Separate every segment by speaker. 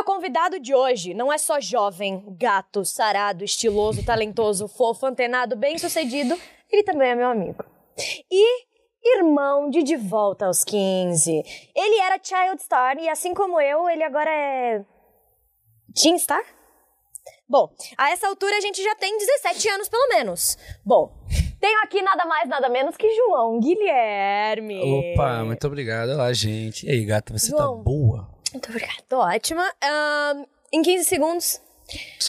Speaker 1: meu convidado de hoje não é só jovem, gato, sarado, estiloso, talentoso, fofo, antenado, bem-sucedido, ele também é meu amigo. E irmão de De Volta aos 15. Ele era Child Star e assim como eu, ele agora é Teen Star? Bom, a essa altura a gente já tem 17 anos pelo menos. Bom, tenho aqui nada mais, nada menos que João Guilherme.
Speaker 2: Opa, muito obrigado. Olá, gente. E aí, gata, você
Speaker 1: João.
Speaker 2: tá boa?
Speaker 1: Muito obrigada, tô ótima. Ahn, em 15 segundos,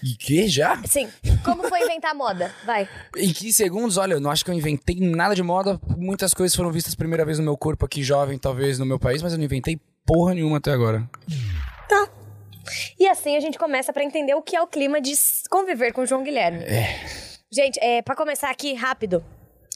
Speaker 2: E que já?
Speaker 1: sim, como foi inventar moda? Vai.
Speaker 2: Em 15 segundos, olha, eu não acho que eu inventei nada de moda. Muitas coisas foram vistas primeira vez no meu corpo aqui, jovem, talvez, no meu país, mas eu não inventei porra nenhuma até agora.
Speaker 1: Tá. E assim a gente começa pra entender o que é o clima de s- conviver com o João Guilherme.
Speaker 2: É.
Speaker 1: Gente, é, para começar aqui rápido,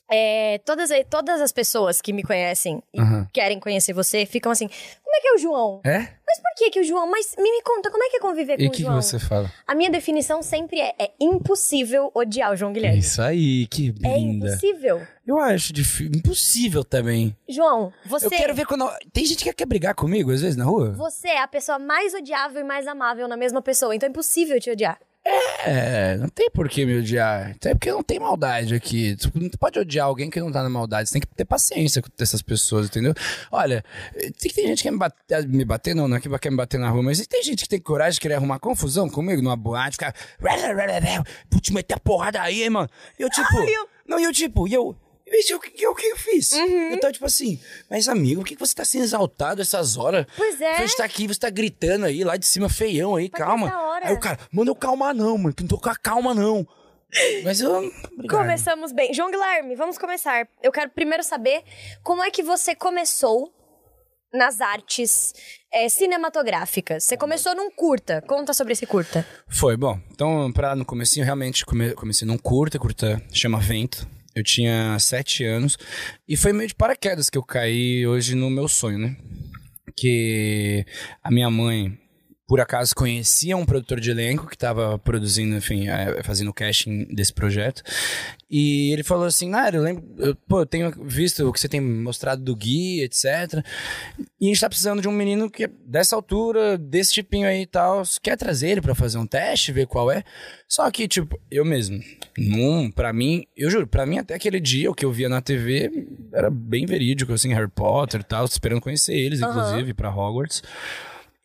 Speaker 1: é, todas, todas as pessoas que me conhecem e
Speaker 2: Aham.
Speaker 1: querem conhecer você ficam assim: como é que é o João?
Speaker 2: É?
Speaker 1: Mas por que que o João? Mas me, me conta, como é que é conviver com
Speaker 2: E
Speaker 1: o
Speaker 2: o que, que
Speaker 1: João?
Speaker 2: você fala?
Speaker 1: A minha definição sempre é: é impossível odiar o João Guilherme.
Speaker 2: Isso aí, que
Speaker 1: É
Speaker 2: linda.
Speaker 1: impossível.
Speaker 2: eu acho difí- impossível também.
Speaker 1: João, você,
Speaker 2: Eu quero ver quando. Tem gente que quer brigar comigo, às vezes, na rua?
Speaker 1: você é a pessoa mais odiável e mais amável na mesma pessoa, então é impossível te odiar.
Speaker 2: É, não tem por que me odiar. Até porque não tem maldade aqui. Tu não pode odiar alguém que não tá na maldade. Você tem que ter paciência com essas pessoas, entendeu? Olha, tem gente que quer me bater, me bater não, não é que quer me bater na rua, mas tem gente que tem coragem de querer arrumar confusão comigo numa boate, ficar. Putz, meter a porrada aí, hein, mano. E eu, tipo.
Speaker 1: Ai, eu-
Speaker 2: Não, e eu, tipo, e eu. Veja o que, o que eu fiz. Então, tipo assim, mas amigo, por que você tá sendo exaltado essas horas?
Speaker 1: Pois é.
Speaker 2: Você tá aqui, você tá gritando aí, lá de cima, feião aí,
Speaker 1: Mas
Speaker 2: calma. Aí o cara, manda eu calmar não, mano, que não tô com a calma não. Mas eu... Obrigado.
Speaker 1: Começamos bem. João Guilherme, vamos começar. Eu quero primeiro saber como é que você começou nas artes é, cinematográficas. Você começou num curta. Conta sobre esse curta.
Speaker 2: Foi, bom, então pra no comecinho, realmente, come, comecei num curta, curta chama Vento. Eu tinha sete anos e foi meio de paraquedas que eu caí hoje no meu sonho, né? Que a minha mãe, por acaso, conhecia um produtor de elenco que estava produzindo, enfim, eh, fazendo o casting desse projeto. E ele falou assim, Nário, eu lembro, eu, pô, eu tenho visto o que você tem mostrado do Gui, etc. E a gente tá precisando de um menino que é dessa altura, desse tipinho aí e tal. Quer trazer ele pra fazer um teste, ver qual é? Só que, tipo, eu mesmo, num, pra mim, eu juro, pra mim até aquele dia, o que eu via na TV era bem verídico, assim, Harry Potter e tal, esperando conhecer eles,
Speaker 1: Aham.
Speaker 2: inclusive, pra Hogwarts.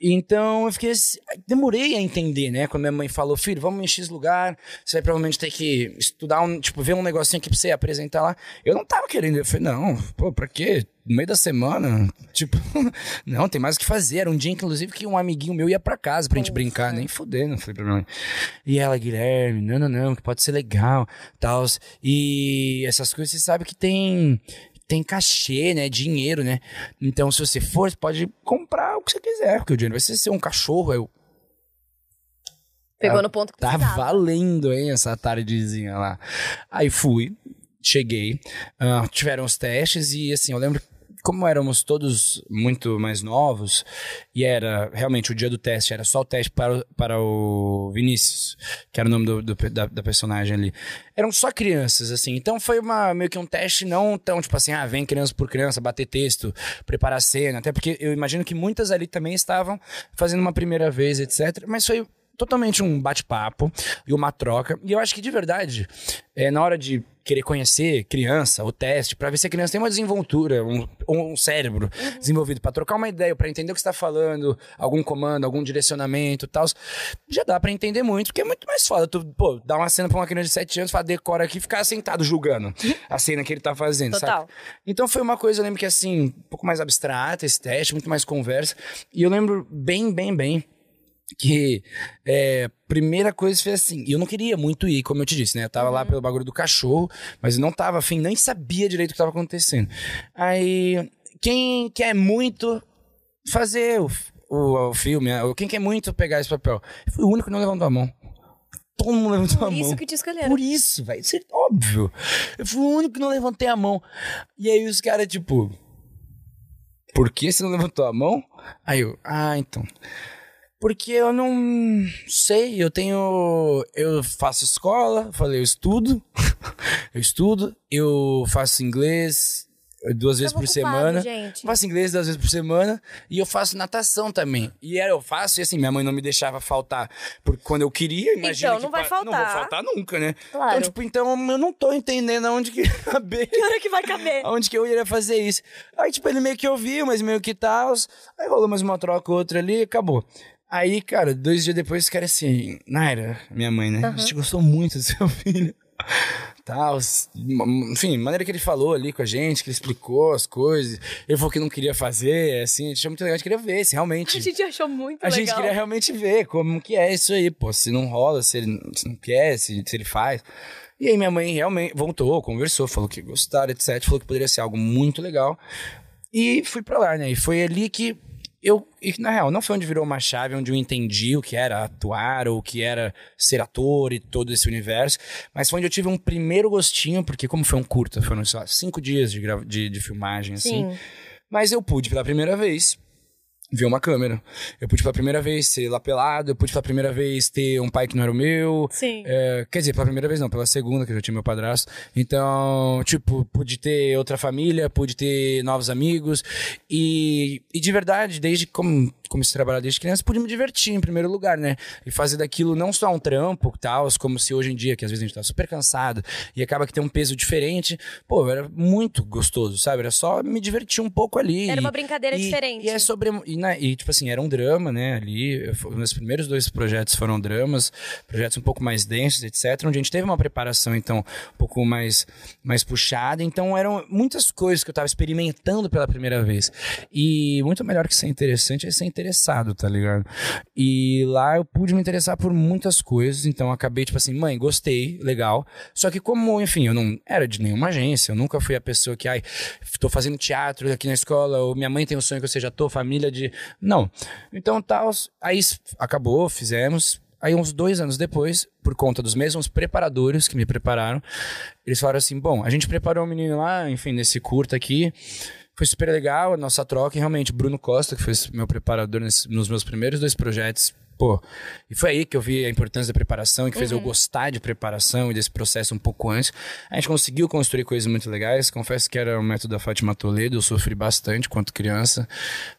Speaker 2: Então eu fiquei assim, demorei a entender, né? Quando minha mãe falou, filho, vamos em X lugar, você vai provavelmente ter que estudar, um, tipo, ver um negocinho aqui pra você apresentar lá. Eu não tava querendo, eu falei, não, pô, pra quê? No meio da semana, tipo, não, tem mais o que fazer. Era um dia, inclusive, que um amiguinho meu ia pra casa pra gente brincar, nem fudendo, falei pra minha mãe. E ela, Guilherme, não, não, não, que pode ser legal, tal. E essas coisas, você sabe que tem tem cachê, né? Dinheiro, né? Então, se você for, você pode comprar o que você quiser, porque o dinheiro vai ser ser um cachorro. Eu,
Speaker 1: Pegou
Speaker 2: Tá-
Speaker 1: no ponto que
Speaker 2: tá
Speaker 1: precisava.
Speaker 2: valendo, hein, essa tardezinha lá. Aí fui, cheguei, ah, tiveram os testes e, assim, eu lembro como éramos todos muito mais novos, e era realmente o dia do teste, era só o teste para o, para o Vinícius, que era o nome do, do- da, da personagem ali. Eram só crianças, assim. Então foi uma, meio que um teste não tão, tipo assim, ah, vem criança por criança, bater texto, preparar cena. Até porque eu imagino que muitas ali também estavam fazendo uma primeira vez, etc. Mas foi totalmente um bate-papo e uma troca. E eu acho que, de verdade, é, na hora de querer conhecer criança, o teste, pra ver se a criança tem uma desenvoltura, um, um cérebro desenvolvido, pra trocar uma ideia, pra entender o que você tá falando, algum comando, algum direcionamento e tal, já dá pra entender muito, porque é muito mais foda. Tu, pô, dar uma cena pra uma criança de 7 anos, falar decora aqui ficar sentado julgando a cena que ele tá fazendo,
Speaker 1: Total.
Speaker 2: sabe? Então foi uma coisa, eu lembro que assim, um pouco mais abstrata esse teste, muito mais conversa. E eu lembro bem, bem, bem que é, primeira coisa foi assim, eu não queria muito ir, como eu te disse, né? Eu tava lá pelo bagulho do cachorro, mas eu não tava afim, nem sabia direito o que tava acontecendo. Aí, quem quer muito fazer o, o, o filme, quem quer muito pegar esse papel? Eu fui o único que não levantou a mão. Todo mundo levantou
Speaker 1: Por
Speaker 2: a mão.
Speaker 1: isso que te escolheram.
Speaker 2: Por isso, velho. Isso é óbvio. Eu fui o único que não levantei a mão. E aí os caras, tipo. Por que você não levantou a mão? Aí eu, ah, então. Porque eu não sei, eu tenho. Eu faço escola, falei, eu estudo. eu estudo, eu faço inglês, duas vezes
Speaker 1: Tava
Speaker 2: por
Speaker 1: ocupado,
Speaker 2: semana.
Speaker 1: gente.
Speaker 2: Faço inglês duas vezes por semana e eu faço natação também. E era, eu faço, e assim, minha mãe não me deixava faltar porque quando eu queria, imagina.
Speaker 1: Então, não vai
Speaker 2: pa- Não
Speaker 1: faltar.
Speaker 2: vou faltar nunca, né?
Speaker 1: Claro.
Speaker 2: Então, tipo, então eu não tô entendendo aonde que caber.
Speaker 1: Que hora que vai caber?
Speaker 2: Aonde que eu iria fazer isso? Aí, tipo, ele meio que ouviu, mas meio que tal. Aí rolou mais uma troca, outra ali acabou. Aí, cara, dois dias depois, esse cara assim, Naira, minha mãe, né? A gente gostou muito do seu filho. Tal, enfim, maneira que ele falou ali com a gente, que ele explicou as coisas. Ele falou que não queria fazer, assim, a gente achou muito legal, a gente queria ver se realmente.
Speaker 1: A gente achou muito
Speaker 2: A
Speaker 1: legal.
Speaker 2: gente queria realmente ver como que é isso aí, pô. Se não rola, se ele se não quer, se, se ele faz. E aí minha mãe realmente voltou, conversou, falou que gostaram, etc. Falou que poderia ser algo muito legal. E fui pra lá, né? E foi ali que eu, e, na real, não foi onde virou uma chave, onde eu entendi o que era atuar, ou o que era ser ator e todo esse universo, mas foi onde eu tive um primeiro gostinho, porque como foi um curta, foram, sei lá, cinco dias de, de, de filmagem, assim,
Speaker 1: Sim.
Speaker 2: mas eu pude pela primeira vez ver uma câmera. Eu pude pela primeira vez ser lá pelado, eu pude pela primeira vez ter um pai que não era o meu.
Speaker 1: Sim.
Speaker 2: É, quer dizer, pela primeira vez não, pela segunda, que eu já tinha meu padrasto. Então, tipo, pude ter outra família, pude ter novos amigos. E, e de verdade, desde como comecei a trabalhar desde criança, pude me divertir em primeiro lugar, né? E fazer daquilo não só um trampo, tal, como se hoje em dia, que às vezes a gente tá super cansado e acaba que tem um peso diferente. Pô, era muito gostoso, sabe? Era só me divertir um pouco ali.
Speaker 1: Era uma
Speaker 2: E-
Speaker 1: brincadeira
Speaker 2: e-
Speaker 1: diferente.
Speaker 2: E é sobre. E, na- e, tipo assim, era um drama, né? Ali. eu- Os meus primeiros dois projetos foram dramas, projetos um pouco mais densos, etc. Onde a gente teve uma preparação, então, um pouco mais, mais puxada. Então, eram muitas coisas que eu tava experimentando pela primeira vez. E muito melhor que ser interessante é ser interessado, tá ligado? E lá eu pude me interessar por muitas coisas. Então, acabei, tipo assim, mãe, gostei, legal. Só que, como, enfim, eu não era de nenhuma agência, eu nunca fui a pessoa que, ai, tô fazendo teatro aqui na escola, ou minha mãe tem o sonho que eu seja ator, família de. Não. Então, tal. Aí acabou, fizemos. Aí, uns dois anos depois, por conta dos mesmos preparadores que me prepararam, eles falaram assim: bom, a gente preparou um menino lá, enfim, nesse curta aqui. Foi super legal a nossa troca, e realmente, Bruno Costa, que foi meu preparador nesse- nos meus primeiros dois projetos, pô. E foi aí que eu vi a importância da preparação e que fez eu gostar de preparação e desse processo um pouco antes. A gente conseguiu construir coisas muito legais. Confesso que era o método da Fátima Toledo, eu sofri bastante quanto criança,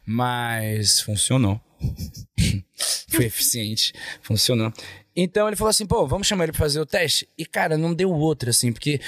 Speaker 2: mas funcionou. Foi eficiente, funcionou. Então ele falou assim, pô, vamos chamar ele pra fazer o teste? E cara, não deu outro, assim, porque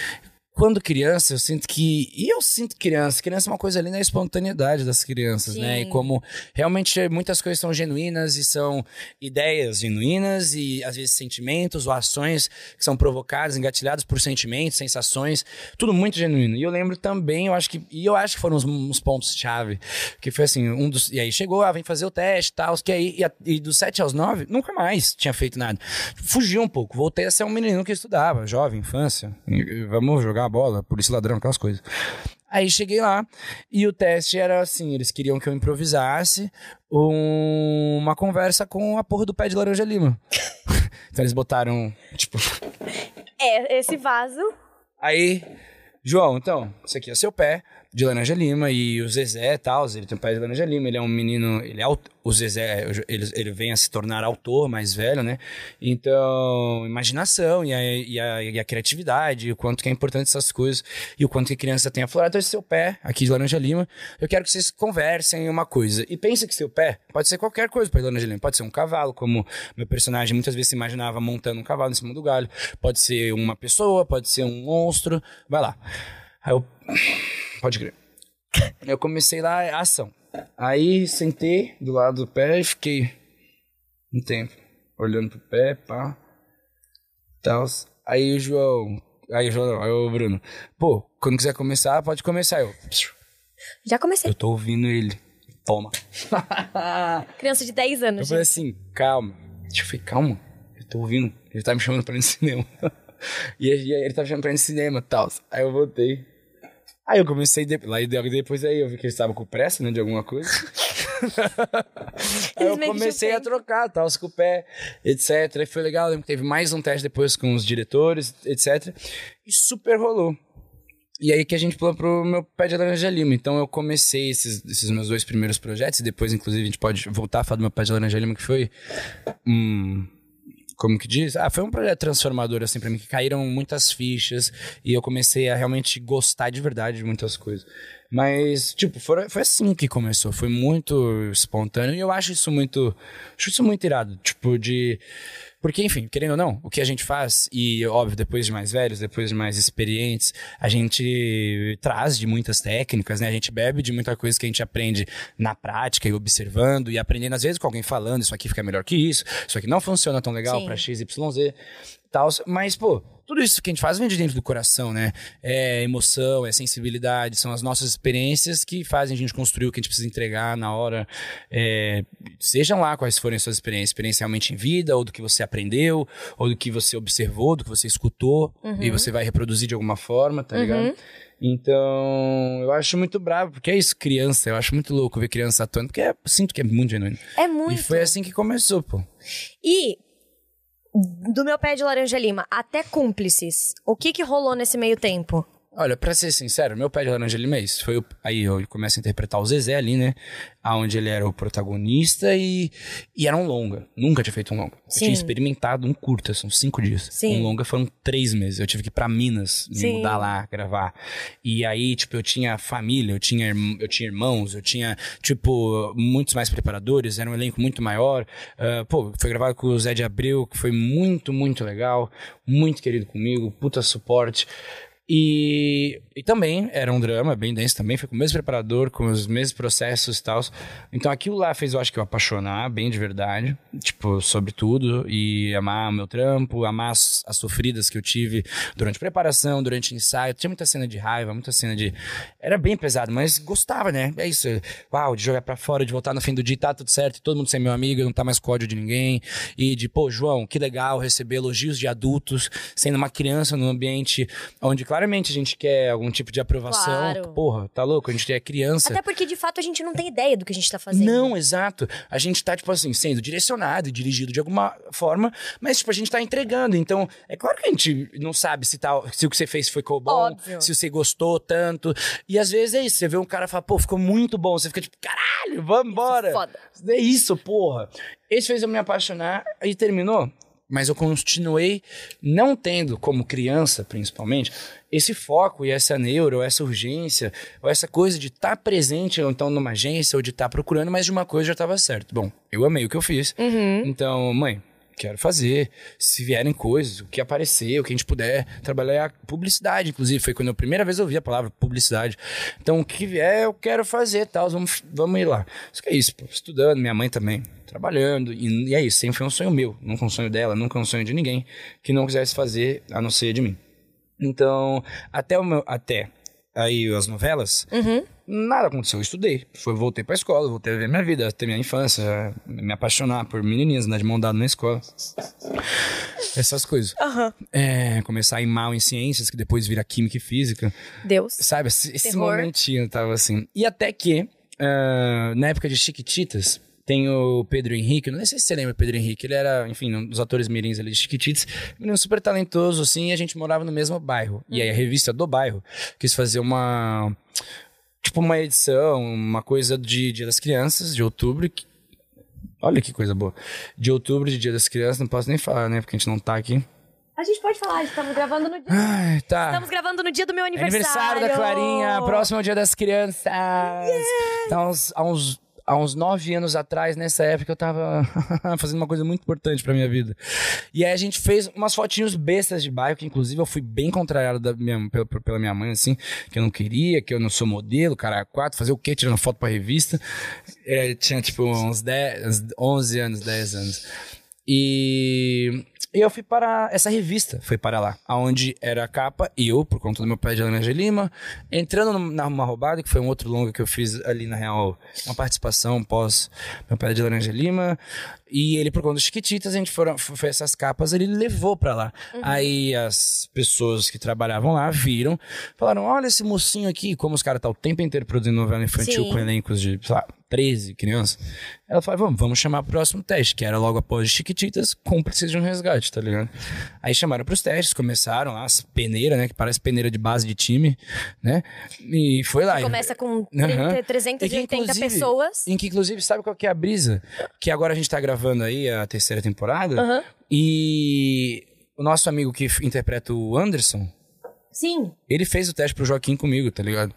Speaker 2: quando criança, eu sinto que. E eu sinto criança. Criança é uma coisa ali na espontaneidade das crianças, né? E
Speaker 1: Sim.
Speaker 2: como realmente muitas coisas são genuínas e são ideias genuínas e às vezes sentimentos ou ações que são provocadas, engatilhadas por sentimentos, sensações, tudo muito genuíno. E eu lembro também, eu acho que. E eu acho que foram uns, uns pontos-chave. Que foi assim, um dos. E aí chegou, ah, vem fazer o teste e tal. Que aí, e, a- e dos 7 aos 9, nunca mais tinha feito nada. Fugi um pouco. Voltei a ser um menino que estudava, jovem, infância. E- Vamos jogar bola, polícia ladrão, aquelas coisas. Aí cheguei lá e o teste era assim: eles queriam que eu improvisasse um- uma conversa com a porra do pé de laranja lima. então eles botaram, tipo,
Speaker 1: É, esse vaso.
Speaker 2: Aí, João, então, isso aqui é seu pé de laranja lima e o Zezé tal, ele tem um pé de laranja lima, ele é um menino, ele é o Zezé, ele, ele vem a se tornar autor mais velho, né? Então, imaginação e a, e a, e a criatividade, o quanto que é importante essas coisas e o quanto que a criança tem aflorado esse seu pé aqui de laranja lima. Eu quero que vocês conversem em uma coisa. E pense que seu pé pode ser qualquer coisa de laranja lima, pode ser um cavalo, como meu personagem muitas vezes se imaginava montando um cavalo em cima do galho, pode ser uma pessoa, pode ser um monstro, vai lá. Aí eu Pode crer. Eu comecei lá, a ação. Aí sentei do lado do pé e fiquei um tempo olhando pro pé, pá. Tal. Aí o João. Aí o João aí o Bruno. Pô, quando quiser começar, pode começar. Eu.
Speaker 1: Já comecei.
Speaker 2: Eu tô ouvindo ele. Toma.
Speaker 1: Criança de 10
Speaker 2: Eu
Speaker 1: anos.
Speaker 2: falei
Speaker 1: gente.
Speaker 2: assim, calma. Eu falei, calma. Eu tô ouvindo. Ele tá me chamando pra ir no cinema. e aí ele tá me chamando pra ir no cinema tal. Aí eu voltei. Aí eu comecei, de... lá e depois aí eu vi que eles estavam com pressa, né, de alguma coisa. aí eu comecei a trocar, tal, com o pé, etc. E foi legal, lembro que teve mais um teste depois com os diretores, etc. E super rolou. E aí que a gente pulou pro meu pé de laranja lima. Então eu comecei esses, esses meus dois primeiros projetos, e depois, inclusive, a gente pode voltar a falar do meu pé de laranja lima, que foi. Hum, como que diz? Ah, foi um projeto transformador, assim, pra mim, que caíram muitas fichas e eu comecei a realmente gostar de verdade de muitas coisas. Mas, tipo, foi, foi assim que começou. Foi muito espontâneo. E eu acho isso muito. Acho isso muito irado. Tipo, de. Porque, enfim, querendo ou não, o que a gente faz, e óbvio, depois de mais velhos, depois de mais experientes, a gente traz de muitas técnicas, né? A gente bebe de muita coisa que a gente aprende na prática e observando e aprendendo, às vezes, com alguém falando, isso aqui fica melhor que isso, isso aqui não funciona tão legal para XYZ tal. Mas, pô, tudo isso que a gente faz vem de dentro do coração, né? É emoção, é sensibilidade, são as nossas experiências que fazem a gente construir o que a gente precisa entregar na hora. É, sejam lá quais forem as suas experiências, experiencialmente em vida, ou do que você aprendeu, ou do que você observou, do que você escutou, e você vai reproduzir de alguma forma, tá ligado? Então, eu acho muito bravo, porque é isso, criança. Eu acho muito louco ver criança atuando, porque é- sinto que é muito genuíno.
Speaker 1: É muito.
Speaker 2: E foi assim que começou, pô.
Speaker 1: E do meu pé de laranja lima até cúmplices, o que que rolou nesse meio tempo?
Speaker 2: Olha, pra ser sincero, meu pé de laranja isso. Foi o- aí eu começo a interpretar o Zezé ali, né? Aonde ele era o protagonista e, e era um longa. Nunca tinha feito um longa. Eu
Speaker 1: Sim.
Speaker 2: tinha experimentado um curta, são cinco dias.
Speaker 1: Sim.
Speaker 2: Um longa foram três meses. Eu tive que ir pra Minas, me
Speaker 1: Sim.
Speaker 2: mudar lá, gravar. E aí, tipo, eu tinha família, eu tinha, eu tinha irmãos, eu tinha, tipo, muitos mais preparadores, era um elenco muito maior. Ah, pô, foi gravado com o Zé de Abreu, que foi muito, muito legal, muito querido comigo, puta suporte. E, e também era um drama bem denso também, foi com o mesmo preparador, com os mesmos processos e tal. Então aquilo lá fez eu acho que eu apaixonar bem de verdade, tipo, sobre tudo, e amar o meu trampo, amar as, as sofridas que eu tive durante preparação, durante ensaio. Tinha muita cena de raiva, muita cena de. Era bem pesado, mas gostava, né? É isso. Uau, de jogar pra fora, de voltar no fim do dia, tá tudo certo, todo mundo ser meu amigo, não tá mais com ódio de ninguém. E de, pô, João, que legal receber elogios de adultos, sendo uma criança num ambiente onde claramente a gente quer algum tipo de aprovação.
Speaker 1: Claro.
Speaker 2: Porra, tá louco? A gente é criança.
Speaker 1: Até porque de fato a gente não tem ideia do que a gente tá fazendo.
Speaker 2: Não, exato. A gente tá, tipo assim, sendo direcionado e dirigido de alguma forma, mas, tipo, a gente tá entregando. Então, é claro que a gente não sabe se, tá, se o que você fez foi bom,
Speaker 1: Óbvio.
Speaker 2: se você gostou tanto. E às vezes é isso, você vê um cara e fala, pô, ficou muito bom. Você fica tipo, caralho, vamos embora.
Speaker 1: foda.
Speaker 2: É isso, porra. Esse fez eu me apaixonar e terminou. Mas eu continuei não tendo, como criança principalmente, esse foco e essa neuro, ou essa urgência, ou essa coisa de estar presente, ou então numa agência, ou de estar procurando, mas de uma coisa já estava certo. Bom, eu amei o que eu fiz. Então, mãe, quero fazer. Se vierem coisas, o que aparecer, o que a gente puder trabalhar publicidade, inclusive. Foi quando a primeira vez eu ouvi a palavra publicidade. Então, o que vier, eu quero fazer, tal. Vamos, vamos ir lá. Isso que é isso, pô. Estudando, minha mãe também. Trabalhando, e, e é isso, sempre foi um sonho meu, nunca um sonho dela, nunca um sonho de ninguém que não quisesse fazer a não ser de mim. Então, até o meu, até aí as novelas, nada aconteceu. Eu estudei. Foi, voltei pra escola, voltei a ver minha vida, ter minha infância, me apaixonar por menininhas, andar de mão dada na escola. Essas coisas. É, começar a ir mal em ciências, que depois vira química e física.
Speaker 1: Deus.
Speaker 2: Sabe, esse, esse momentinho tava assim. E até que, ah, na época de Chiquititas, tem o Pedro Henrique, não sei se você lembra o Pedro Henrique, ele era, enfim, um dos atores mirins ali de Chiquititas, menino super talentoso, assim, e a gente morava no mesmo bairro. E aí a revista do bairro quis fazer uma, tipo uma edição, uma coisa de Dia das Crianças, de outubro, que- Olha que coisa boa. De outubro, de Dia das Crianças, não posso nem falar, né? Porque a gente não tá aqui.
Speaker 1: A gente pode falar, estamos gravando no dia.
Speaker 2: Ai, tá.
Speaker 1: Estamos gravando no dia do meu
Speaker 2: É
Speaker 1: aniversário.
Speaker 2: aniversário da Clarinha, próximo ao Dia das Crianças. Então, há uns, há uns, há uns nove anos atrás, nessa época, eu tava fazendo uma coisa muito importante pra minha vida. E aí a gente fez umas fotinhos bestas de bairro, que inclusive eu fui bem contrariado da minha, pela, pela minha mãe, assim, que eu não queria, que eu não sou modelo, cara, quatro, fazer o quê? Tirando foto pra revista. É, tinha, tipo, uns 10, 11 anos, 10 anos. E e eu fui para essa revista, fui para lá, aonde era a capa, e eu, por conta do meu pai de Laranja Lima, entrando na uma roubada, que foi um outro longa que eu fiz ali, na real, uma participação pós meu pai de Laranja Lima, e ele, por conta dos Chiquititas, a gente foram, foi essas capas, ele levou para lá. Aí as pessoas que trabalhavam lá viram, falaram, olha esse mocinho aqui, como os caras tá o tempo inteiro produzindo novela infantil
Speaker 1: Sim.
Speaker 2: com elencos de, sei lá, 13 crianças. Ela falou, vamos, vamos chamar pro próximo teste, que era logo após Chiquititas, cúmplices de um resgate, tá ligado? Aí chamaram pros testes, começaram lá, as peneiras, né, que parece peneira de base de time, né? E foi lá.
Speaker 1: Começa com
Speaker 2: Aham.
Speaker 1: 30, 380
Speaker 2: E que, inclusive-
Speaker 1: pessoas.
Speaker 2: Em que, inclusive, sabe qual que é a brisa? Que agora a gente tá gravando aí a terceira temporada.
Speaker 1: Aham.
Speaker 2: E o nosso amigo que interpreta o Anderson,
Speaker 1: Sim.
Speaker 2: ele fez o teste pro Joaquim comigo, tá ligado?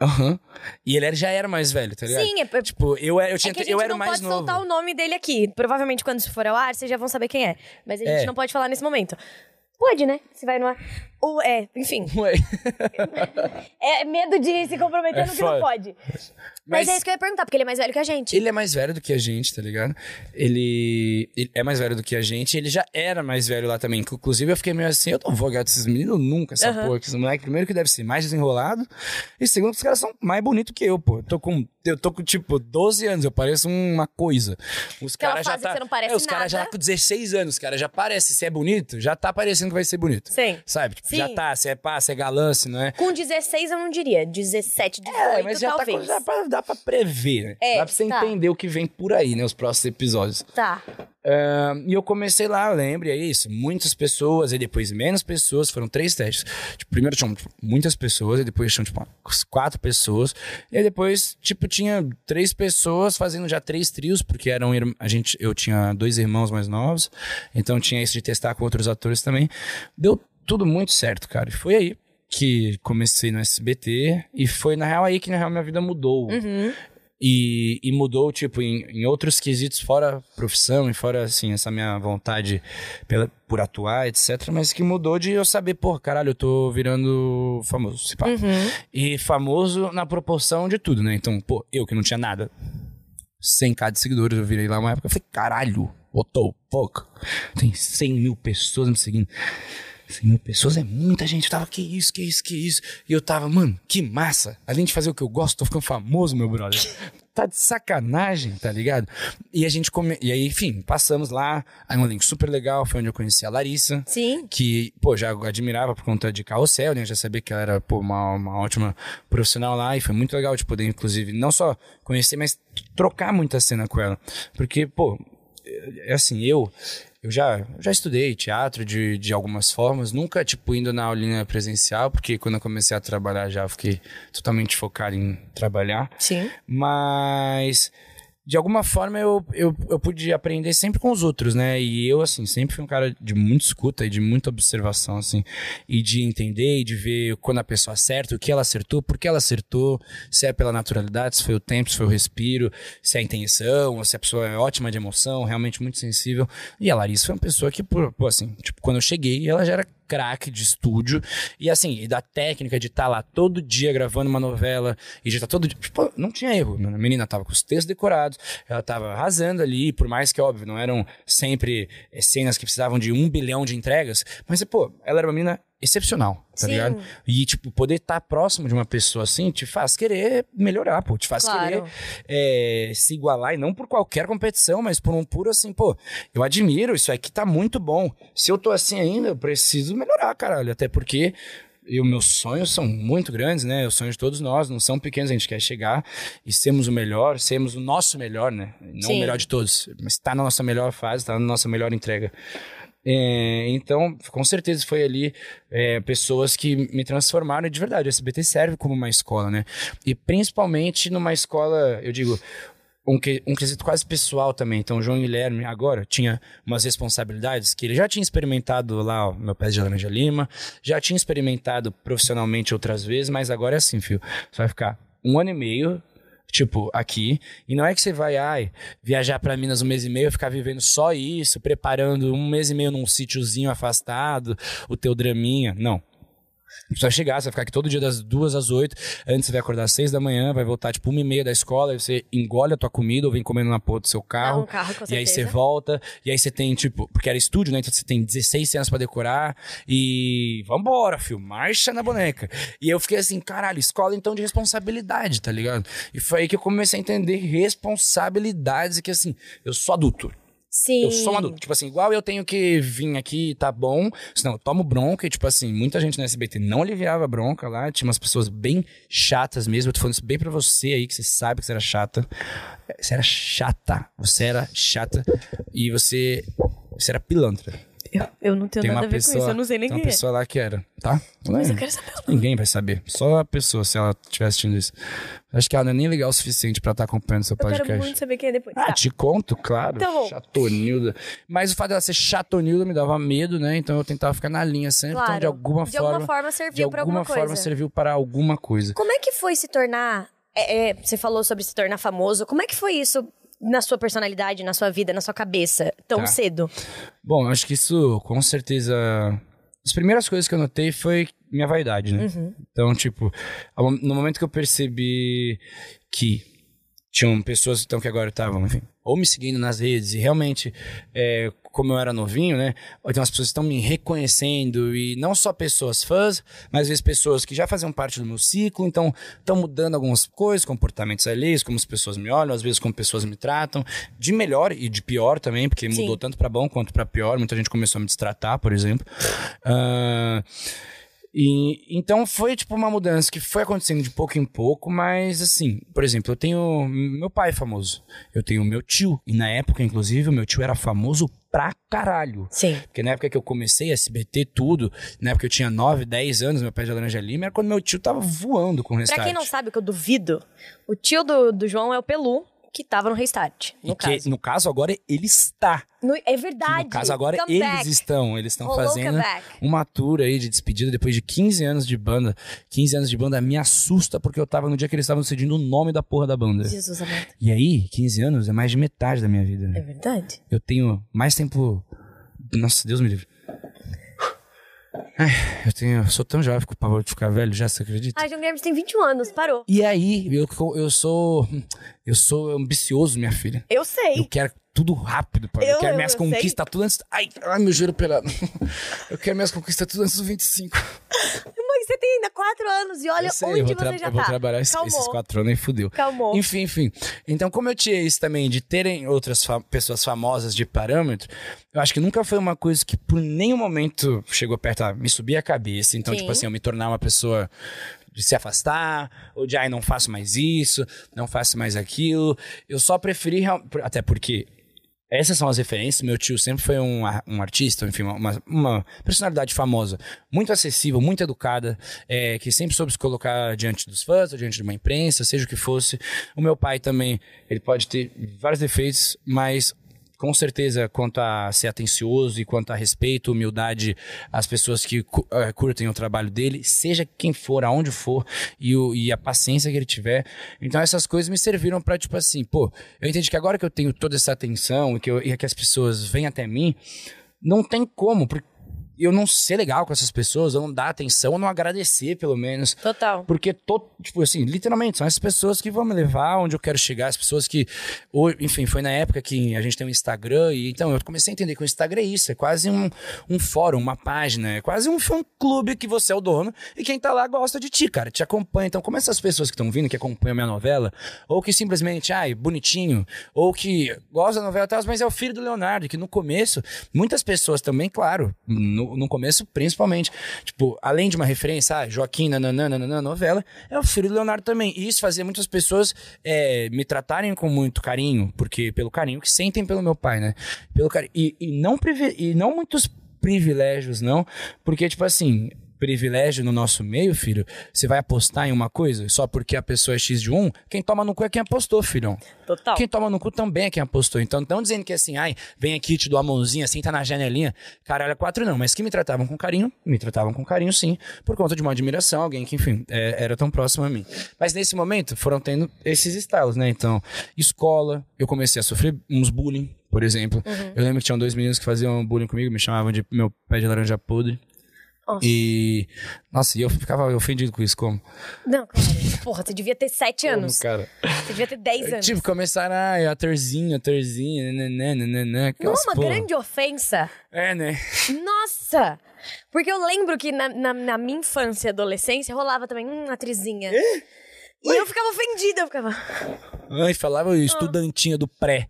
Speaker 2: Aham. E ele era- já era mais velho, tá ligado?
Speaker 1: Sim, é,
Speaker 2: Tipo, eu, era- eu, tinha,
Speaker 1: é que a gente
Speaker 2: eu era
Speaker 1: não
Speaker 2: mais
Speaker 1: pode
Speaker 2: novo.
Speaker 1: soltar o nome dele aqui. Provavelmente quando isso for ao ar, vocês já vão saber quem é. Mas a gente
Speaker 2: É.
Speaker 1: não pode falar nesse momento. Pode, né? Se vai no ar. Ou é, enfim.
Speaker 2: Ué.
Speaker 1: É medo de se comprometer
Speaker 2: É
Speaker 1: no que não pode. Mas,
Speaker 2: Mas-
Speaker 1: é isso que eu ia perguntar, porque ele é mais velho que a gente.
Speaker 2: Ele é mais velho do que a gente, tá ligado? Ele, ele é mais velho do que a gente. Ele já era mais velho lá também. Inclusive, eu fiquei meio assim: eu não vou ganhar desses meninos nunca, essa
Speaker 1: Aham.
Speaker 2: porra. que Esse moleque, primeiro, que deve ser mais desenrolado. E segundo, que os caras são mais bonitos que eu, pô. Eu tô com, eu tô com tipo, 12 anos. Eu pareço uma coisa. Os caras já tá.
Speaker 1: você não parece
Speaker 2: é, os caras já tá com 16 anos, cara. Já parece. Se é bonito, já tá parecendo que vai ser bonito.
Speaker 1: Sim.
Speaker 2: Sabe? Tipo, já
Speaker 1: Sim.
Speaker 2: tá. Se é pá, se é galã, se não é.
Speaker 1: Com 16 eu não diria. 17, 18
Speaker 2: É, mas já tá,
Speaker 1: talvez.
Speaker 2: já pra- dá pra prever, né?
Speaker 1: É,
Speaker 2: dá pra você
Speaker 1: tá.
Speaker 2: entender o que vem por aí, né? Os próximos episódios.
Speaker 1: Tá.
Speaker 2: E eu comecei lá, eu lembro, e é isso. Muitas pessoas, e depois menos pessoas. Foram três testes. Tipo, primeiro tinham tipo, muitas pessoas, e depois tinham, tipo, quatro pessoas. E aí depois, tipo, tinha três pessoas fazendo já três trios, porque eram... A gente, eu tinha dois irmãos mais novos, então tinha isso de testar com outros atores também. Deu tudo muito certo, cara. E foi aí que comecei no SBT, e foi, na real, aí que, na real, minha vida mudou. E, e mudou, tipo, em, em outros quesitos, fora profissão e fora, assim, essa minha vontade pela, por atuar, etc. Mas que mudou de eu saber, pô, caralho, eu tô virando famoso, se pá. E famoso na proporção de tudo, né? Então, pô, eu que não tinha nada, 100k de seguidores, eu virei lá uma época, eu falei, caralho, the fuck? Tem 100 mil pessoas me seguindo. 100 mil pessoas é muita gente. Eu tava, que isso, que isso, que isso. E eu tava, mano, que massa. Além de fazer o que eu gosto, tô ficando famoso, meu brother. Tá de sacanagem, tá ligado? E a gente come... E aí, enfim, passamos lá. Aí um link super legal, foi onde eu conheci a Larissa.
Speaker 1: Sim.
Speaker 2: Que, pô, já admirava por conta de carrossel, né? Já sabia que ela era, pô, uma, uma ótima profissional lá. E foi muito legal de poder, inclusive, não só conhecer, mas trocar muita cena com ela. Porque, pô, é assim, eu eu já, eu já estudei teatro de, de algumas formas, nunca, tipo, indo na aulinha presencial, porque quando eu comecei a trabalhar já fiquei totalmente focado em trabalhar.
Speaker 1: Sim.
Speaker 2: Mas, de alguma forma, eu, eu, eu pude aprender sempre com os outros, né? E eu, assim, sempre fui um cara de muita escuta e de muita observação, assim, e de entender e de ver quando a pessoa acerta, o que ela acertou, por que ela acertou, se é pela naturalidade, se foi o tempo, se foi o respiro, se é a intenção, se a pessoa é ótima de emoção, realmente muito sensível. E a Larissa foi uma pessoa que, pô, assim, tipo, quando eu cheguei, ela já era craque de estúdio. E assim, e da técnica de estar lá todo dia gravando uma novela e de estar todo dia, tipo, não tinha erro, a menina tava com os textos decorados, ela tava arrasando ali, por mais que óbvio, não eram sempre eh, cenas que precisavam de um bilhão de entregas, mas pô, ela era uma menina excepcional, tá
Speaker 1: Sim.
Speaker 2: ligado? E tipo, poder estar próximo de uma pessoa assim te faz querer melhorar, pô, te faz
Speaker 1: Claro.
Speaker 2: querer é, se igualar, e não por qualquer competição, mas por um puro assim, pô, eu admiro, isso aqui tá muito bom. Se eu tô assim ainda, eu preciso melhorar, caralho. Até porque e os meus sonhos são muito grandes, né? Os sonhos de todos nós não são pequenos, a gente quer chegar e sermos o melhor, sermos o nosso melhor, né? Não
Speaker 1: Sim.
Speaker 2: o melhor de todos, mas tá na nossa melhor fase, tá na nossa melhor entrega. É, então, com certeza foi ali é, pessoas que me transformaram de verdade. O SBT serve como uma escola, né? E principalmente numa escola, eu digo, um, que, um quesito quase pessoal também. Então, o João Guilherme agora tinha umas responsabilidades que ele já tinha experimentado lá, ó, meu pé de laranja lima, já tinha experimentado profissionalmente outras vezes, mas agora é assim, filho. Você vai ficar um ano e meio Tipo, aqui. E não é que você vai, ai, viajar pra Minas um mês e meio, ficar vivendo só isso, preparando um mês e meio num sítiozinho afastado, o teu draminha. Não. Você vai chegar, você vai ficar aqui todo dia das duas às oito. Antes você vai acordar às seis da manhã, vai voltar tipo uma e meia da escola, aí você engole a tua comida ou vem comendo na porra do seu carro.
Speaker 1: Não, carro,
Speaker 2: e aí você volta, e aí você tem, tipo, porque era estúdio, né? Então você tem 16 cenas pra decorar. E vambora, filho, marcha na boneca. E eu fiquei assim, caralho, escola então de responsabilidade, tá ligado? E foi aí que eu comecei a entender responsabilidades e que assim, eu sou adulto.
Speaker 1: Sim.
Speaker 2: Eu sou um adulto. Tipo assim, igual eu tenho que vir aqui, tá bom. Senão eu tomo bronca. E, tipo assim, muita gente no SBT não aliviava a bronca lá. Tinha umas pessoas bem chatas mesmo. Eu tô falando isso bem pra você aí, que você sabe que você era chata. Você era chata. Você era chata. E você. Você era pilantra.
Speaker 1: Eu, eu não tenho
Speaker 2: Tem
Speaker 1: nada a ver
Speaker 2: pessoa,
Speaker 1: com isso, eu não sei nem
Speaker 2: tem uma
Speaker 1: quem é.
Speaker 2: pessoa lá que era, tá?
Speaker 1: Mas eu
Speaker 2: É.
Speaker 1: quero saber.
Speaker 2: Ninguém vai saber. Só a pessoa, se ela estiver assistindo isso. Acho que ela não é nem legal o suficiente pra estar acompanhando seu
Speaker 1: Eu quero
Speaker 2: podcast.
Speaker 1: muito saber quem é depois.
Speaker 2: Ah,
Speaker 1: Tá.
Speaker 2: te conto, claro.
Speaker 1: Então bom.
Speaker 2: Chatonilda. Mas o fato dela ser chatonilda me dava medo, né? Então eu tentava ficar na linha sempre. Então,
Speaker 1: Claro.
Speaker 2: de alguma
Speaker 1: De
Speaker 2: forma.
Speaker 1: alguma forma
Speaker 2: de
Speaker 1: serviu pra
Speaker 2: alguma
Speaker 1: alguma
Speaker 2: forma
Speaker 1: coisa.
Speaker 2: serviu para alguma coisa.
Speaker 1: Como é que foi se tornar. é, é, você falou sobre se tornar famoso. Como é que foi isso na sua personalidade, na sua vida, na sua cabeça, tão
Speaker 2: Tá.
Speaker 1: cedo?
Speaker 2: Bom, acho que isso, com certeza. As primeiras coisas que eu notei foi minha vaidade, né?
Speaker 1: Uhum.
Speaker 2: Então, tipo, no momento que eu percebi que tinham pessoas então, que agora estavam, enfim, ou me seguindo nas redes e realmente, é, como eu era novinho, né? Então as pessoas estão me reconhecendo e não só pessoas fãs, mas às vezes pessoas que já faziam parte do meu ciclo, então estão mudando algumas coisas, comportamentos alheios, como as pessoas me olham, às vezes como pessoas me tratam, de melhor e de pior também, porque
Speaker 1: Sim.
Speaker 2: mudou tanto pra bom quanto pra pior. Muita gente começou a me destratar, por exemplo. Ah, e então foi tipo uma mudança que foi acontecendo de pouco em pouco, mas assim, por exemplo, eu tenho meu pai famoso, eu tenho meu tio, e na época, inclusive, o meu tio era famoso pra caralho.
Speaker 1: Sim.
Speaker 2: Porque na época que eu comecei SBT, tudo, na época que eu tinha 9, 10 anos, meu pai de Laranja Lima, era quando meu tio tava voando com o.
Speaker 1: Pra quem não sabe, o que eu duvido, o tio do, do João é o Pelu, que tava no Restart, no
Speaker 2: e
Speaker 1: caso.
Speaker 2: que, no caso, agora ele está.
Speaker 1: No- é verdade.
Speaker 2: no caso, agora
Speaker 1: Comeback.
Speaker 2: eles estão. Eles estão
Speaker 1: Rolou
Speaker 2: fazendo uma tour aí de despedida depois de 15 anos de banda. 15 anos de banda me assusta porque eu tava no dia que eles estavam decidindo o nome da porra da banda.
Speaker 1: Jesus amado.
Speaker 2: E aí, 15 anos é mais de metade da minha vida.
Speaker 1: É verdade.
Speaker 2: Eu tenho mais tempo. Nossa, Deus me livre. Ai, eu tenho. Eu sou tão jovem com o pavor de ficar velho, já você acredita?
Speaker 1: Ah, João Guilherme tem 21 anos, parou.
Speaker 2: E aí, eu, eu sou. Eu sou ambicioso, minha filha.
Speaker 1: Eu sei.
Speaker 2: Eu quero tudo rápido, pai. Eu,
Speaker 1: Eu-
Speaker 2: quero minhas conquistas tudo antes. Ai, ai, meu joelho pelado. Eu quero minhas conquistas tudo antes dos 25.
Speaker 1: Mãe, você tem ainda 4 anos e olha
Speaker 2: eu sei,
Speaker 1: onde
Speaker 2: eu vou,
Speaker 1: você já
Speaker 2: eu vou
Speaker 1: tá.
Speaker 2: trabalhar esses,
Speaker 1: Calmou.
Speaker 2: esses quatro anos e fudeu.
Speaker 1: Calmou.
Speaker 2: Enfim, enfim. Então, como eu tinha isso também de terem outras fa- pessoas famosas de parâmetro, eu acho que nunca foi uma coisa que por nenhum momento chegou perto, ah, me subir a cabeça. Então,
Speaker 1: Sim.
Speaker 2: tipo assim, eu me tornar uma pessoa de se afastar, ou de, ai, não faço mais isso, não faço mais aquilo. Eu só preferi, até porque essas são as referências. Meu tio sempre foi um, um artista, enfim, uma, uma personalidade famosa, muito acessível, muito educada, é, que sempre soube se colocar diante dos fãs, ou diante de uma imprensa, seja o que fosse. O meu pai também, ele pode ter vários defeitos, mas com certeza, quanto a ser atencioso e quanto a respeito, humildade às pessoas que eh, curtem o trabalho dele, seja quem for, aonde for, e, o- e a paciência que ele tiver. Então, essas coisas me serviram pra, tipo assim, pô, eu entendi que agora que eu tenho toda essa atenção e que, eu- e que as pessoas vêm até mim, não tem como, porque eu não ser legal com essas pessoas, eu não dar atenção, eu não agradecer, pelo menos.
Speaker 1: Total.
Speaker 2: Porque, tô, tipo assim, literalmente, são essas pessoas que vão me levar onde eu quero chegar, as pessoas que. Ou, enfim, foi na época que a gente tem um Instagram, e então eu comecei a entender que o Instagram é isso, é quase um, um fórum, uma página, é quase um fã-clube que você é o dono, e quem tá lá gosta de ti, cara, te acompanha. Então, como essas pessoas que estão vindo, que acompanham a minha novela, ou que simplesmente, ai, bonitinho, ou que gosta da novela mas é o filho do Leonardo, que no começo, muitas pessoas também, claro, no, no começo principalmente, tipo, além de uma referência, ah, Joaquim, nananana, nananana, novela, é o filho do Leonardo também. E isso fazia muitas pessoas é, me tratarem com muito carinho, porque pelo carinho que sentem pelo meu pai, né? Pelo carinho. E, e, não, privi- e não muitos privilégios, não, porque, tipo assim, privilégio no nosso meio, filho, você vai apostar em uma coisa só porque a pessoa é X de um, quem toma no cu é quem apostou, filhão.
Speaker 1: Total.
Speaker 2: Quem toma no cu também é quem apostou. Então, não dizendo que assim, ai, vem aqui, te dou a mãozinha, assim, tá na janelinha. Caralho, é quatro não. Mas que me tratavam com carinho, me tratavam com carinho, sim, por conta de uma admiração, alguém que, enfim, é- era tão próximo a mim. Mas nesse momento, foram tendo esses estalos, né? Então, escola, eu comecei a sofrer uns bullying, por exemplo. Eu lembro que tinham dois meninos que faziam bullying comigo, me chamavam de meu pé de laranja podre.
Speaker 1: Nossa.
Speaker 2: E. Nossa, e eu ficava ofendido com isso, como?
Speaker 1: Não, claro. Porra, você devia ter 7 anos.
Speaker 2: Como, cara?
Speaker 1: Você devia ter 10 anos.
Speaker 2: Tipo, começaram, ai, atorzinho, atorzinho, nananã, nananã,
Speaker 1: Não,
Speaker 2: aquelas
Speaker 1: uma
Speaker 2: porra.
Speaker 1: grande ofensa.
Speaker 2: É, né?
Speaker 1: Nossa! Porque eu lembro que na, na, na minha infância e adolescência rolava também, hum, atrizinha. E eu ficava ofendida, eu ficava.
Speaker 2: Ai, falava estudantinha do pré.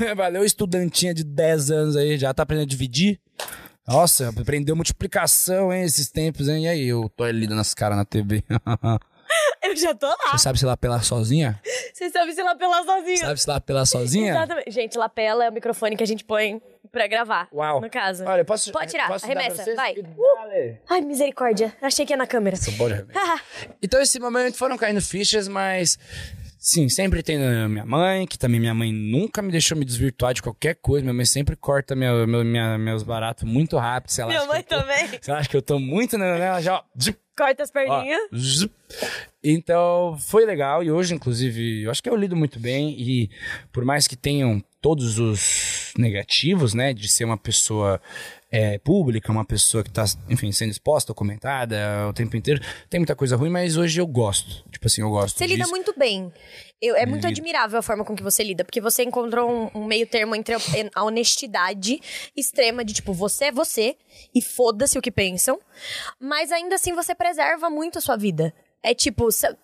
Speaker 2: É. Valeu, estudantinha de 10 anos aí, já tá aprendendo a dividir? Nossa, aprendeu multiplicação, hein, esses tempos, hein? E aí, eu tô ali dando as caras na TV.
Speaker 1: Eu já tô lá.
Speaker 2: Você sabe se lapelar sozinha?
Speaker 1: Você sabe se lapelar sozinho.
Speaker 2: Sabe se lapelar sozinha?
Speaker 1: Exatamente. Gente, lapela é o microfone que a gente põe pra gravar.
Speaker 2: Uau.
Speaker 1: No caso.
Speaker 2: Olha, posso...
Speaker 1: Pode tirar,
Speaker 2: posso
Speaker 1: arremessa, vai.
Speaker 2: Dale.
Speaker 1: Ai, misericórdia. Achei que ia na câmera.
Speaker 2: Sou bom de. Então, esse momento foram caindo fichas, mas. Sim, sempre tem minha mãe, que também minha mãe nunca me deixou me desvirtuar de qualquer coisa. Minha mãe sempre corta meu, meu- minha- meus baratos muito rápido. Se ela
Speaker 1: Minha mãe
Speaker 2: eu tô-
Speaker 1: também.
Speaker 2: Se ela acha que eu tô muito ela já. ó, zip,
Speaker 1: Corta as
Speaker 2: ó,
Speaker 1: perninhas.
Speaker 2: zip. Então, foi legal. E hoje, inclusive, eu acho que eu lido muito bem. E por mais que tenham todos os negativos, né, de ser uma pessoa é, pública, uma pessoa que tá, enfim, sendo exposta ou comentada o tempo inteiro, tem muita coisa ruim, mas hoje eu gosto. Tipo assim, eu gosto
Speaker 1: Você lida
Speaker 2: disso.
Speaker 1: muito bem. Eu- é muito
Speaker 2: Lido.
Speaker 1: admirável a forma com que você lida, porque você encontrou um, um meio termo entre a, a honestidade extrema de tipo, você é você e foda-se o que pensam, mas ainda assim você preserva muito a sua vida. É tipo, você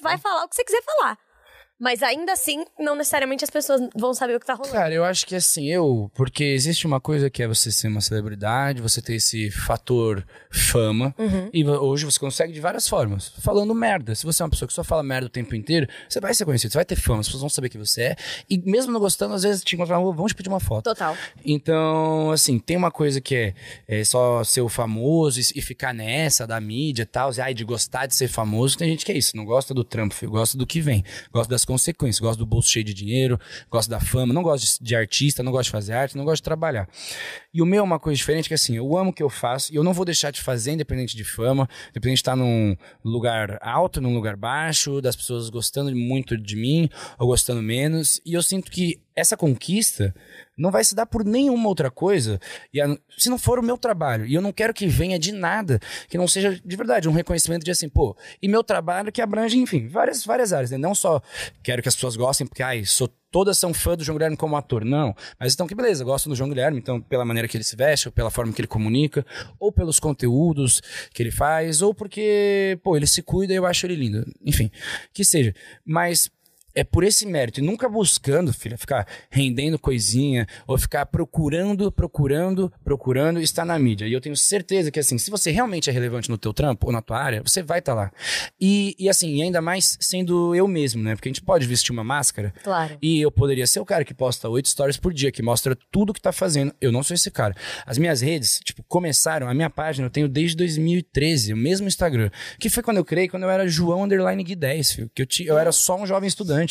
Speaker 1: vai falar o que você quiser falar. Mas ainda assim, não necessariamente as pessoas vão saber o que tá rolando.
Speaker 2: Cara, eu acho que assim, eu. Porque existe uma coisa que é você ser uma celebridade, você ter esse fator fama.
Speaker 1: Uhum.
Speaker 2: E hoje você consegue de várias formas. Falando merda. Se você é uma pessoa que só fala merda o tempo inteiro, você vai ser conhecido, você vai ter fama, as pessoas vão saber que você é. E mesmo não gostando, às vezes te encontrar na rua, vão te pedir uma foto.
Speaker 1: Total.
Speaker 2: Então, assim, tem uma coisa que é, é só ser o famoso e, e ficar nessa da mídia e tal, e, ai, de gostar de ser famoso. Tem gente que é isso, não gosta do trampo, gosta do que vem, gosta das consequências, gosta do bolso cheio de dinheiro, gosta da fama, não gosta de, de artista, não gosta de fazer arte, não gosta de trabalhar. E o meu é uma coisa diferente, que assim, eu amo o que eu faço e eu não vou deixar de fazer, independente de fama, independente de estar num lugar alto, num lugar baixo, das pessoas gostando muito de mim ou gostando menos. E eu sinto que essa conquista não vai se dar por nenhuma outra coisa e a- se não for o meu trabalho. E eu não quero que venha de nada que não seja de verdade um reconhecimento de assim, pô, e meu trabalho que abrange, enfim, várias, várias áreas, né? Não só quero que as pessoas gostem porque, ai, sou todas são fã do João Guilherme como ator, não. Mas então que beleza, gostam do João Guilherme, então pela maneira que ele se veste, ou pela forma que ele comunica, ou pelos conteúdos que ele faz, ou porque, pô, ele se cuida e eu acho ele lindo. Enfim, que seja. Mas é por esse mérito, e nunca buscando, filha, ficar rendendo coisinha, ou ficar procurando, procurando, procurando estar na mídia. E eu tenho certeza que, assim, se você realmente é relevante no teu trampo ou na tua área, você vai estar lá. E, e assim, ainda mais sendo eu mesmo, né? Porque a gente pode vestir uma máscara,
Speaker 1: Claro.
Speaker 2: e eu poderia ser o cara que posta oito stories por dia, que mostra tudo que tá fazendo. Eu não sou esse cara. As minhas redes, tipo, começaram, a minha página eu tenho desde 2013, o mesmo Instagram. Que foi quando eu criei, quando eu era João Underline Gui 10, filho. Que eu, ti- eu era só um jovem estudante.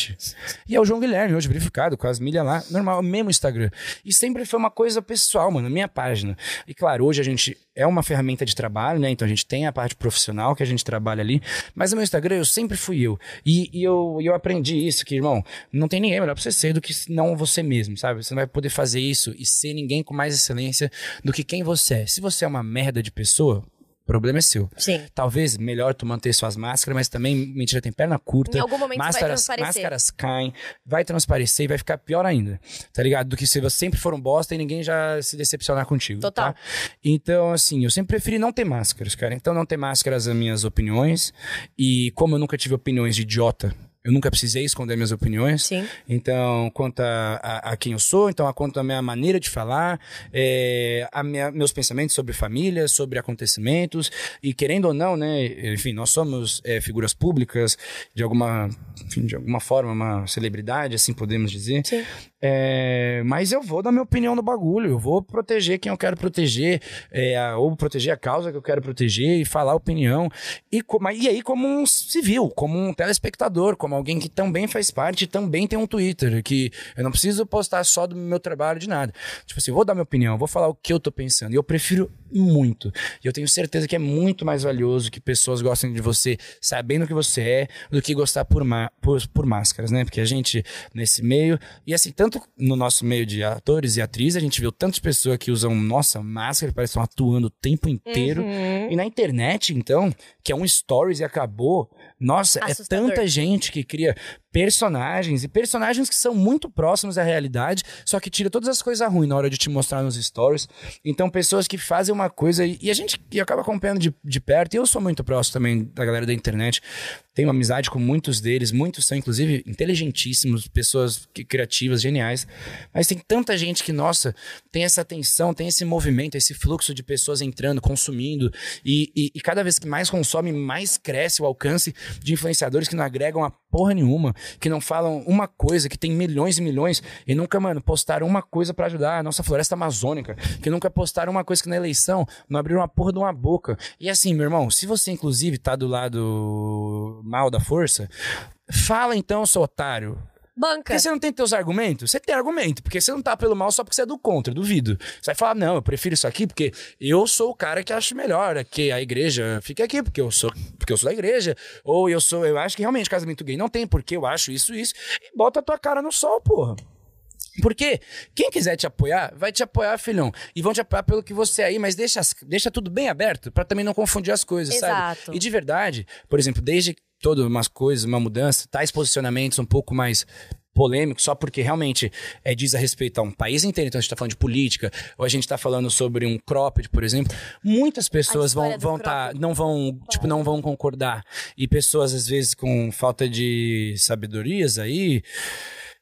Speaker 2: E é o João Guilherme, hoje verificado, com as milhas lá, normal, mesmo Instagram. E sempre foi uma coisa pessoal, mano, minha página. E claro, hoje a gente é uma ferramenta de trabalho, né? Então a gente tem a parte profissional que a gente trabalha ali. Mas no meu Instagram eu sempre fui eu. E, e eu, eu aprendi isso, que, irmão, não tem ninguém melhor pra você ser do que não você mesmo, sabe? Você não vai poder fazer isso e ser ninguém com mais excelência do que quem você é. Se você é uma merda de pessoa, problema é seu.
Speaker 1: Sim.
Speaker 2: Talvez melhor tu manter suas máscaras, mas também, mentira, tem perna curta.
Speaker 1: Em algum momento vai
Speaker 2: máscaras,
Speaker 1: transparecer.
Speaker 2: Máscaras caem, vai transparecer e vai ficar pior ainda, tá ligado? Do que se você sempre for um bosta e ninguém já se decepcionar contigo,
Speaker 1: Total.
Speaker 2: tá? Então, assim, eu sempre preferi não ter máscaras, cara. Então, não ter máscaras as minhas opiniões. E como eu nunca tive opiniões de idiota, eu nunca precisei esconder minhas opiniões.
Speaker 1: Sim.
Speaker 2: Então, quanto a, a- a quem eu sou, então, a quanto a minha maneira de falar, é, a minha- meus pensamentos sobre família, sobre acontecimentos, e querendo ou não, né, enfim, nós somos é, figuras públicas, de alguma, enfim, de alguma forma, uma celebridade, assim podemos dizer.
Speaker 1: Sim.
Speaker 2: É, mas eu vou dar minha opinião no bagulho, eu vou proteger quem eu quero proteger, é, ou proteger a causa que eu quero proteger e falar a opinião. E, e aí, como um civil, como um telespectador, como alguém que também faz parte, também tem um Twitter, que eu não preciso postar só do meu trabalho de nada. Tipo assim, vou dar minha opinião, vou falar o que eu tô pensando. E eu prefiro muito. E eu tenho certeza que é muito mais valioso que pessoas gostem de você sabendo o que você é do que gostar por, por, por máscaras, né? Porque a gente, nesse meio, e assim, tanto no nosso meio de atores e atrizes, a gente viu tantas pessoas que usam, nossa, máscara, parece que estão atuando o tempo inteiro. E na internet, então, que é um stories e acabou, nossa, é
Speaker 1: Assustador.
Speaker 2: tanta gente que cria personagens e personagens que são muito próximos à realidade, só que tira todas as coisas ruins na hora de te mostrar nos stories. Então, pessoas que fazem uma coisa e, e a gente que acaba acompanhando de, de perto, e eu sou muito próximo também da galera da internet, tenho amizade com muitos deles, muitos são inclusive inteligentíssimos, pessoas que- criativas, geniais, mas tem tanta gente que, nossa, tem essa atenção, tem esse movimento, esse fluxo de pessoas entrando, consumindo, e, e- e cada vez que mais consome, mais cresce o alcance de influenciadores que não agregam a porra nenhuma. Que não falam uma coisa, que tem milhões e milhões, e nunca, mano, postaram uma coisa para ajudar a nossa floresta amazônica, que nunca postaram uma coisa que na eleição não abriram uma porra de uma boca. E assim, meu irmão, se você, inclusive, tá do lado mal da força, fala então, seu otário.
Speaker 1: Banca.
Speaker 2: Porque você não tem teus argumentos? Você tem argumento, porque você não tá pelo mal só porque você é do contra, duvido. Você vai falar, não, eu prefiro isso aqui porque eu sou o cara que acho melhor que a igreja fique aqui, porque eu sou, porque eu sou da igreja. Ou eu sou, eu acho que realmente casamento gay não tem, porque eu acho isso, isso. E bota a tua cara no sol, porra. Porque quem quiser te apoiar, vai te apoiar, filhão. E vão te apoiar pelo que você é aí, mas deixa, deixa tudo bem aberto pra também não confundir as coisas, sabe?
Speaker 1: Exato.
Speaker 2: E de verdade, por exemplo, desde todas umas coisas, uma mudança, tais posicionamentos um pouco mais polêmicos, só porque realmente é, diz a respeito a um país inteiro, então a gente tá falando de política, ou a gente tá falando sobre um cropped, por exemplo, muitas pessoas vão vão tá, não vão, tipo, não vão concordar. E pessoas, às vezes, com falta de sabedorias aí,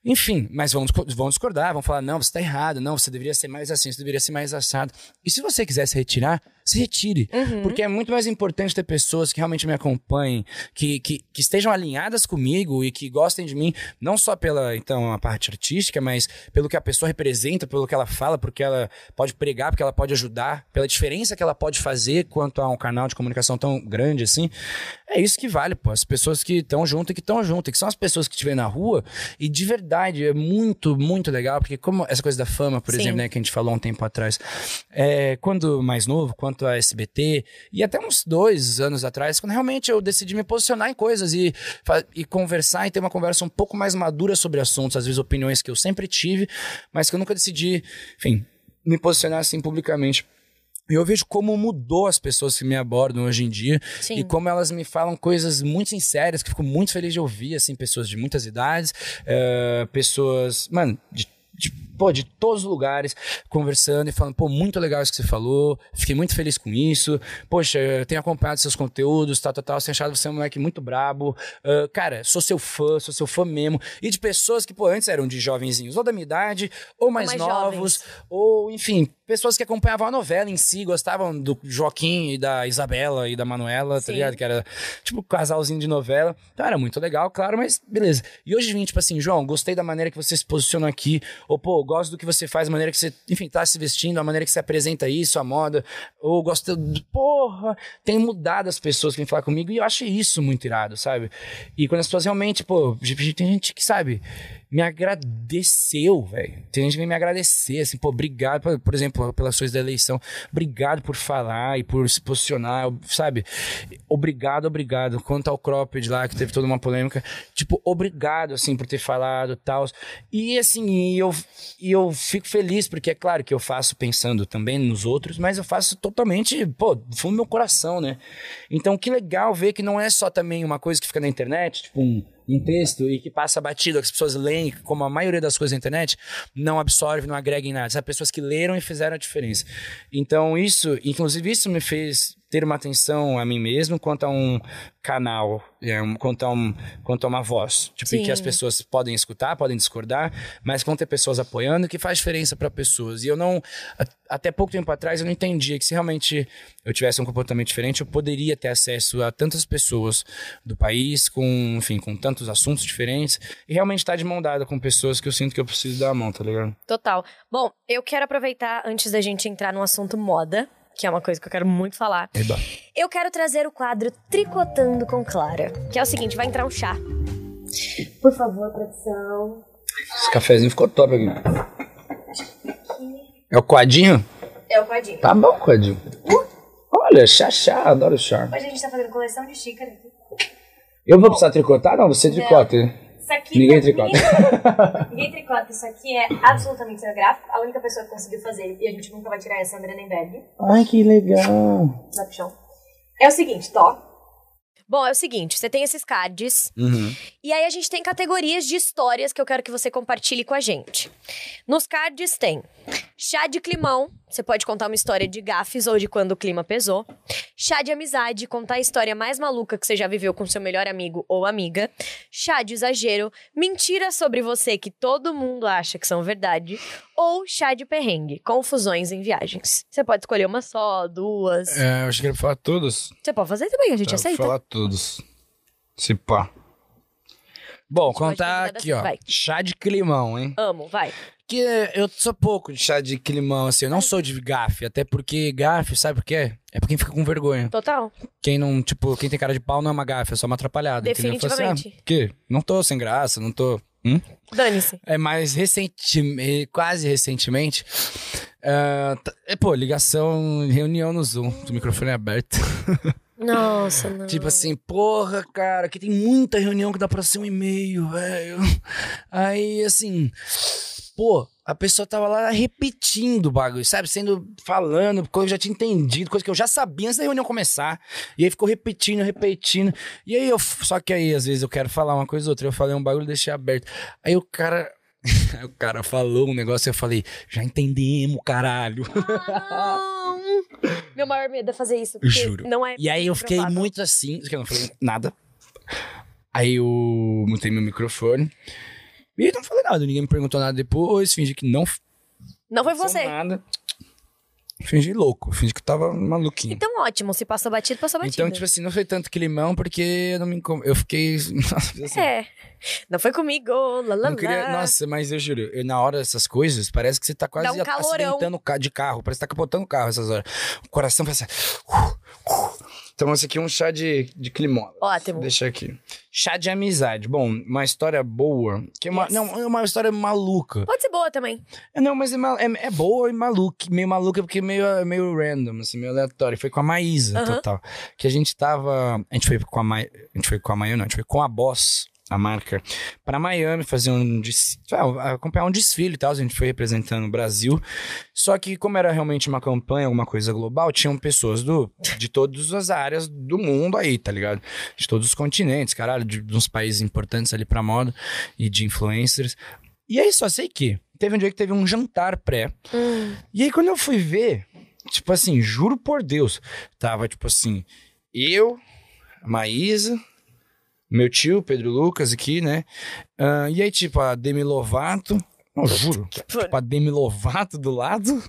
Speaker 2: enfim, mas vão, vão discordar, vão falar, não, você tá errado, não, você deveria ser mais assim, você deveria ser mais assado. E se você quiser se retirar, se retire. Porque é muito mais importante ter pessoas que realmente me acompanhem, que, que, que estejam alinhadas comigo e que gostem de mim, não só pela, então, a parte artística, mas pelo que a pessoa representa, pelo que ela fala, porque ela pode pregar, porque ela pode ajudar, pela diferença que ela pode fazer quanto a um canal de comunicação tão grande assim. É isso que vale, pô. As pessoas que estão junto e que estão junto, que são as pessoas que te vêem na rua. E de verdade, é muito, muito legal, porque como essa coisa da fama, por
Speaker 1: Sim.
Speaker 2: exemplo, né, que a gente falou um tempo atrás, é, quando mais novo, quanto a SBT, e até uns dois anos atrás, quando realmente eu decidi me posicionar em coisas e, e conversar e ter uma conversa um pouco mais madura sobre assuntos, às vezes opiniões que eu sempre tive, mas que eu nunca decidi, enfim, me posicionar assim publicamente. E eu vejo como mudou as pessoas que me abordam hoje em dia
Speaker 1: Sim.
Speaker 2: e como elas me falam coisas muito sinceras, que eu fico muito feliz de ouvir, assim, pessoas de muitas idades, eh, pessoas, mano, de, de, pô, de todos os lugares, conversando e falando, pô, muito legal isso que você falou, fiquei muito feliz com isso, poxa, eu tenho acompanhado seus conteúdos, tal, tal, tal, tenho achado você um moleque muito brabo, Ah, cara, sou seu fã, sou seu fã mesmo, e de pessoas que, pô, antes eram de jovenzinhos, ou da minha idade, ou mais,
Speaker 1: mais
Speaker 2: novos,
Speaker 1: jovens.
Speaker 2: ou, enfim, pessoas que acompanhavam a novela em si, gostavam do Joaquim e da Isabela e da Manuela,
Speaker 1: Sim.
Speaker 2: tá ligado? Que era, tipo, casalzinho de novela. Então era muito legal, claro, mas beleza. E hoje vim, tipo assim, João, gostei da maneira que você se posiciona aqui, ou, pô, gosto do que você faz, a maneira que você, enfim, tá se vestindo, a maneira que você apresenta isso, a moda, ou gosto, de, porra, tem mudado as pessoas que vêm falar comigo, e eu acho isso muito irado, sabe? E quando as pessoas realmente, pô, tem gente que, sabe, me agradeceu, velho. Tem gente que vem me agradecer, assim, pô, obrigado, por, por exemplo, coisas da eleição. Obrigado por falar e por se posicionar, sabe? Obrigado, obrigado. Quanto ao cropped lá, que teve toda uma polêmica, tipo, obrigado, assim, por ter falado tal. E, assim, e eu, e eu fico feliz, porque é claro que eu faço pensando também nos outros, mas eu faço totalmente, pô, do fundo do meu coração, né? Então, que legal ver que não é só também uma coisa que fica na internet, tipo, um um texto e que passa batido, que as pessoas leem, como a maioria das coisas da internet, não absorve, não agrega em nada. São pessoas que leram e fizeram a diferença. Então, isso, inclusive, isso me fez ter uma atenção a mim mesmo quanto a um canal, é, quanto, a um, quanto a uma voz. Tipo, que as pessoas podem escutar, podem discordar, mas vão ter pessoas apoiando que faz diferença para pessoas. E eu não, até pouco tempo atrás, eu não entendia que se realmente eu tivesse um comportamento diferente, eu poderia ter acesso a tantas pessoas do país, com, enfim, com tantos assuntos diferentes, e realmente estar de mão dada com pessoas que eu sinto que eu preciso dar a mão, tá ligado?
Speaker 1: Total. Bom, eu quero aproveitar antes da gente entrar no assunto moda, que é uma coisa que eu quero muito falar.
Speaker 2: Eba.
Speaker 1: Eu quero trazer o quadro Tricotando com Clara, que é o seguinte, vai entrar um chá. Por favor, produção.
Speaker 2: Esse cafezinho ficou top aqui. É o quadinho?
Speaker 1: É o quadrinho.
Speaker 2: Tá bom, quadinho. Olha, chá, chá, adoro chá.
Speaker 1: Hoje a gente tá fazendo coleção de xícara aqui.
Speaker 2: Eu vou precisar tricotar? Não, você tricota.
Speaker 1: Isso aqui
Speaker 2: Ninguém
Speaker 1: tá-
Speaker 2: tricota.
Speaker 1: Ninguém, ninguém tricota. Isso aqui é absolutamente cenográfico. A única pessoa que conseguiu fazer, e a gente nunca vai tirar é a Sandra Nemberg.
Speaker 2: Ai, que legal.
Speaker 1: Vai pro chão. É o seguinte, Tó. Bom, é o seguinte, você tem esses cards,
Speaker 2: Uhum.
Speaker 1: e aí a gente tem categorias de histórias que eu quero que você compartilhe com a gente. Nos cards tem chá de climão, você pode contar uma história de gafes ou de quando o clima pesou. Chá de amizade, contar a história mais maluca que você já viveu com seu melhor amigo ou amiga. Chá de exagero, mentiras sobre você que todo mundo acha que são verdade. Ou chá de perrengue, confusões em viagens. Você pode escolher uma só, duas.
Speaker 2: É, eu achei que pra falar todos.
Speaker 1: Você pode fazer também, a gente
Speaker 2: Pra
Speaker 1: aceita.
Speaker 2: falar todos. Se pá. Bom, contar aqui, ó.
Speaker 1: vai.
Speaker 2: Chá de climão, hein?
Speaker 1: Amo, vai.
Speaker 2: Que eu sou pouco de chá de climão, assim. Eu não sou de gafe, até porque gafe, sabe por quê? É pra quem fica com vergonha.
Speaker 1: Total.
Speaker 2: Quem não, tipo, quem tem cara de pau não é uma gafe, é só uma atrapalhada. falei assim,
Speaker 1: Definitivamente.
Speaker 2: ah, quê? Não tô sem graça, não tô. Hum?
Speaker 1: Dane-se.
Speaker 2: É mais recentemente, quase recentemente. tá- é, pô, ligação, reunião no Zoom, o microfone é aberto.
Speaker 1: Nossa, não.
Speaker 2: Tipo assim, porra, cara, aqui tem muita reunião que dá pra ser um e-mail, velho. Aí, assim, pô, a pessoa tava lá repetindo o bagulho, sabe? Sendo, falando, coisa que eu já tinha entendido, coisa que eu já sabia antes da reunião começar. E aí ficou repetindo, repetindo. E aí eu, só que aí, às vezes, eu quero falar uma coisa ou outra. Eu falei um bagulho e deixei aberto. Aí o cara. Aí o cara falou um negócio e eu falei, já entendemos, caralho.
Speaker 1: Não. Meu maior medo é fazer isso.
Speaker 2: Juro.
Speaker 1: Não é
Speaker 2: E aí eu fiquei
Speaker 1: provável.
Speaker 2: muito assim, que eu não falei nada. Aí eu mutei meu microfone. E não falei nada, ninguém me perguntou nada depois, fingi que não
Speaker 1: Não foi você.
Speaker 2: nada. Fingi louco, fingi que tava maluquinho.
Speaker 1: Então ótimo, se passou batido, passou batido.
Speaker 2: Então, tipo assim, não foi tanto climão porque eu não me incom... Eu fiquei. Assim,
Speaker 1: É. Não foi comigo,
Speaker 2: não queria... Nossa, mas eu juro, eu, na hora dessas coisas, parece que você tá quase
Speaker 1: Dá um
Speaker 2: acidentando de carro, parece que tá capotando o carro essas horas. O coração faz assim. uh, uh. Então, esse aqui é um chá de, de climão.
Speaker 1: Ótimo.
Speaker 2: Deixa aqui. Chá de amizade. Bom, uma história boa. Que é uma,
Speaker 1: Yes.
Speaker 2: Não, é uma história maluca.
Speaker 1: Pode ser boa também.
Speaker 2: É, Não, mas é, é- é boa e maluca. Meio maluca porque meio, meio random, assim, meio aleatório. Foi com a Maísa,
Speaker 1: Aham.
Speaker 2: total. Que a gente tava. A gente foi com a Maísa. A gente foi com a Maísa, não. A gente foi com a Boss, a marca, pra Miami fazer um. des- ah, acompanhar um desfile e tal. A gente foi representando o Brasil. Só que, como era realmente uma campanha, alguma coisa global, tinham pessoas do, de todas as áreas do mundo aí, tá ligado? De todos os continentes, caralho, de, de uns países importantes ali pra moda e de influencers. E aí, só sei que teve um dia que teve um jantar pré.
Speaker 1: Hum.
Speaker 2: E aí, quando eu fui ver, tipo assim, juro por Deus, tava tipo assim, eu, a Maísa, meu tio, Pedro Lucas aqui, né? Ah, e aí, tipo, a Demi Lovato. Não, juro. Tipo, a Demi Lovato do lado.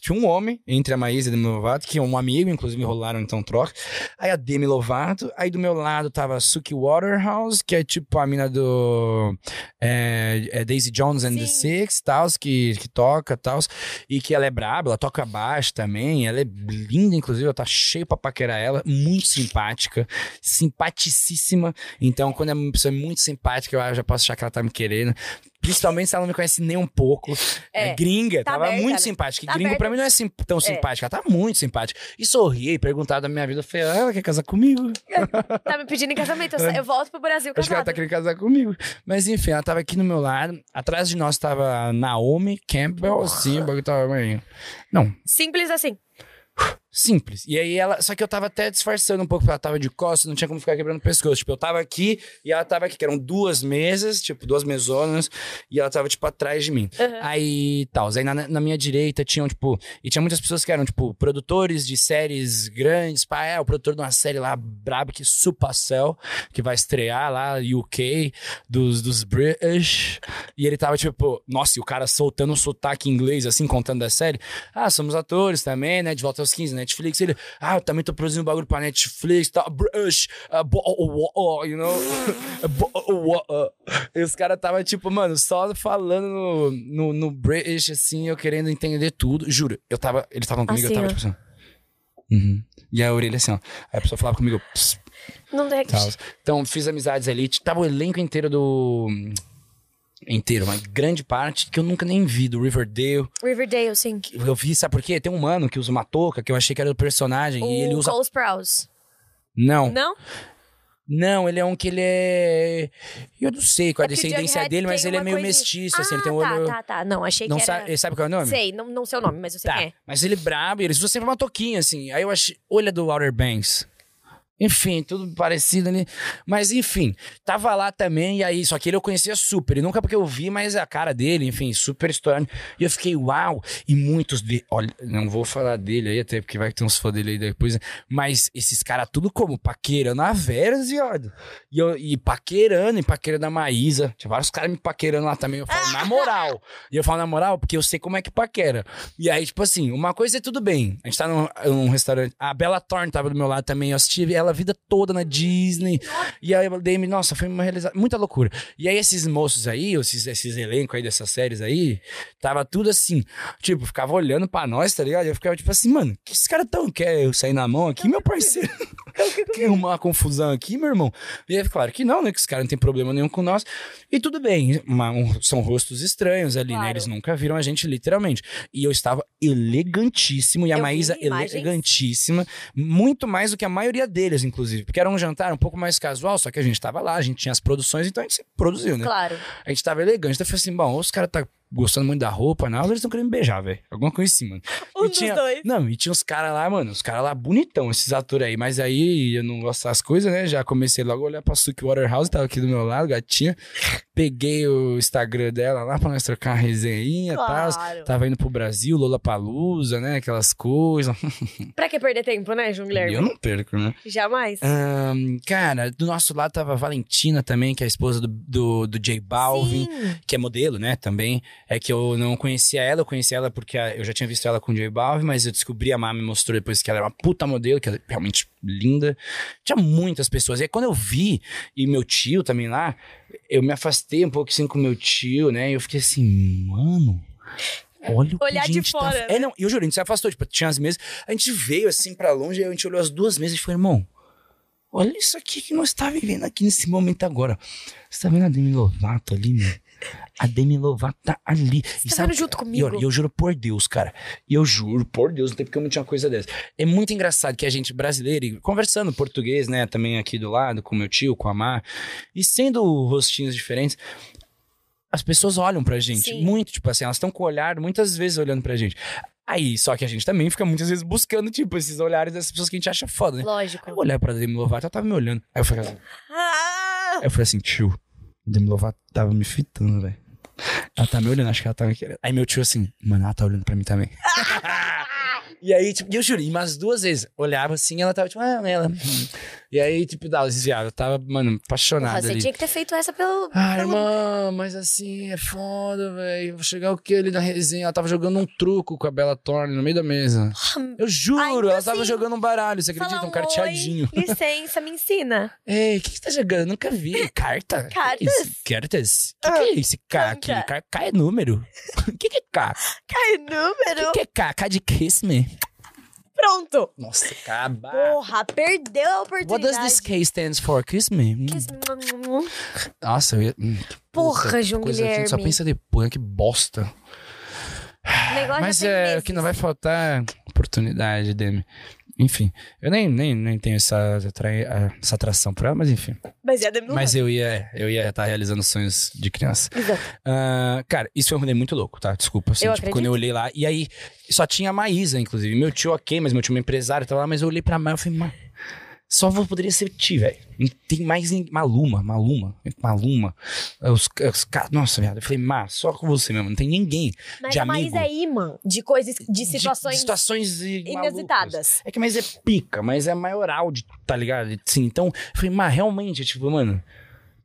Speaker 2: Tinha um homem entre a Maísa e a Demi Lovato, que é um amigo, inclusive rolaram então troca. Aí a Demi Lovato. Aí do meu lado tava a Suki Waterhouse, que é tipo a mina do é, é Daisy Jones and the
Speaker 1: Sim.
Speaker 2: Six, tal, que, que toca, tal. E que ela é braba, ela toca baixo também. Ela é linda, inclusive, ela tá cheio pra paquerar ela. Muito simpática, simpaticíssima. Então, quando é uma pessoa muito simpática, eu já posso achar que ela tá me querendo. Principalmente se ela não me conhece nem um pouco. É,
Speaker 1: É,
Speaker 2: gringa,
Speaker 1: tá
Speaker 2: tava
Speaker 1: aberta,
Speaker 2: muito
Speaker 1: né?
Speaker 2: simpática.
Speaker 1: Tá
Speaker 2: gringo pra
Speaker 1: aberta.
Speaker 2: mim não é sim- tão simpática, ela tá muito simpática. E sorria e perguntava da minha vida. Eu falei, ah, ela quer casar comigo?
Speaker 1: Tá me pedindo em casamento. Eu, eu volto pro Brasil
Speaker 2: Acho que ela tá querendo casar comigo. Mas enfim, ela tava aqui no meu lado. Atrás de nós tava Naomi Campbell, assim, o bagulho tava. Não,
Speaker 1: Simples assim.
Speaker 2: Simples. E aí ela. Só que eu tava até disfarçando um pouco, porque ela tava de costas, não tinha como ficar quebrando o pescoço. Tipo, eu tava aqui e ela tava aqui, que eram duas mesas, tipo, duas mesonas, e ela tava, tipo, atrás de mim.
Speaker 1: Uhum.
Speaker 2: Aí tal. Aí na, na minha direita tinham, tipo. E tinha muitas pessoas que eram, tipo, produtores de séries grandes. Pá, é, o produtor de uma série lá braba que Supacel, que vai estrear lá, UK, dos, dos British. E ele tava, tipo, nossa, e o cara soltando um sotaque inglês, assim, contando da série. Ah, somos atores também, né? De volta aos 15, Netflix. Ele, ah, eu também tô produzindo bagulho pra Netflix, tá? Brush, uh, bo- oh, oh, oh, you know? Oh, oh, oh. E os caras tava, tipo, mano, só falando no, no, no British, assim, eu querendo entender tudo. Juro, eu tava, eles estavam comigo,
Speaker 1: Assim,
Speaker 2: eu tava, tipo assim. Uhum. E a orelha assim, ó. Aí a pessoa falava comigo, pss,
Speaker 1: Não
Speaker 2: tal. Então, fiz amizades ali. Tava o elenco inteiro do. Inteiro, uma grande parte que eu nunca nem vi, do Riverdale.
Speaker 1: Riverdale, sim.
Speaker 2: Eu vi, sabe por quê? Tem um mano que usa uma touca que eu achei que era do personagem. e ele
Speaker 1: O
Speaker 2: usa.
Speaker 1: Cole Sprouse.
Speaker 2: Não.
Speaker 1: Não?
Speaker 2: Não, ele é um que ele é. Eu não sei qual é a
Speaker 1: É o
Speaker 2: descendência dele, mas ele é meio
Speaker 1: coisinha-
Speaker 2: mestiço, assim, ele tem
Speaker 1: Ah,
Speaker 2: um olho.
Speaker 1: Tá, tá, tá. Não, achei
Speaker 2: Não
Speaker 1: que era...
Speaker 2: sabe, sabe qual é o nome?
Speaker 1: Sei, não, não sei o nome, mas eu sei
Speaker 2: Tá,
Speaker 1: quem é.
Speaker 2: mas ele brabo, e ele usa sempre uma toquinha, assim. Aí eu achei. Olha do Outer Banks. Enfim, tudo parecido ali. Mas enfim, tava lá também, e aí, só que ele eu conhecia super. E nunca porque eu vi, mas a cara dele, enfim, super estourando. E eu fiquei, uau! E muitos de. Olha, não vou falar dele aí, até porque vai ter uns fãs dele aí depois. né? Mas esses caras tudo como? Paquerando a Veras, viado. E, eu, e paquerando, e paquerando a Maísa. Tinha vários caras me paquerando lá também. Eu falo, na moral. E eu falo, na moral, porque eu sei como é que paquera. E aí, tipo assim, uma coisa é tudo bem. A gente tá num, num restaurante. A Bella Thorne tava do meu lado também. Eu assisti ela a vida toda na Disney. E aí a DM, nossa, foi uma realização, muita loucura. E aí esses moços aí, esses, esses elencos aí dessas séries aí, tava tudo assim, tipo, ficava olhando pra nós, tá ligado? Eu ficava tipo assim, mano, que esses caras tão, quer eu sair na mão aqui, meu parceiro? Arrumar uma confusão aqui, meu irmão? E aí, claro que não, né, que os caras não tem problema nenhum com nós. E tudo bem, uma- um- são rostos estranhos ali, né?
Speaker 1: Claro.
Speaker 2: Eles nunca viram a gente literalmente. E eu estava elegantíssimo e a
Speaker 1: Eu
Speaker 2: Maísa elegantíssima, muito mais do que a maioria deles, inclusive. Porque era um jantar um pouco mais casual, só que a gente tava lá, a gente tinha as produções, então a gente produziu, né?
Speaker 1: Claro.
Speaker 2: A gente tava elegante. Então eu falei assim: bom, os caras tá gostando muito da roupa, não, ou eles estão querendo me beijar, velho. Alguma coisa assim, mano.
Speaker 1: Um
Speaker 2: E
Speaker 1: dos
Speaker 2: tinha,
Speaker 1: dois.
Speaker 2: Não, e tinha uns caras lá, mano, os caras lá bonitão, esses atores aí. Mas aí eu não gosto das coisas, né? Já comecei logo a olhar pra Suki Waterhouse, tava aqui do meu lado, gatinha. Peguei o Instagram dela lá pra nós trocar uma resenha e
Speaker 1: Claro.
Speaker 2: tal. Tava indo pro Brasil, Lola Palusa, né? Aquelas coisas.
Speaker 1: Pra que perder tempo, né, João Guilherme?
Speaker 2: eu não perco, né?
Speaker 1: Jamais.
Speaker 2: Ahn, cara, do nosso lado tava a Valentina também, que é a esposa do, do, do J Balvin
Speaker 1: Sim.
Speaker 2: que é modelo, né, também. É que eu não conhecia ela, eu conhecia ela porque a- eu já tinha visto ela com o J Balvin, mas eu descobri, a Má me mostrou depois que ela era uma puta modelo, que ela é realmente linda. Tinha muitas pessoas. E aí quando eu vi, e meu tio também lá, eu me afastei um pouco assim com meu tio, né, e eu fiquei assim, mano... Olha o que
Speaker 1: Olhar
Speaker 2: a
Speaker 1: de
Speaker 2: gente tá...
Speaker 1: fora, né?
Speaker 2: É, não, e eu juro, a gente se afastou, tipo, tinha as mesas, a gente veio assim pra longe, a gente olhou as duas mesas e falou, irmão, olha isso aqui que nós tá vivendo aqui nesse momento agora. Você tá vendo a Demi Lovato ali, meu? A Demi Lovato tá ali.
Speaker 1: Você tá junto
Speaker 2: E
Speaker 1: comigo?
Speaker 2: eu, e eu juro por Deus, cara. E eu juro por Deus, não tem porque eu não tinha uma coisa dessa. É muito engraçado que a gente brasileiro, e conversando português, né, também aqui do lado, com meu tio, com a Mar, e sendo rostinhos diferentes, as pessoas olham pra gente.
Speaker 1: Sim.
Speaker 2: Muito, tipo assim, elas estão com o olhar muitas vezes olhando pra gente. Aí, só que a gente também fica muitas vezes buscando, tipo, esses olhares dessas pessoas que a gente acha foda, né?
Speaker 1: Lógico.
Speaker 2: eu olhei pra Demi Lovato, ela tava me olhando. Aí eu falei assim,
Speaker 1: Ah!
Speaker 2: aí eu falei assim, tio, Demi Lovato tava me fitando, velho. Ela tá me olhando, acho que ela tava querendo. Aí meu tio assim, mano, ela tá olhando pra mim também. e aí, tipo, eu juro, e umas duas vezes, olhava assim, ela tava tipo, ah, ela. E aí, tipo, dava desviava. Eu tava, mano, apaixonado
Speaker 1: Porra, você
Speaker 2: ali.
Speaker 1: tinha que ter feito essa pelo.
Speaker 2: Ah,
Speaker 1: pelo-
Speaker 2: irmã, mas assim, é foda, velho. Vou chegar o que ali na resenha? Ela tava jogando um truco com a Bela Thorne no meio da mesa. Eu juro,
Speaker 1: Ainda
Speaker 2: ela tava
Speaker 1: assim,
Speaker 2: jogando um baralho, você acredita? Um carteadinho.
Speaker 1: Oi, licença, me ensina.
Speaker 2: Ei, o que, que você tá jogando? Nunca vi. Carta?
Speaker 1: Cartas?
Speaker 2: Que é? Cartas? O que, que é esse K aqui? K, K é número. O que, que é K?
Speaker 1: Cai
Speaker 2: O
Speaker 1: número.
Speaker 2: que, que é K? K de kiss me?
Speaker 1: Pronto.
Speaker 2: Nossa, K.
Speaker 1: Porra, perdeu a
Speaker 2: What
Speaker 1: oportunidade.
Speaker 2: does this K stands for? Kiss me. Hum.
Speaker 1: Kiss-
Speaker 2: Nossa, eu ia... hum, que
Speaker 1: Porra,
Speaker 2: puta
Speaker 1: João
Speaker 2: coisa que a gente só
Speaker 1: Guilherme.
Speaker 2: pensa depois, que bosta.
Speaker 1: Negócio
Speaker 2: Mas é, o que não vai faltar é oportunidade, Demi. Enfim, eu nem, nem, nem tenho essa, essa atração por ela, mas enfim.
Speaker 1: Mas é
Speaker 2: Mas eu ia eu ia estar realizando sonhos de criança.
Speaker 1: Exato.
Speaker 2: Ah, cara, isso foi um rolê muito louco, tá? Desculpa, assim,
Speaker 1: Eu
Speaker 2: tipo, quando eu olhei lá. E aí, só tinha a Maísa, inclusive. Meu tio, ok, mas meu tio é um empresário, tava lá, mas eu olhei pra Maísa e falei, só poderia ser ti, velho. Não tem mais ninguém. Maluma, Maluma, Maluma. Os, os caras. Nossa, viado. Eu falei, mas só com você mesmo, não tem ninguém.
Speaker 1: Mas
Speaker 2: de amigo.
Speaker 1: Maísa é imã de coisas, de situações
Speaker 2: De, situações
Speaker 1: inusitadas.
Speaker 2: malucas. É que mais é pica, mas é maioral, de, tá ligado? Sim, então, eu falei, mas realmente, tipo, mano,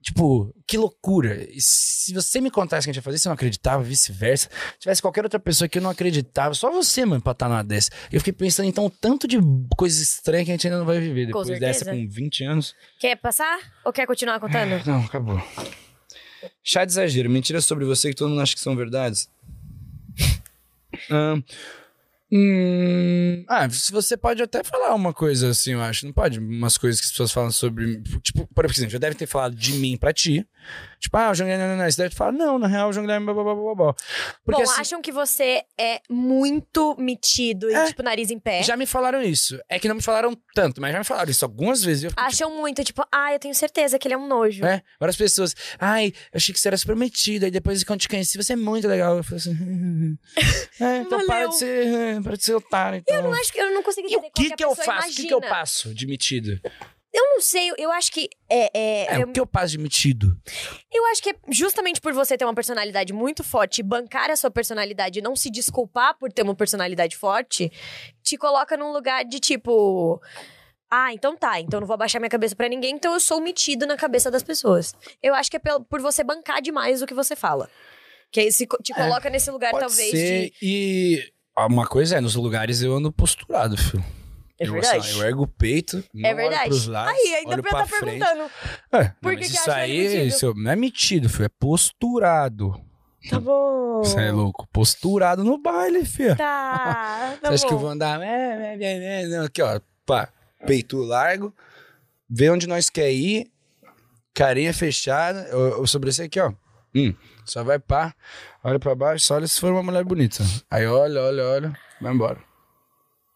Speaker 2: tipo, que loucura. E se você me contasse que a gente ia fazer isso, eu não acreditava, vice-versa. Se tivesse qualquer outra pessoa que eu não acreditava, só você, mano, pra estar numa dessa. Eu fiquei pensando, então, tanto de coisas estranhas que a gente ainda não vai viver
Speaker 1: Com
Speaker 2: depois dessa
Speaker 1: certeza.
Speaker 2: com 20 anos.
Speaker 1: Quer passar ou quer continuar contando?
Speaker 2: Não, acabou. Chá de exagero, mentiras sobre você que todo mundo acha que são verdades. Ahn, hum, ah, você pode até falar uma coisa assim, eu acho. Não pode? Umas coisas que as pessoas falam sobre. Tipo, por exemplo, já devem ter falado de mim pra ti. Tipo, ah, o João Guilherme, não, não, não. Você deve falar, não, na real, o João Guilherme, blá, blá, blá, blá, blá. Porque
Speaker 1: Bom,
Speaker 2: assim,
Speaker 1: acham que você é muito metido e,
Speaker 2: É.
Speaker 1: tipo, nariz em pé.
Speaker 2: já me falaram isso. É que não me falaram tanto, mas já me falaram isso algumas vezes. Eu
Speaker 1: Acham muito, tipo, ah, eu tenho certeza que ele é um nojo.
Speaker 2: É, várias pessoas. Ai, eu achei que você era super metido. Aí depois, quando te conheci, você é muito legal. Eu falei assim. é, então para de ser. Para de ser otário. Então.
Speaker 1: Eu não acho que eu não consigo
Speaker 2: E
Speaker 1: entender
Speaker 2: o que que
Speaker 1: a
Speaker 2: eu faço? O que que eu passo de metido?
Speaker 1: Eu não sei, eu acho que é, é,
Speaker 2: É,
Speaker 1: eu,
Speaker 2: o que eu passo de metido?
Speaker 1: eu acho que é justamente por você ter uma personalidade muito forte, bancar a sua personalidade e não se desculpar por ter uma personalidade forte, te coloca num lugar de tipo, ah, então tá, então não vou abaixar minha cabeça pra ninguém, então eu sou metido na cabeça das pessoas. Eu acho que é por você bancar demais o que você fala. Que aí se te coloca nesse lugar
Speaker 2: É,
Speaker 1: talvez
Speaker 2: ser.
Speaker 1: de
Speaker 2: E. ah, Uma coisa é, nos lugares eu ando posturado, filho.
Speaker 1: É
Speaker 2: eu,
Speaker 1: verdade.
Speaker 2: assim, eu ergo o peito, não
Speaker 1: É verdade.
Speaker 2: olho pros lados,
Speaker 1: Aí, ainda
Speaker 2: olho pra
Speaker 1: tá
Speaker 2: frente.
Speaker 1: perguntando.
Speaker 2: É,
Speaker 1: Por
Speaker 2: não,
Speaker 1: que que
Speaker 2: isso aí isso não é metido, filho, é posturado.
Speaker 1: Tá bom.
Speaker 2: Você é louco, posturado no baile, filho.
Speaker 1: Tá, tá
Speaker 2: Você acha que eu
Speaker 1: bom.
Speaker 2: vou andar? É, é, é, é, não, aqui, ó, pá, peito largo, vê onde nós quer ir, carinha fechada, eu, eu sobrecei aqui, ó. Hum, só vai pá, olha pra baixo, só olha se for uma mulher bonita. Aí olha, olha, olha, vai embora.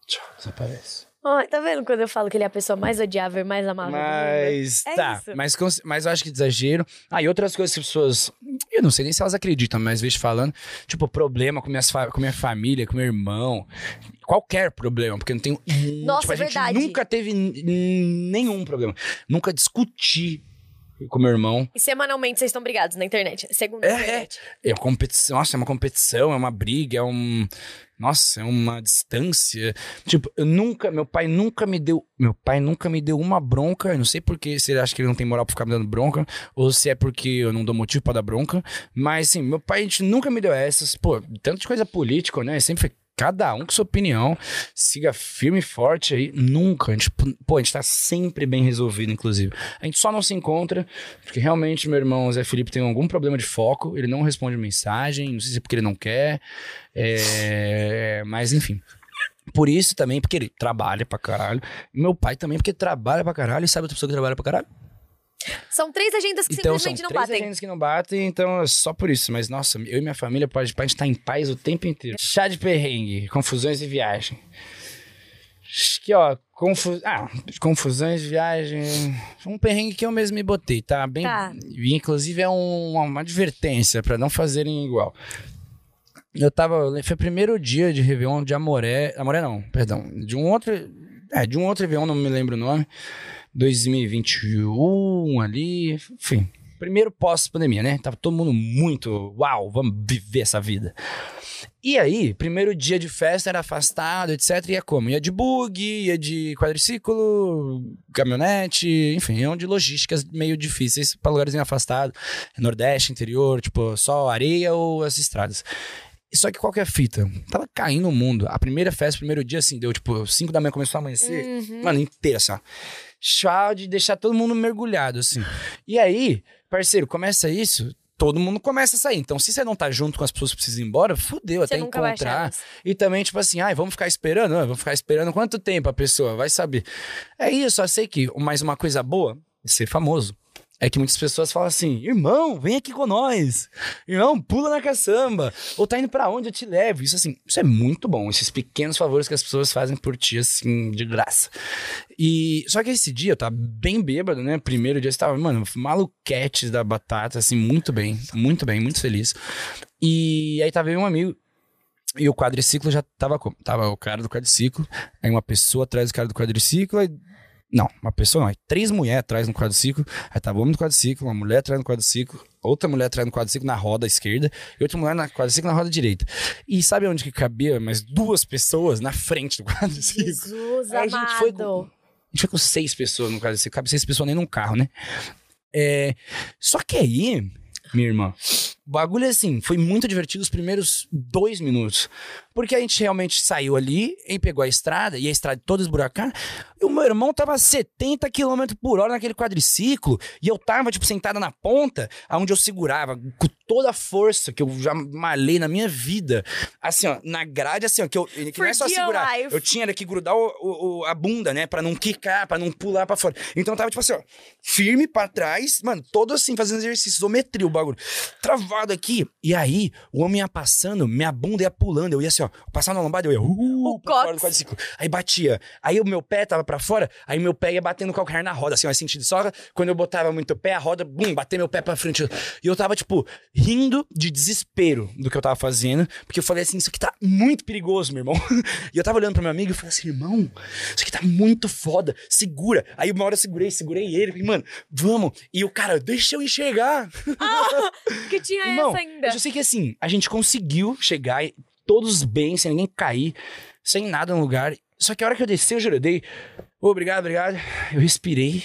Speaker 2: Tchau, desaparece.
Speaker 1: Ai, tá vendo quando eu falo que ele é a pessoa mais odiável e mais amável?
Speaker 2: Mas,
Speaker 1: É
Speaker 2: tá,
Speaker 1: isso.
Speaker 2: mas, mas eu acho que exagero. Ah, e outras coisas que as pessoas. Eu não sei nem se elas acreditam, mas vejo falando. Tipo, problema com, minhas com minha família, com meu irmão. Qualquer problema, porque eu não tenho.
Speaker 1: Nossa,
Speaker 2: tipo, a
Speaker 1: é
Speaker 2: gente
Speaker 1: verdade.
Speaker 2: nunca teve nenhum problema. Nunca discuti com meu irmão.
Speaker 1: E semanalmente vocês estão brigados na internet. Segundo
Speaker 2: É,
Speaker 1: internet.
Speaker 2: É uma competição, nossa, é uma competição, é uma briga, é um. Nossa, é uma distância. Tipo, eu nunca, meu pai nunca me deu, meu pai nunca me deu uma bronca. Eu não sei porque, se ele acha que ele não tem moral pra ficar me dando bronca, ou se é porque eu não dou motivo pra dar bronca. Mas, assim, meu pai a gente nunca me deu essas. Pô, tanto de coisa política, né? Sempre foi cada um com sua opinião. Siga firme e forte aí. Nunca. A gente, pô, a gente tá sempre bem resolvido, inclusive. A gente só não se encontra porque realmente meu irmão Zé Felipe tem algum problema de foco. Ele não responde mensagem. Não sei se é porque ele não quer. É, mas, enfim. Por isso também, porque ele trabalha pra caralho. Meu pai também, porque trabalha pra caralho. E sabe outra pessoa que trabalha pra caralho?
Speaker 1: São três agendas que
Speaker 2: Então são
Speaker 1: simplesmente não
Speaker 2: três
Speaker 1: batem.
Speaker 2: agendas que não batem, então é só por isso. Mas, nossa, eu e minha família, pode, a gente tá em paz o tempo inteiro. Chá de perrengue, confusões de viagem. Que, ó, confu... ah, confusões viagem. Um perrengue que eu mesmo me botei, tá? Bem.
Speaker 1: Tá.
Speaker 2: E, inclusive, é um- uma advertência pra não fazerem igual. Eu tava. Foi o primeiro dia de Réveillon de Amoré. Amoré não, perdão. De um outro. É, de um outro Réveillon, não me lembro o nome. 2021 ali. Enfim. Primeiro pós-pandemia, né? Tava todo mundo muito. Uau, vamos viver essa vida. E aí, primeiro dia de festa era afastado, etc. Ia como? Ia de bug, ia de quadriciclo, caminhonete, enfim, iam de logísticas meio difíceis pra lugares afastados. Nordeste, interior, tipo, só areia ou as estradas. Só que qual que é a fita? Tava caindo o mundo. A primeira festa, primeiro dia, assim, deu tipo 5 da manhã, começou a amanhecer. Mano, inteira, assim, ó. Chá de deixar todo mundo mergulhado, assim. E aí, parceiro, começa isso, todo mundo começa a sair. Então, se você não tá junto com as pessoas que precisam ir embora, fudeu,
Speaker 1: Você
Speaker 2: até encontrar. E também, tipo assim, ai, vamos ficar esperando? Ah, Vamos ficar esperando quanto tempo a pessoa? Vai saber. É isso, só sei que mais uma coisa boa é ser famoso. É que muitas pessoas falam assim, irmão, vem aqui com nós. Irmão, pula na caçamba. Ou tá indo pra onde eu te levo. Isso assim, isso é muito bom. Esses pequenos favores que as pessoas fazem por ti, assim, de graça. E só que esse dia eu tava bem bêbado, né? Primeiro dia eu tava, mano, maluquetes da batata, assim, muito bem, muito bem, muito feliz. E aí tava eu um amigo. E o quadriciclo já tava como? Tava o cara do quadriciclo, aí uma pessoa atrás do cara do quadriciclo, aí. Não, uma pessoa não, aí três mulheres atrás no quadriciclo, aí tava o homem do quadriciclo, uma mulher atrás no quadriciclo, outra mulher atrás no quadriciclo na roda esquerda e outra mulher na quadriciclo na roda direita. E sabe onde que cabia mais duas pessoas na frente do quadriciclo?
Speaker 1: Jesus
Speaker 2: Aí a
Speaker 1: amado.
Speaker 2: gente foi com, a gente foi com seis pessoas no quadriciclo, cabe seis pessoas nem num carro, né? É, só que aí, minha irmã, o bagulho é assim, foi muito divertido os primeiros dois minutos. Porque a gente realmente saiu ali e pegou a estrada, e a estrada toda esburacada, e o meu irmão tava a 70 km por hora naquele quadriciclo, e eu tava, tipo, sentada na ponta, aonde eu segurava com toda a força que eu já malhei na minha vida. Assim, ó, na grade, assim, ó, que, eu, que não é só segurar.
Speaker 1: life.
Speaker 2: Eu tinha que grudar o, o- o- a bunda, né? Pra não quicar, pra não pular pra fora. Então eu tava, tipo assim, ó, firme pra trás, mano, todo assim, fazendo exercício, isometria o bagulho. Travado aqui. E aí, o homem ia passando, minha bunda ia pulando, eu ia assim, ó, passando na lombada, eu ia, uh,
Speaker 1: O.
Speaker 2: Aí batia. Aí o meu pé tava pra fora, aí meu pé ia batendo o calcanhar na roda, assim, ó, sentido só. Quando eu botava muito pé, a roda, bum, bater meu pé pra frente. E eu tava, tipo, rindo de desespero do que eu tava fazendo, porque eu falei assim, isso aqui tá muito perigoso, meu irmão. E eu tava olhando pro meu amigo e falei assim, irmão, isso aqui tá muito foda, segura. Aí uma hora eu segurei, segurei ele, falei, mano, vamos. E o cara, deixa eu enxergar.
Speaker 1: Que tinha
Speaker 2: Irmão,
Speaker 1: essa ainda.
Speaker 2: eu sei que assim, a gente conseguiu chegar e todos bem, sem ninguém cair, sem nada no lugar. Só que a hora que eu desci, eu juro, dei. "Ô, obrigado, obrigado. Eu respirei.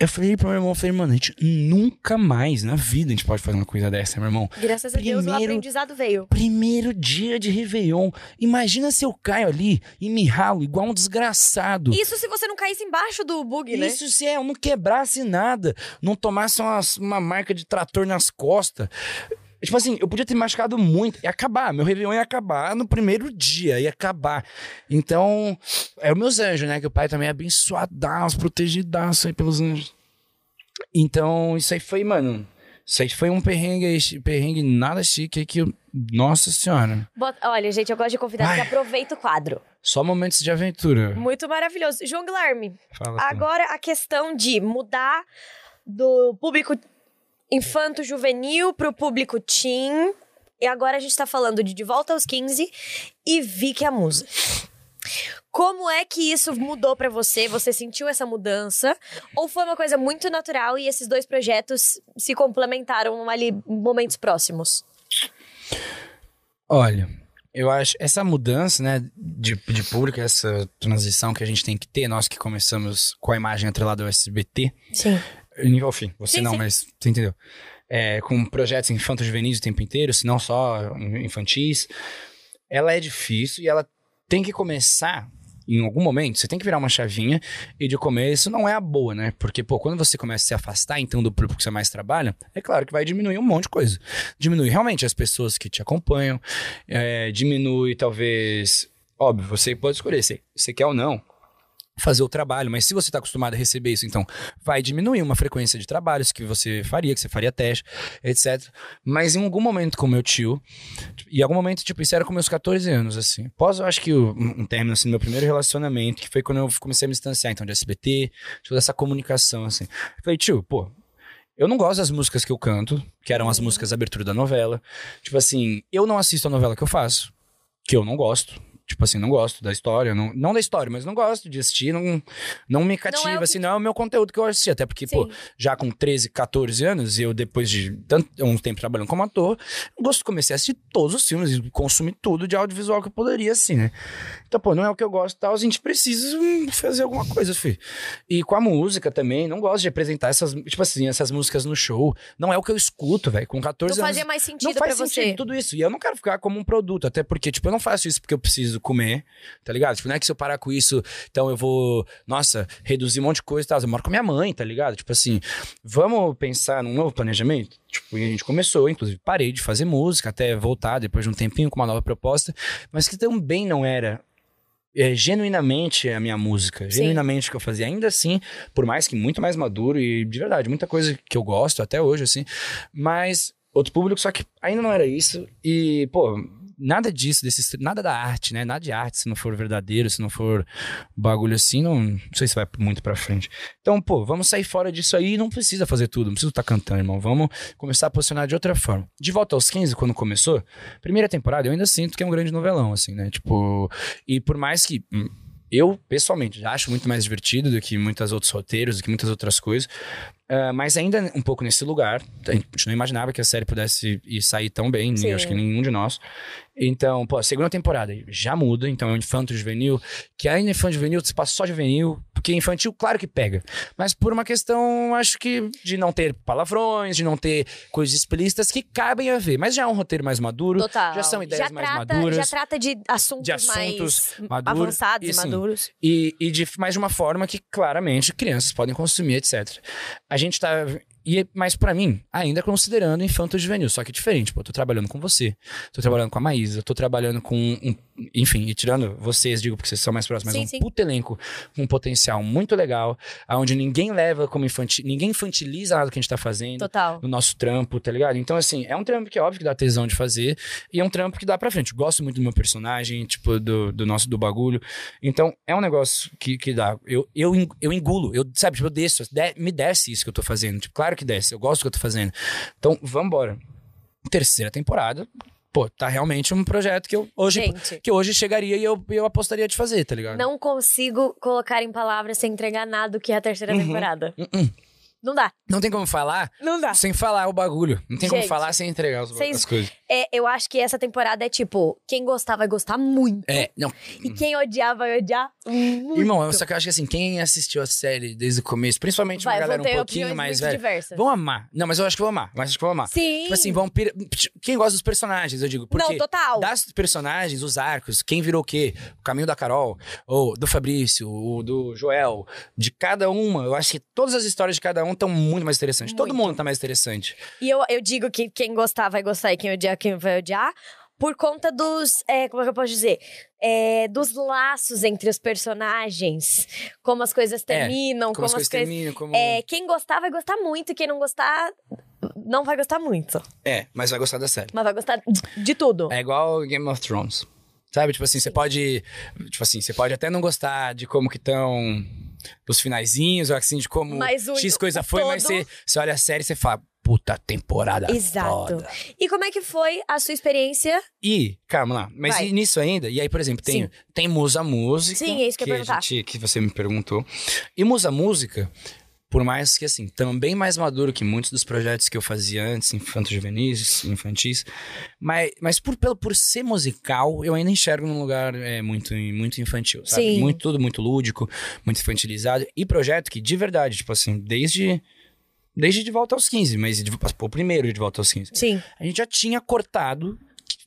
Speaker 2: Eu falei pro meu irmão, eu falei, mano, a gente nunca mais na vida a gente pode fazer uma coisa dessa, meu irmão.
Speaker 1: Graças a Deus o
Speaker 2: Primeiro-
Speaker 1: aprendizado veio.
Speaker 2: Primeiro dia de Réveillon. Imagina se eu caio ali e me ralo igual um desgraçado.
Speaker 1: Isso se você não caísse embaixo do bug, né?
Speaker 2: Isso se é, eu não quebrasse nada, não tomasse uma, uma marca de trator nas costas. Tipo assim, eu podia ter machucado muito, ia acabar, meu Réveillon ia acabar no primeiro dia, ia acabar. Então, é os meus anjos, né? Que o pai também é abençoadaço, protegidaço aí pelos anjos. Então, isso aí foi, mano, isso aí foi um perrengue, perrengue nada chique aí que, eu- nossa senhora,
Speaker 1: Bota- Olha, gente, eu gosto de convidado
Speaker 2: Ai.
Speaker 1: que aproveita o quadro.
Speaker 2: só momentos de aventura.
Speaker 1: Muito maravilhoso. João Guilherme,
Speaker 2: Fala
Speaker 1: agora a questão de mudar do público infanto-juvenil pro público teen. E agora a gente tá falando de De Volta aos 15 e Vicky a Musa. Como é que isso mudou pra você? Você sentiu essa mudança? Ou foi uma coisa muito natural e esses dois projetos se complementaram ali em momentos próximos?
Speaker 2: Olha, eu acho essa mudança, né, de, de público, essa transição que a gente tem que ter, nós que começamos com a imagem atrelada ao SBT,
Speaker 1: Sim.
Speaker 2: Nível fim, você
Speaker 1: Sim,
Speaker 2: não,
Speaker 1: sim.
Speaker 2: mas você entendeu? É, com projetos infantos juvenis o tempo inteiro, se não só infantis, ela é difícil e ela tem que começar em algum momento, você tem que virar uma chavinha e de começo não é a boa, né? Porque, pô, quando você começa a se afastar, então, do público que você mais trabalha, é claro que vai diminuir um monte de coisa. Diminui realmente as pessoas que te acompanham, é, diminui talvez. Óbvio, você pode escolher se você quer ou não fazer o trabalho, mas se você está acostumado a receber isso, então vai diminuir uma frequência de trabalhos que você faria, que você faria teste, etc. Mas em algum momento com meu tio, e em algum momento, tipo, isso era com meus 14 anos, assim. Após, eu acho que um um término, assim, do meu primeiro relacionamento, que foi quando eu comecei a me distanciar, então, de SBT, toda essa comunicação, assim. Eu falei, tio, pô, eu não gosto das músicas que eu canto, que eram as músicas da abertura da novela. Tipo assim, eu não assisto a novela que eu faço, que eu não gosto. Tipo assim, não gosto da história, não, não da história, mas não gosto de assistir, não, não me cativa,
Speaker 1: o que-
Speaker 2: assim, não é o meu conteúdo que eu assisti. Até porque, pô,
Speaker 1: Sim.
Speaker 2: já com 13, 14 anos, eu depois de tanto, um tempo trabalhando como ator, eu gosto, comecei a assistir todos os filmes e consumir tudo de audiovisual que eu poderia, assim, né? Então, pô, não é o que eu gosto e tal, a gente precisa fazer alguma coisa, filho. E com a música também, não gosto de apresentar essas, tipo assim, essas músicas no show. Não é o que eu escuto, velho. Com 14
Speaker 1: Não
Speaker 2: anos.
Speaker 1: fazia mais sentido
Speaker 2: Não faz
Speaker 1: pra
Speaker 2: sentido
Speaker 1: você.
Speaker 2: tudo isso. E eu não quero ficar como um produto, até porque, tipo, eu não faço isso porque eu preciso comer, tá ligado? Tipo, não é que se eu parar com isso, então eu vou, nossa, reduzir um monte de coisa e tal. Eu moro com a minha mãe, tá ligado? Tipo assim, vamos pensar num novo planejamento? Tipo, e a gente começou, inclusive, parei de fazer música até voltar depois de um tempinho com uma nova proposta, mas que também não era é, genuinamente a minha música,
Speaker 1: Sim.
Speaker 2: genuinamente o que eu fazia. Ainda assim, por mais que muito mais maduro e de verdade, muita coisa que eu gosto até hoje, assim, mas outro público, só que ainda não era isso. E, pô, nada disso, desse, nada da arte, né? Nada de arte, se não for verdadeiro, se não for bagulho assim, não, não sei se vai muito pra frente. Então, pô, vamos sair fora disso aí, não precisa fazer tudo, não precisa estar cantando, irmão. Vamos começar a posicionar de outra forma. De volta aos 15, quando começou, primeira temporada, eu ainda sinto que é um grande novelão, assim, né? Tipo, e por mais que. hum, Eu, pessoalmente, já acho muito mais divertido do que muitos outros roteiros, do que muitas outras coisas. Ah, mas ainda um pouco nesse lugar. A gente não imaginava que a série pudesse ir sair tão bem,
Speaker 1: Sim.
Speaker 2: nem, acho que nenhum de nós. Então, pô, segunda temporada já muda, então é um infanto juvenil, que ainda é infanto juvenil, se passa só juvenil, porque infantil, claro que pega. Mas por uma questão, acho que de não ter palavrões, de não ter coisas explícitas que cabem a ver. Mas já é um roteiro mais maduro,
Speaker 1: Total.
Speaker 2: já são ideias
Speaker 1: já
Speaker 2: mais
Speaker 1: trata,
Speaker 2: maduras.
Speaker 1: Já trata de assuntos,
Speaker 2: De assuntos
Speaker 1: mais
Speaker 2: maduros,
Speaker 1: avançados
Speaker 2: e
Speaker 1: maduros.
Speaker 2: E, e de mais de uma forma que claramente crianças podem consumir, etc. A gente tá. E, mas pra mim, ainda considerando infanto juvenil, só que diferente. Pô, eu tô trabalhando com você, tô trabalhando com a Maísa, tô trabalhando com. Um, enfim, e tirando vocês, digo porque vocês são mais próximos,
Speaker 1: Sim,
Speaker 2: mas um
Speaker 1: sim.
Speaker 2: puto elenco com um potencial muito legal, onde ninguém leva como infantil. Ninguém infantiliza nada que a gente tá fazendo
Speaker 1: Total.
Speaker 2: no nosso trampo, tá ligado? Então, assim, é um trampo que é óbvio que dá tesão de fazer e é um trampo que dá pra frente. Gosto muito do meu personagem, tipo, do, do nosso, do bagulho. Então, é um negócio que, que dá. Eu, eu, eu engulo, eu, sabe, tipo, eu desço, de- me desce isso que eu tô fazendo. Tipo, claro que desce, eu gosto do que eu tô fazendo. Então, vambora. Terceira temporada, pô, tá realmente um projeto que eu hoje,
Speaker 1: Gente.
Speaker 2: que hoje chegaria e eu, eu apostaria de fazer, tá ligado?
Speaker 1: Não consigo colocar em palavras sem entregar nada do que é a terceira
Speaker 2: Uhum.
Speaker 1: temporada.
Speaker 2: Hum, hum.
Speaker 1: Não dá.
Speaker 2: Não tem como falar
Speaker 1: Não dá.
Speaker 2: sem falar o bagulho. Não tem como
Speaker 1: Gente,
Speaker 2: falar sem entregar os,
Speaker 1: vocês-
Speaker 2: as coisas.
Speaker 1: É, eu acho que essa temporada é tipo, quem gostar vai gostar muito.
Speaker 2: É, não.
Speaker 1: E quem odiar vai odiar muito.
Speaker 2: Irmão, eu só que eu acho que assim, quem assistiu a série desde o começo, principalmente
Speaker 1: vai,
Speaker 2: uma galera um pouquinho mais velha,
Speaker 1: diversas.
Speaker 2: vão amar. Não, mas eu acho que vão amar. Mas acho que vão amar.
Speaker 1: Sim.
Speaker 2: Tipo assim, vão. pira- Quem gosta dos personagens, eu digo. Porque
Speaker 1: Não, total.
Speaker 2: das personagens, os arcos, quem virou o quê? O caminho da Carol, ou do Fabrício, o do Joel, de cada uma. Eu acho que todas as histórias de cada um estão muito mais interessantes. Todo
Speaker 1: Muito.
Speaker 2: mundo tá mais interessante.
Speaker 1: E eu, eu digo que quem gostar vai gostar e quem odiar, quem vai odiar. Por conta dos. é, como é que eu posso dizer? É, dos laços entre os personagens. Como as coisas terminam,
Speaker 2: Como,
Speaker 1: como,
Speaker 2: as coisas terminam, como.
Speaker 1: É, quem gostar vai gostar muito, e quem não gostar não vai gostar muito.
Speaker 2: É, mas vai gostar da série.
Speaker 1: Mas vai gostar de, de tudo.
Speaker 2: É igual Game of Thrones. Sabe, tipo assim, você pode. Tipo assim, você pode até não gostar de como que estão os finaizinhos, assim, de como
Speaker 1: Mas o-
Speaker 2: X coisa
Speaker 1: o
Speaker 2: foi, mas
Speaker 1: todo-
Speaker 2: você, você olha a série e você fala, puta temporada.
Speaker 1: Exato.
Speaker 2: foda.
Speaker 1: E como é que foi a sua experiência?
Speaker 2: E, calma lá, mas
Speaker 1: Vai.
Speaker 2: e nisso ainda, e aí, por exemplo, tem,
Speaker 1: Sim.
Speaker 2: tem Musa Música.
Speaker 1: Sim, é isso que eu ia perguntar.
Speaker 2: gente- que você me perguntou. E Musa Música, por mais que, assim, também mais maduro que muitos dos projetos que eu fazia antes, infantos juvenis, infantis, mas, mas por, pelo, por ser musical, eu ainda enxergo num lugar é, muito, muito infantil, sabe?
Speaker 1: Sim.
Speaker 2: Muito, tudo muito lúdico, muito infantilizado. E projeto que, de verdade, tipo assim, desde... Desde De Volta aos 15, mas de, pô, primeiro De Volta aos 15
Speaker 1: Sim.
Speaker 2: a gente já tinha cortado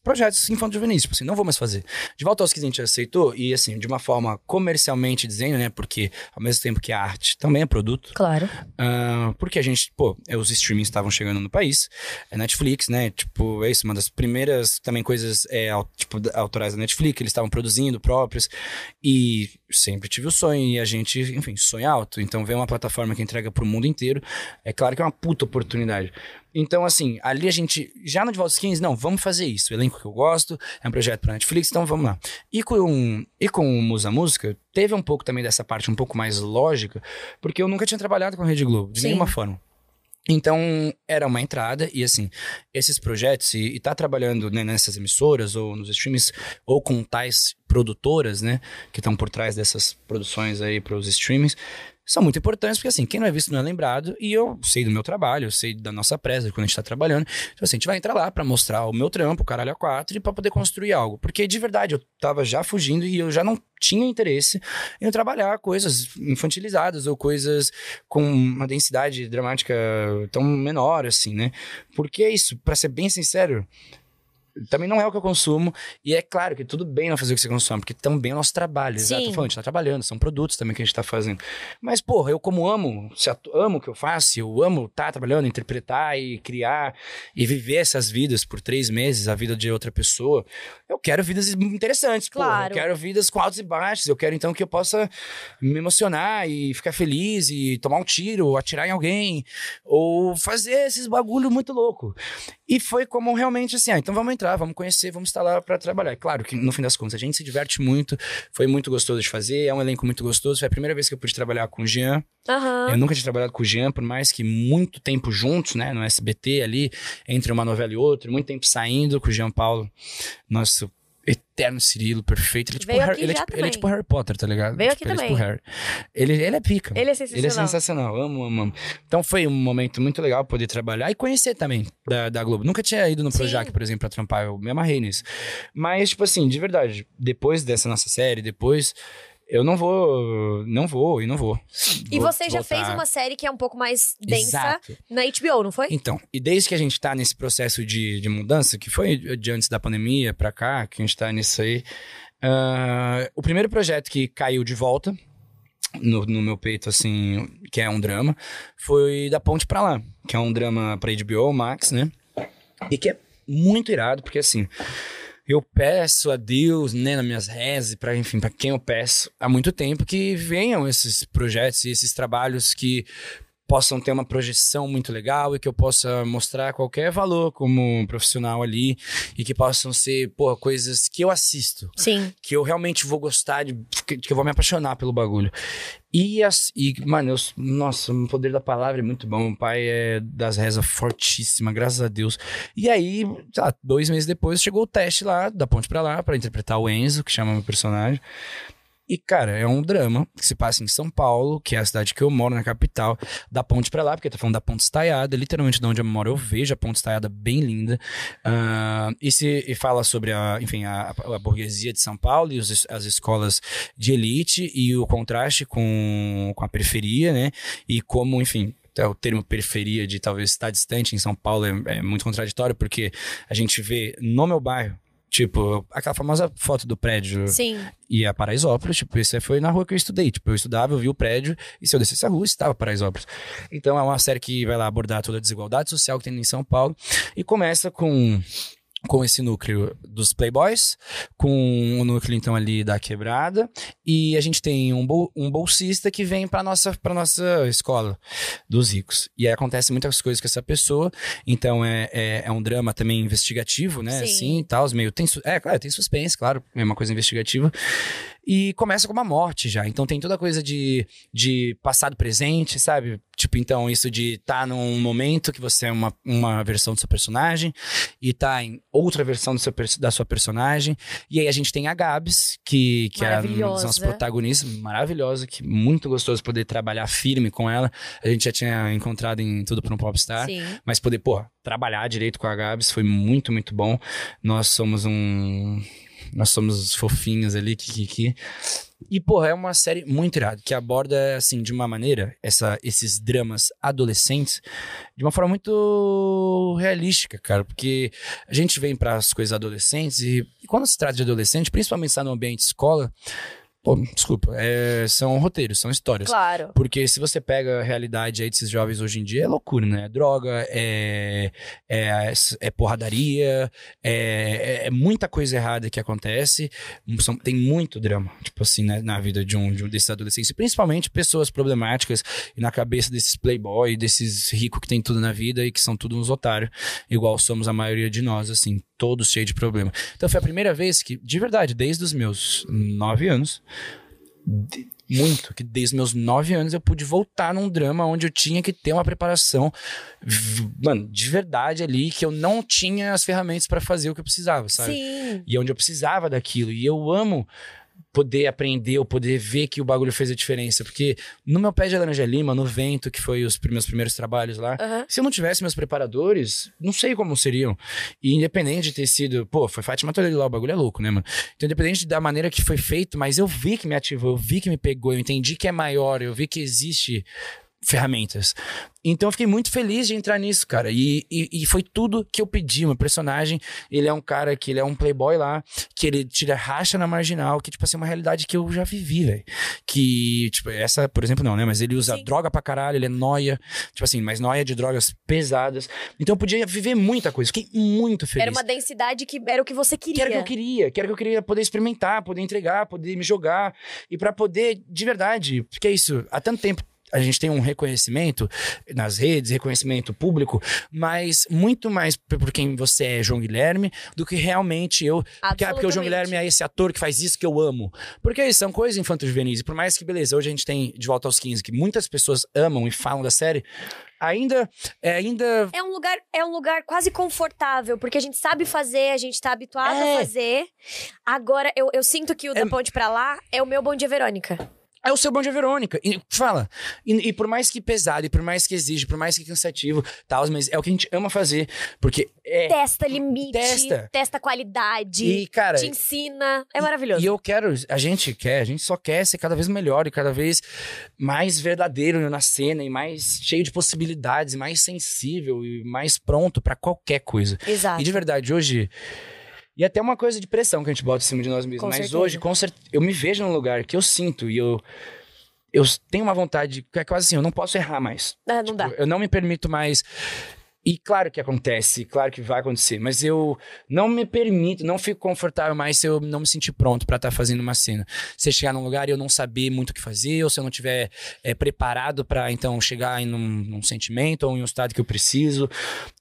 Speaker 2: projetos infantos juvenis, tipo assim, não vou mais fazer. De volta aos que a gente aceitou, e assim, de uma forma comercialmente dizendo, né, porque ao mesmo tempo que a arte também é produto,
Speaker 1: Claro.
Speaker 2: ah, porque a gente, pô, é, os streamings estavam chegando no país, é Netflix, né, tipo, é isso, uma das primeiras também coisas, é, tipo, autorais da Netflix, eles estavam produzindo próprios, e sempre tive o sonho, e a gente, enfim, sonha alto, então ver uma plataforma que entrega pro mundo inteiro, é claro que é uma puta oportunidade. Então, assim, ali a gente, já no De Volta aos 15, não, vamos fazer isso. O elenco que eu gosto, é um projeto pra Netflix, então vamos lá. E com, e com o Musa Música, teve um pouco também dessa parte um pouco mais lógica, porque eu nunca tinha trabalhado com a Rede Globo, de
Speaker 1: Sim.
Speaker 2: nenhuma forma. Então, era uma entrada, e assim, esses projetos, e, e tá trabalhando né, nessas emissoras, ou nos streams, ou com tais produtoras, né, que estão por trás dessas produções aí pros streamings, são muito importantes, porque assim, quem não é visto não é lembrado, e eu sei do meu trabalho, eu sei da nossa presa quando a gente tá trabalhando. Então, assim, a gente vai entrar lá pra mostrar o meu trampo, o caralho a quatro, e pra poder construir algo. Porque de verdade, eu tava já fugindo e eu já não tinha interesse em trabalhar coisas infantilizadas ou coisas com uma densidade dramática tão menor, assim, né? Porque é isso, pra ser bem sincero, também não é o que eu consumo. E é claro que tudo bem não fazer o que você consome, porque também é o nosso trabalho. Exato,
Speaker 1: Sim.
Speaker 2: falando, a gente tá trabalhando, são produtos também que a gente tá fazendo. Mas, porra, eu como amo, amo o que eu faço, eu amo estar trabalhando, interpretar e criar e viver essas vidas por três meses, a vida de outra pessoa. Eu quero vidas interessantes, porra.
Speaker 1: Claro.
Speaker 2: Eu quero vidas com altos e baixos. Eu quero, então, que eu possa me emocionar e ficar feliz e tomar um tiro, atirar em alguém, ou fazer esses bagulho muito louco. E foi como realmente assim, ah, então vamos entrar, vamos conhecer, vamos estar lá pra trabalhar. É Claro que no fim das contas a gente se diverte muito, foi muito gostoso de fazer, é um elenco muito gostoso. Foi a primeira vez que eu pude trabalhar com o Jean.
Speaker 1: Aham.
Speaker 2: Eu nunca tinha trabalhado com o Jean, por mais que muito tempo juntos, né, no SBT ali, entre uma novela e outra, muito tempo saindo com o Jean Paulo, nosso eterno Cirilo, perfeito. Ele é tipo, Harry, ele, é tipo, ele é
Speaker 1: também.
Speaker 2: tipo Harry Potter, tá ligado?
Speaker 1: Veio
Speaker 2: Tipo,
Speaker 1: aqui
Speaker 2: ele é tipo
Speaker 1: também.
Speaker 2: Harry. Ele, ele é pica.
Speaker 1: Ele é sensacional.
Speaker 2: Ele é sensacional, amo, amo, amo. Então foi um momento muito legal poder trabalhar e conhecer também da, da Globo. Nunca tinha ido no
Speaker 1: Sim.
Speaker 2: Projac, por exemplo, pra trampar, eu me amarrei nisso. Mas, tipo assim, de verdade, depois dessa nossa série, depois, eu não vou, não vou e não vou.
Speaker 1: E
Speaker 2: Vou
Speaker 1: você já
Speaker 2: voltar.
Speaker 1: fez uma série que é um pouco mais densa
Speaker 2: Exato.
Speaker 1: na HBO, não foi?
Speaker 2: Então, e desde que a gente tá nesse processo de, de mudança, que foi de antes da pandemia pra cá, que a gente tá nisso aí, ah, o primeiro projeto que caiu de volta no, no meu peito, assim, que é um drama, foi Da Ponte Pra Lá, que é um drama pra HBO Max, né? E que é muito irado, porque assim, eu peço a Deus, né, nas minhas rezes, para enfim, para quem eu peço há muito tempo que venham esses projetos e esses trabalhos que possam ter uma projeção muito legal e que eu possa mostrar qualquer valor como profissional ali e que possam ser, pô, coisas que eu assisto
Speaker 1: Sim.
Speaker 2: que eu realmente vou gostar, de, que que eu vou me apaixonar pelo bagulho. E, as, e mano, eu, nossa, o poder da palavra é muito bom. O pai é das rezas fortíssima, graças a Deus. E aí, dois meses depois, chegou o teste lá, da ponte pra lá, pra interpretar o Enzo, que chama meu personagem. E, cara, é um drama que se passa em São Paulo, que é a cidade que eu moro, na capital, da ponte pra lá, porque tá falando da ponte estaiada, literalmente de onde eu moro, eu vejo a ponte estaiada bem linda. Uh, e, se, e fala sobre a, enfim, a, a burguesia de São Paulo e os, as escolas de elite e o contraste com, com a periferia, né? E como, enfim, o termo periferia de talvez estar distante em São Paulo é, é, muito contraditório, porque a gente vê no meu bairro, Tipo, aquela famosa foto do prédio.
Speaker 1: Sim.
Speaker 2: E a Paraisópolis, tipo, isso foi na rua que eu estudei. Tipo, eu estudava, eu vi o prédio, e se eu descesse a rua, estava Paraisópolis. Então é uma série que vai lá abordar toda a desigualdade social que tem em São Paulo. E começa com com esse núcleo dos playboys, com o núcleo então ali da quebrada, e a gente tem um, bol um bolsista que vem para nossa para nossa escola dos ricos. E aí acontece muitas coisas com essa pessoa, então é, é, é um drama também investigativo, né? Sim. Assim, tal, meio tem é, claro, tem suspense, claro, é uma coisa investigativa. E começa com uma morte já. Então tem toda a coisa de, de passado presente, sabe? Tipo, então, isso de estar tá num momento que você é uma, uma versão do seu personagem e tá em outra versão do seu, da sua personagem. E aí a gente tem a Gabs, que, que é um dos nossos protagonistas, maravilhosa, que muito gostoso poder trabalhar firme com ela. A gente já tinha encontrado em Tudo para um Popstar. Sim. Mas poder, pô, trabalhar direito com a Gabs foi muito, muito bom. Nós somos um nós somos fofinhos ali, kikiki. E, porra, é uma série muito irada, que aborda, assim, de uma maneira, essa, esses dramas adolescentes, de uma forma muito realística, cara. Porque a gente vem para as coisas adolescentes e, e, quando se trata de adolescente, principalmente está no ambiente escola, Pô, desculpa, é, são roteiros, são histórias.
Speaker 1: Claro.
Speaker 2: Porque se você pega a realidade aí desses jovens hoje em dia, é loucura, né? É droga, é, é, é porradaria, é, é, muita coisa errada que acontece. São, tem muito drama, tipo assim, né, na vida de um, de um desses adolescentes. Principalmente pessoas problemáticas e na cabeça desses playboy, desses ricos que tem tudo na vida e que são tudo uns otários, igual somos a maioria de nós, assim todos cheios de problema. Então foi a primeira vez que, de verdade, desde os meus nove anos, de, muito, que desde meus nove anos eu pude voltar num drama onde eu tinha que ter uma preparação, mano, de verdade ali, que eu não tinha as ferramentas para fazer o que eu precisava, sabe?
Speaker 1: Sim.
Speaker 2: E onde eu precisava daquilo. E eu amo poder aprender ou poder ver que o bagulho fez a diferença. Porque no meu pé de laranja lima, no vento, que foi os meus primeiros trabalhos lá, uhum. se eu não tivesse meus preparadores, não sei como seriam. E independente de ter sido, pô, foi Fátima Toledo lá, o bagulho é louco, né, mano? Então, independente da maneira que foi feito, mas eu vi que me ativou, eu vi que me pegou, eu entendi que é maior, eu vi que existe ferramentas. Então eu fiquei muito feliz de entrar nisso, cara. E, e, e, foi tudo que eu pedi. Meu personagem, ele é um cara que ele é um playboy lá, que ele tira racha na marginal, que, tipo assim, é uma realidade que eu já vivi, velho. Que, tipo, essa, por exemplo, não, né? Mas ele usa Sim. droga pra caralho, ele é noia, tipo assim, mas noia de drogas pesadas. Então eu podia viver muita coisa. Fiquei muito feliz.
Speaker 1: Era uma densidade que era o que você queria.
Speaker 2: Que era o que eu queria, que era o que eu queria poder experimentar, poder entregar, poder me jogar. E para poder, de verdade, porque é isso, há tanto tempo a gente tem um reconhecimento nas redes, reconhecimento público, mas muito mais por quem você é, João Guilherme, do que realmente eu. Porque, ah, porque o João Guilherme é esse ator que faz isso que eu amo. Porque são coisas infantos juvenis. Por mais que, beleza, hoje a gente tem De Volta aos 15, que muitas pessoas amam e falam da série, ainda é ainda
Speaker 1: é um lugar é um lugar quase confortável porque a gente sabe fazer a gente tá habituado é. a fazer agora eu, eu sinto que o é. da ponte para lá é o meu bom dia Verônica
Speaker 2: é o seu Bom Dia Verônica. E fala. E, e, por mais que pesado, e por mais que exige, por mais que cansativo, tal, mas é o que a gente ama fazer. Porque é.
Speaker 1: Testa limite. Testa. Testa qualidade.
Speaker 2: E, cara.
Speaker 1: Te ensina. É maravilhoso.
Speaker 2: E eu quero. A gente quer, a gente só quer ser cada vez melhor e cada vez mais verdadeiro na cena e mais cheio de possibilidades, mais sensível e mais pronto para qualquer coisa.
Speaker 1: Exato.
Speaker 2: E de verdade, hoje. E até uma coisa de pressão que a gente bota em cima de nós mesmos. Com Mas certeza. hoje, com eu me vejo num lugar que eu sinto e eu. Eu tenho uma vontade, que é quase assim, eu não posso errar mais.
Speaker 1: Ah, não tipo, dá.
Speaker 2: Eu não me permito mais e claro que acontece, claro que vai acontecer, mas eu não me permito, não fico confortável mais se eu não me sentir pronto para estar tá fazendo uma cena. Se chegar num lugar e eu não saber muito o que fazer, ou se eu não tiver é, preparado para então chegar em um, sentimento ou em um estado que eu preciso,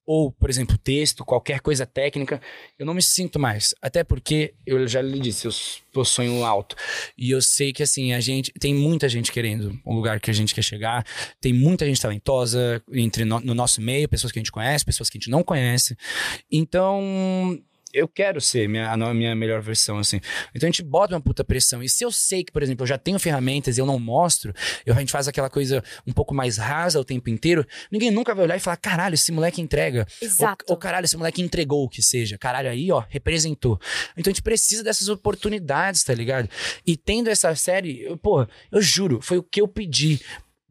Speaker 2: ou, por exemplo, texto, qualquer coisa técnica, eu não me sinto mais. Até porque, eu já lhe disse, eu, eu sonho alto. E eu sei que, assim, a gente. Tem muita gente querendo um lugar que a gente quer chegar, tem muita gente talentosa entre no, no nosso meio, pessoas que a gente conhece, pessoas que a gente não conhece. Então eu quero ser minha, a minha melhor versão, assim. Então a gente bota uma puta pressão. E se eu sei que, por exemplo, eu já tenho ferramentas e eu não mostro, eu, a gente faz aquela coisa um pouco mais rasa o tempo inteiro, ninguém nunca vai olhar e falar, caralho, esse moleque entrega.
Speaker 1: Exato.
Speaker 2: Ou, ou caralho, esse moleque entregou o que seja. Caralho, aí, ó, representou. Então a gente precisa dessas oportunidades, tá ligado? E tendo essa série, eu, pô, eu juro, foi o que eu pedi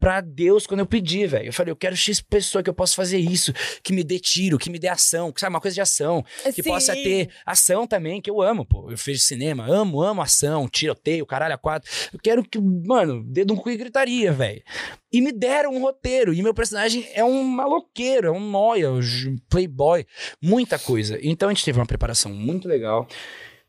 Speaker 2: pra Deus quando eu pedi, velho. Eu falei, eu quero X pessoa que eu possa fazer isso, que me dê tiro, que me dê ação, que sabe, uma coisa de ação, que
Speaker 1: Sim.
Speaker 2: possa ter ação também, que eu amo, pô. Eu fiz cinema, amo, amo ação, tiroteio, caralho, a quatro. Eu quero que, mano, dedo no cu e gritaria, velho. E me deram um roteiro, e meu personagem é um maloqueiro, é um noia, um playboy, muita coisa. Então a gente teve uma preparação muito legal.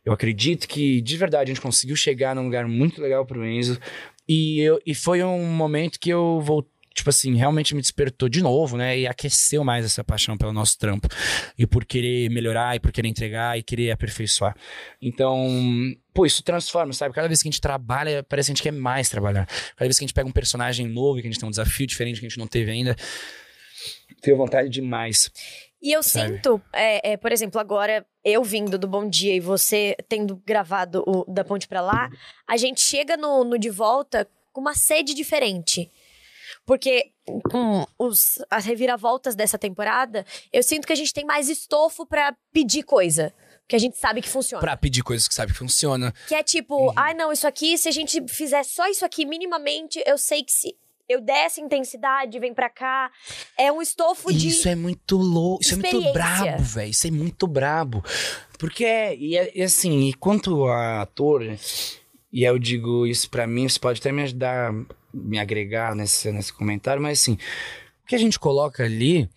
Speaker 2: Eu acredito que, de verdade, a gente conseguiu chegar num lugar muito legal pro Enzo. E, eu, e foi um momento que eu vou tipo assim, realmente me despertou de novo, né? E aqueceu mais essa paixão pelo nosso trampo. E por querer melhorar, e por querer entregar, e querer aperfeiçoar. Então, pô, isso transforma, sabe? Cada vez que a gente trabalha, parece que a gente quer mais trabalhar. Cada vez que a gente pega um personagem novo, que a gente tem um desafio diferente que a gente não teve ainda, tenho vontade demais.
Speaker 1: E eu sinto, é, é, por exemplo, agora eu vindo do Bom Dia e você tendo gravado o Da Ponte Pra Lá, a gente chega no, no De Volta com uma sede diferente. Porque com os, as reviravoltas dessa temporada, eu sinto que a gente tem mais estofo pra pedir coisa. Que a gente sabe que funciona.
Speaker 2: Pra pedir coisas que sabe que funciona.
Speaker 1: Que é tipo, ai não, isso aqui, se a gente fizer só isso aqui minimamente, eu sei que se eu essa intensidade, vem pra cá. É um estofo de.
Speaker 2: Isso é muito louco, isso é muito brabo, velho. Isso é muito brabo. Porque é, e, é- e assim, e quanto a ator, e eu digo isso pra mim, você pode até me ajudar, me agregar nesse, nesse comentário, mas assim, o que a gente coloca ali,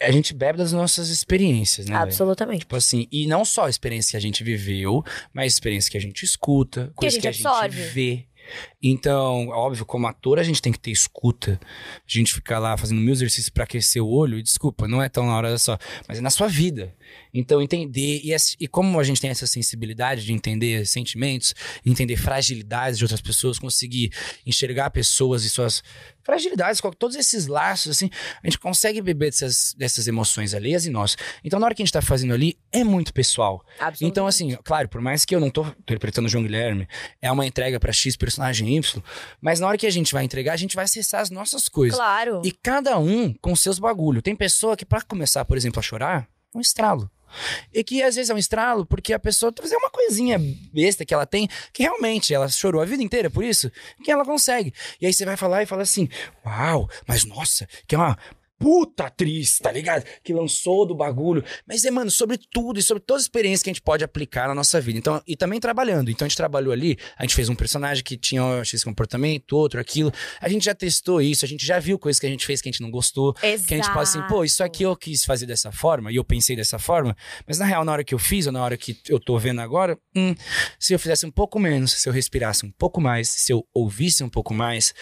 Speaker 2: a gente bebe das nossas experiências, né?
Speaker 1: Absolutamente.
Speaker 2: Tipo assim, e não só a experiência que a gente viveu, mas a experiência que a gente escuta, coisa
Speaker 1: gente
Speaker 2: que a gente, vê. Então, óbvio, como ator, a gente tem que ter escuta. A gente ficar lá fazendo mil exercícios pra aquecer o olho, e desculpa, não é tão na hora só, mas é na sua vida. Então, entender, e, e como a gente tem essa sensibilidade de entender sentimentos, entender fragilidades de outras pessoas, conseguir enxergar pessoas e suas fragilidades, todos esses laços, assim, a gente consegue beber dessas, dessas emoções alheias e nós. Então, na hora que a gente tá fazendo ali, é muito pessoal. Então, assim, claro, por mais que eu não tô interpretando o João Guilherme, é uma entrega pra X personagem Y, mas na hora que a gente vai entregar, a gente vai acessar as nossas coisas.
Speaker 1: Claro.
Speaker 2: E cada um com seus bagulho. Tem pessoa que, pra começar, por exemplo, a chorar, é um estralo. E que às vezes é um estralo porque a pessoa talvez é uma coisinha besta que ela tem, que realmente ela chorou a vida inteira por isso, que ela consegue. E aí você vai falar e fala assim: Uau, mas nossa, que é uma puta atriz, tá ligado? Que lançou do bagulho. Mas é, mano, sobre tudo e sobre todas as experiências que a gente pode aplicar na nossa vida. Então, e também trabalhando. Então a gente trabalhou ali, a gente fez um personagem que tinha X comportamento, outro, aquilo. A gente já testou isso, a gente já viu coisas que a gente fez que a gente não gostou. Que a gente fala assim, pô, isso aqui eu quis fazer dessa forma, e eu pensei dessa forma, mas na real, na hora que eu fiz, ou na hora que eu tô vendo agora, hum, se eu fizesse um pouco menos, se eu respirasse um pouco mais, se eu ouvisse um pouco mais,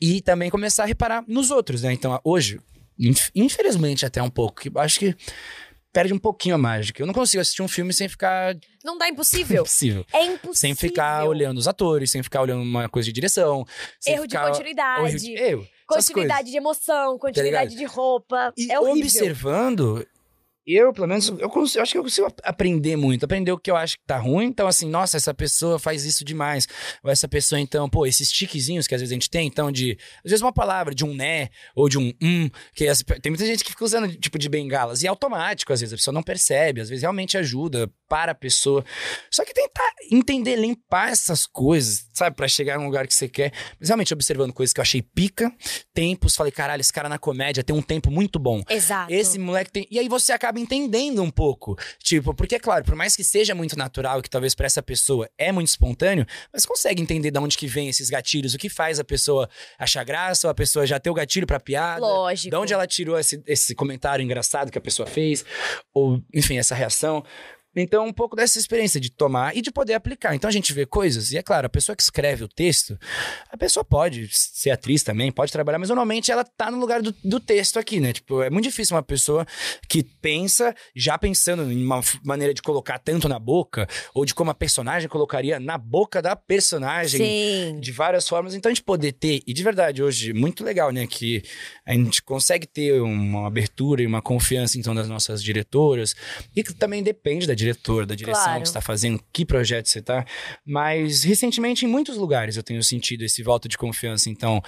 Speaker 2: e também começar a reparar nos outros, né? Então, hoje, inf- infelizmente até um pouco, que acho que perde um pouquinho a mágica. Eu não consigo assistir um filme sem ficar
Speaker 1: Não dá impossível.
Speaker 2: impossível.
Speaker 1: É impossível.
Speaker 2: Sem ficar olhando os atores, sem ficar olhando uma coisa de direção. sem
Speaker 1: Erro de
Speaker 2: ficar-
Speaker 1: continuidade.
Speaker 2: Erro de, essas
Speaker 1: Continuidade de emoção, continuidade
Speaker 2: ligado?
Speaker 1: de roupa.
Speaker 2: E
Speaker 1: é horrível.
Speaker 2: observando, eu, pelo menos, eu, consigo, eu acho que eu consigo ap- aprender muito. Aprender o que eu acho que tá ruim. Então, assim, nossa, essa pessoa faz isso demais. Ou essa pessoa, então, pô, esses tiquezinhos que às vezes a gente tem, então, de. Às vezes uma palavra, de um né, ou de um hum, que as- tem muita gente que fica usando, tipo, de bengalas. E é automático, às vezes, a pessoa não percebe, às vezes realmente ajuda para a pessoa. Só que tentar entender, limpar essas coisas, sabe, Pra chegar num lugar que você quer. Mas realmente observando coisas que eu achei pica, tempos, falei, caralho, esse cara na comédia tem um tempo muito bom.
Speaker 1: Exato.
Speaker 2: Esse moleque tem. E aí você acaba entendendo um pouco. Tipo, porque, claro, por mais que seja muito natural, que talvez pra essa pessoa é muito espontâneo, mas consegue entender de onde que vem esses gatilhos, o que faz a pessoa achar graça, ou a pessoa já ter o gatilho pra piada.
Speaker 1: Lógico.
Speaker 2: De onde ela tirou esse, esse comentário engraçado que a pessoa fez, ou, enfim, essa reação. Então, um pouco dessa experiência de tomar e de poder aplicar. Então, a gente vê coisas, e é claro, a pessoa que escreve o texto, a pessoa pode ser atriz também, pode trabalhar, mas normalmente ela tá no lugar do, do texto aqui, né? Tipo, é muito difícil uma pessoa que pensa, já pensando em uma maneira de colocar tanto na boca, ou de como a personagem colocaria na boca da personagem
Speaker 1: Sim.
Speaker 2: de várias formas. Então a gente poder ter, e de verdade hoje, muito legal, né? Que a gente consegue ter uma abertura e uma confiança, então, das nossas diretoras, e que também depende da diretor, da direção
Speaker 1: Claro.
Speaker 2: que você tá fazendo, que projeto você tá. Mas recentemente, em muitos lugares, eu tenho sentido esse voto de confiança. Então,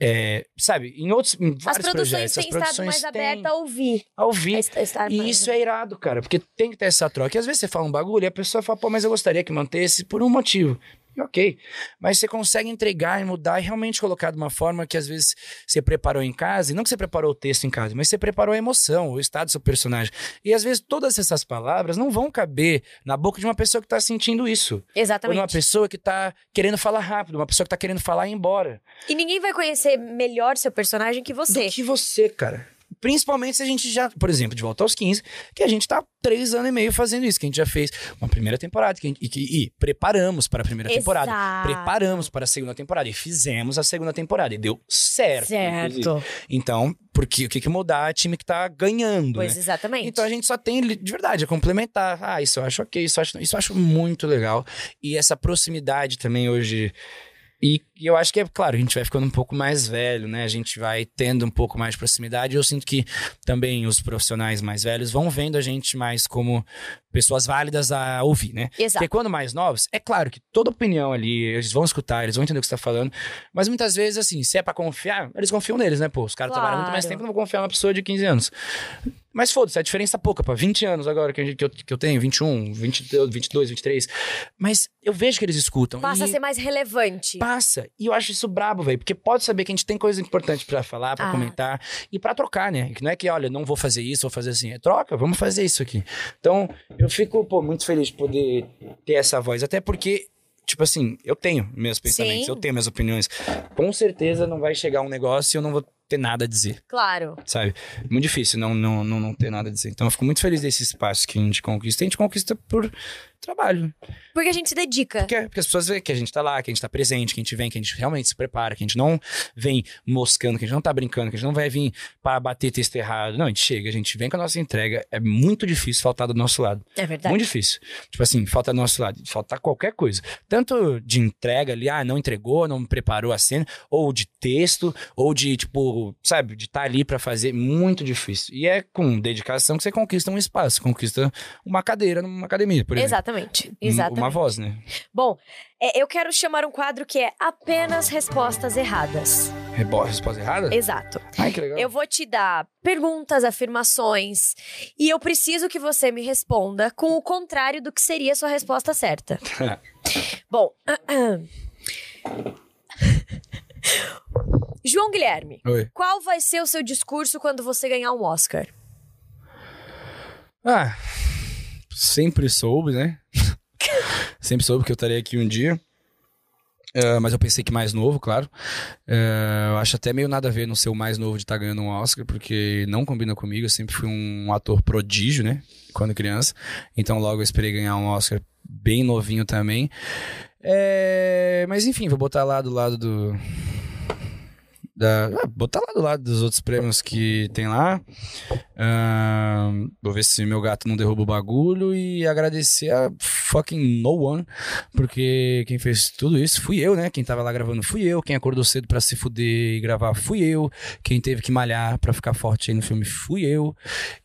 Speaker 2: é, sabe, em outros em
Speaker 1: As
Speaker 2: vários
Speaker 1: produções
Speaker 2: projetos,
Speaker 1: têm
Speaker 2: as
Speaker 1: estado
Speaker 2: produções
Speaker 1: mais
Speaker 2: têm
Speaker 1: abertas a ouvir.
Speaker 2: a ouvir.
Speaker 1: A
Speaker 2: E
Speaker 1: mais-
Speaker 2: isso é irado, cara, porque tem que ter essa troca. E às vezes você fala um bagulho e a pessoa fala, pô, mas eu gostaria que mantesse por um motivo. E Ok, mas você consegue entregar e mudar e realmente colocar de uma forma que às vezes você preparou em casa, e não que você preparou o texto em casa, mas você preparou a emoção, o estado do seu personagem. E às vezes todas essas palavras não vão caber na boca de uma pessoa que tá sentindo isso. Ou de uma
Speaker 1: Exatamente.
Speaker 2: pessoa que tá querendo falar rápido, uma pessoa que tá querendo falar e ir embora.
Speaker 1: E ninguém vai conhecer melhor seu personagem que você.
Speaker 2: Do que você, cara. Principalmente se a gente já, por exemplo, de volta aos 15, que a gente tá três anos e meio fazendo isso, que a gente já fez uma primeira temporada que gente- e, que- e preparamos para a primeira temporada.
Speaker 1: Exato.
Speaker 2: Preparamos para a segunda temporada e fizemos a segunda temporada e deu certo. inclusive.
Speaker 1: Certo.
Speaker 2: Então, porque o que, que mudar é time que tá ganhando,
Speaker 1: Pois
Speaker 2: né?
Speaker 1: exatamente.
Speaker 2: Então a gente só tem de verdade a complementar. Ah, isso eu acho ok, isso eu acho, isso eu acho muito legal. E essa proximidade também hoje. E, e eu acho que é claro, a gente vai ficando um pouco mais velho, né? A gente vai tendo um pouco mais de proximidade. Eu sinto que também os profissionais mais velhos vão vendo a gente mais como pessoas válidas a ouvir, né?
Speaker 1: Exato.
Speaker 2: Porque quando mais novos, é claro que toda opinião ali, eles vão escutar, eles vão entender o que você tá falando. Mas muitas vezes, assim, se é pra confiar, eles confiam neles, né? Pô, os caras
Speaker 1: Claro.
Speaker 2: trabalham muito mais tempo, não vou confiar numa pessoa de 15 anos. Mas foda-se, a diferença é pouca, pá. 20 anos agora que, a gente- que, eu, que eu tenho, 21, 22, 22, 23. Mas eu vejo que eles escutam.
Speaker 1: Passa a ser mais relevante.
Speaker 2: Passa. E eu acho isso brabo, velho. Porque pode saber que a gente tem coisa importante pra falar, pra
Speaker 1: Ah.
Speaker 2: comentar e pra trocar, né? Que não é que, olha, não vou fazer isso, vou fazer assim. É troca, vamos fazer isso aqui. Então, eu fico, pô, muito feliz de poder ter essa voz. Até porque. Tipo assim, eu tenho meus pensamentos,
Speaker 1: Sim.
Speaker 2: eu tenho minhas opiniões. Com certeza não vai chegar um negócio e eu não vou ter nada a dizer
Speaker 1: Claro.
Speaker 2: sabe? Muito difícil não, não, não, não ter nada a dizer. Então eu fico muito feliz desse espaço que a gente conquista. E a gente conquista por trabalho.
Speaker 1: Porque a gente se dedica.
Speaker 2: Porque, porque as pessoas veem que a gente tá lá, que a gente tá presente, que a gente vem, que a gente realmente se prepara, que a gente não vem moscando, que a gente não tá brincando, que a gente não vai vir pra bater texto errado. Não, a gente chega, a gente vem com a nossa entrega. É muito difícil faltar do nosso lado.
Speaker 1: É verdade.
Speaker 2: Muito difícil. Tipo assim, falta do nosso lado, faltar qualquer coisa. Tanto de entrega ali, ah, não entregou, não preparou a cena, ou de texto, ou de, tipo, sabe, de estar ali pra fazer. Muito difícil. E é com dedicação que você conquista um espaço, conquista uma cadeira numa academia, por exemplo.
Speaker 1: Exatamente.
Speaker 2: Um-
Speaker 1: Exatamente.
Speaker 2: Uma voz, né?
Speaker 1: Bom, é, eu quero chamar um quadro que é apenas respostas erradas.
Speaker 2: Resposta errada?
Speaker 1: Exato.
Speaker 2: Ai, que legal.
Speaker 1: Eu vou te dar perguntas, afirmações, e eu preciso que você me responda com o contrário do que seria a sua resposta certa. Bom. João Guilherme,
Speaker 2: Oi.
Speaker 1: qual vai ser o seu discurso quando você ganhar um Oscar?
Speaker 2: Ah, sempre soube, né? sempre soube que eu estaria aqui um dia. É, mas eu pensei que mais novo, claro. É, eu acho até meio nada a ver no ser o mais novo de estar ganhando um Oscar, porque não combina comigo. Eu sempre fui um ator prodígio, né? Quando criança. Então logo eu esperei ganhar um Oscar bem novinho também. É, mas enfim, vou botar lá do lado do. Da, ah, botar lá do lado dos outros prêmios que tem lá. Vou ver se meu gato não derruba o bagulho e agradecer a fucking no one, porque quem fez tudo isso fui eu, né? Quem tava lá gravando fui eu, quem acordou cedo pra se fuder e gravar fui eu, quem teve que malhar pra ficar forte aí no filme fui eu,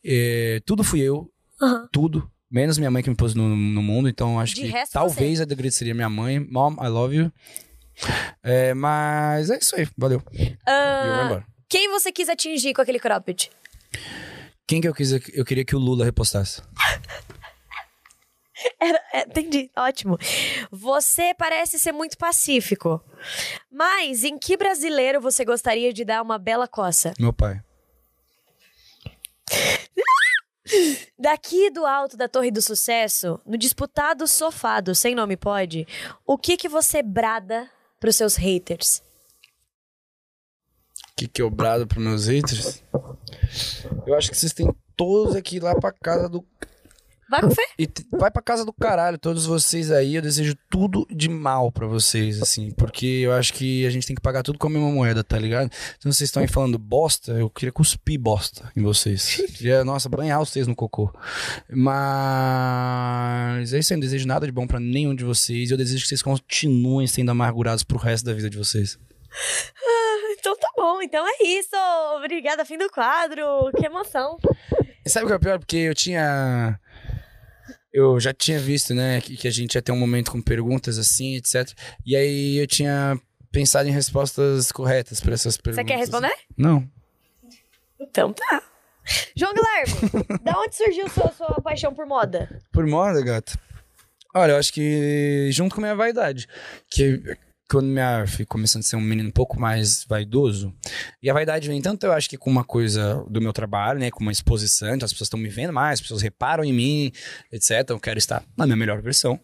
Speaker 2: É, tudo fui eu,
Speaker 1: Aham.
Speaker 2: tudo. Menos minha mãe que me pôs no, no mundo, então acho
Speaker 1: De
Speaker 2: que
Speaker 1: resto,
Speaker 2: talvez a agradeceria minha mãe. Mom, I love you. É, mas é isso aí, valeu. Embora.
Speaker 1: quem você quis atingir com aquele cropped?
Speaker 2: Quem que eu quis? Eu queria que o Lula repostasse.
Speaker 1: Era- é, entendi, ótimo. Você parece ser muito pacífico. Mas em que brasileiro você gostaria de dar uma bela coça?
Speaker 2: Meu pai.
Speaker 1: Daqui do alto da Torre do Sucesso, no disputado sofado sem nome pode, o que que você brada pros seus haters?
Speaker 2: Que quebrado pros meus haters. Eu acho que vocês têm todos aqui lá pra casa do.
Speaker 1: Vai com fé.
Speaker 2: E vai pra casa do caralho, todos vocês aí. Eu desejo tudo de mal pra vocês, assim. Porque eu acho que a gente tem que pagar tudo com a mesma moeda, tá ligado? Então vocês estão aí falando bosta, eu queria cuspir bosta em vocês. Eu queria, nossa, banhar vocês no cocô. Mas é isso aí, eu não desejo nada de bom pra nenhum de vocês. E eu desejo que vocês continuem sendo amargurados pro resto da vida de vocês.
Speaker 1: Então tá bom, então é isso. Obrigada, fim do quadro. Que emoção.
Speaker 2: E sabe o que é pior? Porque eu tinha. Eu já tinha visto, né, que, que a gente ia ter um momento com perguntas assim, etc. E aí eu tinha pensado em respostas corretas para essas perguntas.
Speaker 1: Você quer responder?
Speaker 2: Não.
Speaker 1: Então tá. João Guilherme, da onde surgiu sua, sua paixão por moda?
Speaker 2: Por moda, gato? Olha, eu acho que junto com a minha vaidade. Que quando minha fui começando a ser um menino um pouco mais vaidoso, e a vaidade vem tanto eu acho que com uma coisa do meu trabalho, né, com uma exposição, então as pessoas estão me vendo mais, as pessoas reparam em mim, etc. Eu quero estar na minha melhor versão.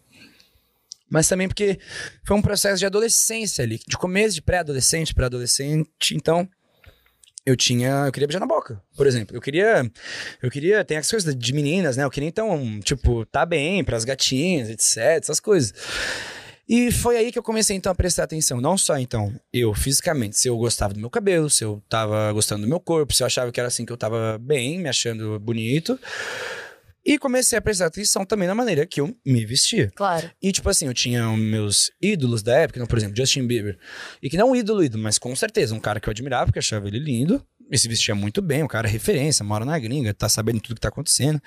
Speaker 2: Mas também porque foi um processo de adolescência ali, de começo de pré-adolescente, pré-adolescente, então eu tinha, eu queria beijar na boca, por exemplo. Eu queria, eu queria, tem as coisas de meninas, né? Eu queria então, tipo, tá bem pras gatinhas, etc, essas coisas. E foi aí que eu comecei então a prestar atenção, não só então eu fisicamente, se eu gostava do meu cabelo, se eu tava gostando do meu corpo, se eu achava que era assim que eu tava bem, me achando bonito. E comecei a prestar atenção também na maneira que eu me vestia.
Speaker 1: Claro.
Speaker 2: E, tipo assim, eu tinha meus ídolos da época, então, por exemplo, Justin Bieber. E que não um ídolo, ídolo, mas com certeza, um cara que eu admirava, porque achava ele lindo. E se vestia muito bem, um cara referência, mora na gringa, tá sabendo tudo que tá acontecendo.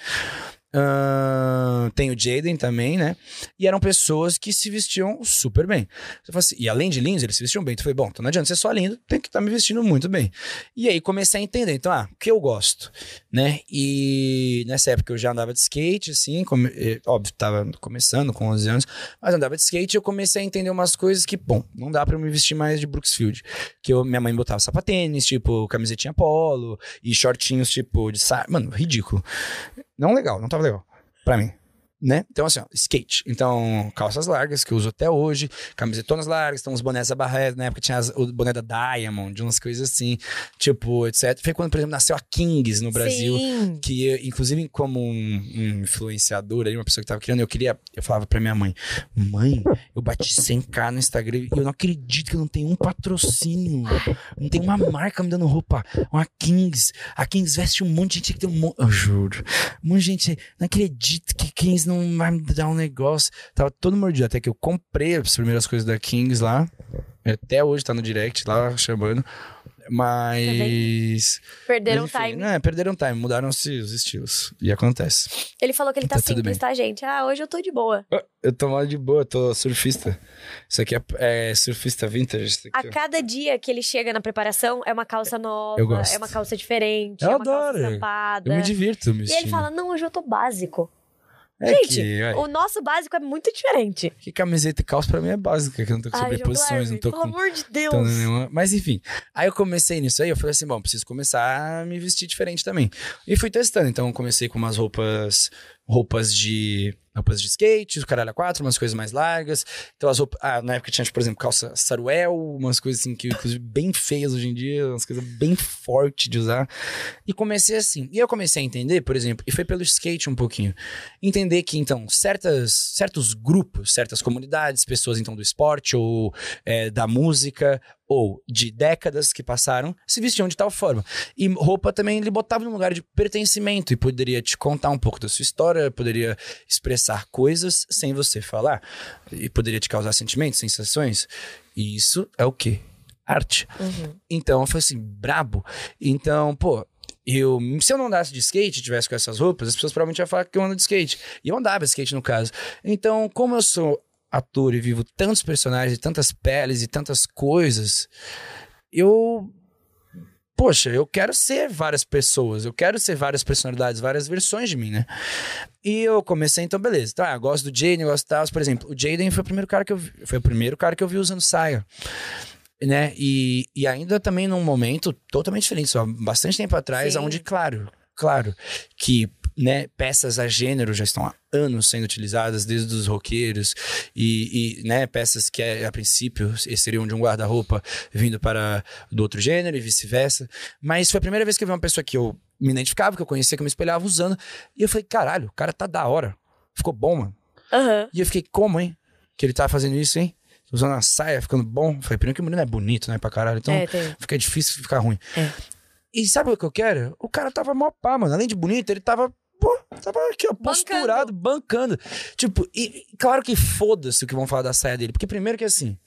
Speaker 2: Tem o Jaden também, né? E eram pessoas que se vestiam super bem. Assim, e além de lindos, eles se vestiam bem. Então falei, bom, então não adianta ser só lindo, tem que estar tá me vestindo muito bem. E aí comecei a entender, então, ah, o que eu gosto, né? E nessa época eu já andava de skate, assim, come, eh, óbvio, tava começando com 11 anos, mas andava de skate e eu comecei a entender umas coisas que, bom, não dá para me vestir mais de Brooksfield. Que eu, minha mãe botava sapatênis, tipo, camisetinha polo e shortinhos, tipo, de. Mano, ridículo. Não legal, não tava legal. Pra mim né? Então, assim, ó, skate. Então, calças largas, que eu uso até hoje, camisetonas largas, então os bonés da Barré, na época tinha as, o boné da Diamond, umas coisas assim, tipo, etc. Foi quando, por exemplo, nasceu a Kings no Brasil,
Speaker 1: Sim.
Speaker 2: que inclusive como um, um, influenciador aí, uma pessoa que tava criando, eu queria, eu falava pra minha mãe, mãe, eu bati 100k no Instagram e eu não acredito que eu não tenho um patrocínio, não tem uma marca me dando roupa, uma Kings, a Kings veste um monte de gente que tem um monte, eu juro, um monte de gente, não acredito que Kings não vai me dar um negócio. Tava todo mordido, até que eu comprei as primeiras coisas da Kings lá. Até hoje tá no direct lá, chamando. Mas.
Speaker 1: Perderam
Speaker 2: Mas,
Speaker 1: o time.
Speaker 2: Não, perderam time, mudaram-se os estilos. E acontece.
Speaker 1: Ele falou que ele tá,
Speaker 2: Tá
Speaker 1: simples, tá, gente? Ah, hoje eu tô de boa.
Speaker 2: Ah, Eu tô mal de boa, tô surfista. Isso aqui é, é surfista vintage.
Speaker 1: A cada dia que ele chega na preparação, é uma calça nova,
Speaker 2: Eu gosto.
Speaker 1: é uma calça diferente,
Speaker 2: Eu
Speaker 1: é uma
Speaker 2: adoro.
Speaker 1: calça estampada.
Speaker 2: Eu me divirto me
Speaker 1: E ele fala, não, hoje eu tô básico.
Speaker 2: É
Speaker 1: Gente,
Speaker 2: que,
Speaker 1: o nosso básico é muito diferente.
Speaker 2: que camiseta e calça pra mim é básica, que eu não tô com
Speaker 1: Ai, João
Speaker 2: sobreposições, não tô
Speaker 1: pelo
Speaker 2: com
Speaker 1: amor de Deus.
Speaker 2: Nenhuma- Mas enfim, aí eu comecei nisso aí, eu falei assim, bom, preciso começar a me vestir diferente também. E fui testando, então eu comecei com umas roupas, roupas de roupas de skate, o caralho a quatro, umas coisas mais largas. Então as roupas, ah, na época tinha, por exemplo, calça saruel, umas coisas assim que inclusive bem feias hoje em dia, umas coisas bem fortes de usar. E comecei assim. E eu comecei a entender, por exemplo, e foi pelo skate um pouquinho, entender que então certas certos grupos, certas comunidades, pessoas então do esporte ou é, da música ou de décadas que passaram, se vestiam de tal forma. E roupa também ele botava num lugar de pertencimento e poderia te contar um pouco da sua história, poderia expressar coisas sem você falar e poderia te causar sentimentos, sensações. E isso é o quê? Arte.
Speaker 1: Uhum.
Speaker 2: Então eu falei assim, brabo. Então, pô, eu, se eu não andasse de skate, tivesse com essas roupas, as pessoas provavelmente iam falar que eu ando de skate. E eu andava de skate no caso. Então, como eu sou ator e vivo tantos personagens, e tantas peles e tantas coisas, eu. Poxa, eu quero ser várias pessoas, eu quero ser várias personalidades, várias versões de mim, né? E eu comecei, então, beleza. Tá, eu gosto do Jaden, eu gosto tal. Por exemplo, o Jaden foi o primeiro cara que eu vi, foi o primeiro cara que eu vi usando saia né? E, e ainda também num momento totalmente diferente, só bastante tempo atrás,
Speaker 1: Sim.
Speaker 2: onde, claro, claro, que né, peças a gênero já estão há anos sendo utilizadas, desde os roqueiros, e, e, né, peças que a princípio seriam de um guarda-roupa vindo para do outro gênero e vice-versa. Mas foi a primeira vez que eu vi uma pessoa que eu me identificava, que eu conhecia, que eu me espelhava usando, e eu falei, caralho, o cara tá da hora. Ficou bom, mano.
Speaker 1: Aham.
Speaker 2: E eu fiquei, como, hein? Que ele tá fazendo isso, hein? Usando uma saia, ficando bom. Falei, primeiro que o menino é bonito, né, pra caralho. Então
Speaker 1: É, tem.
Speaker 2: fica difícil ficar ruim.
Speaker 1: É.
Speaker 2: E sabe o que eu quero? O cara tava mó pá, mano. Além de bonito, ele tava. Pô, tava aqui, ó, posturado, bancando. Tipo, e claro que foda-se o que vão falar da saia dele. Porque primeiro que assim.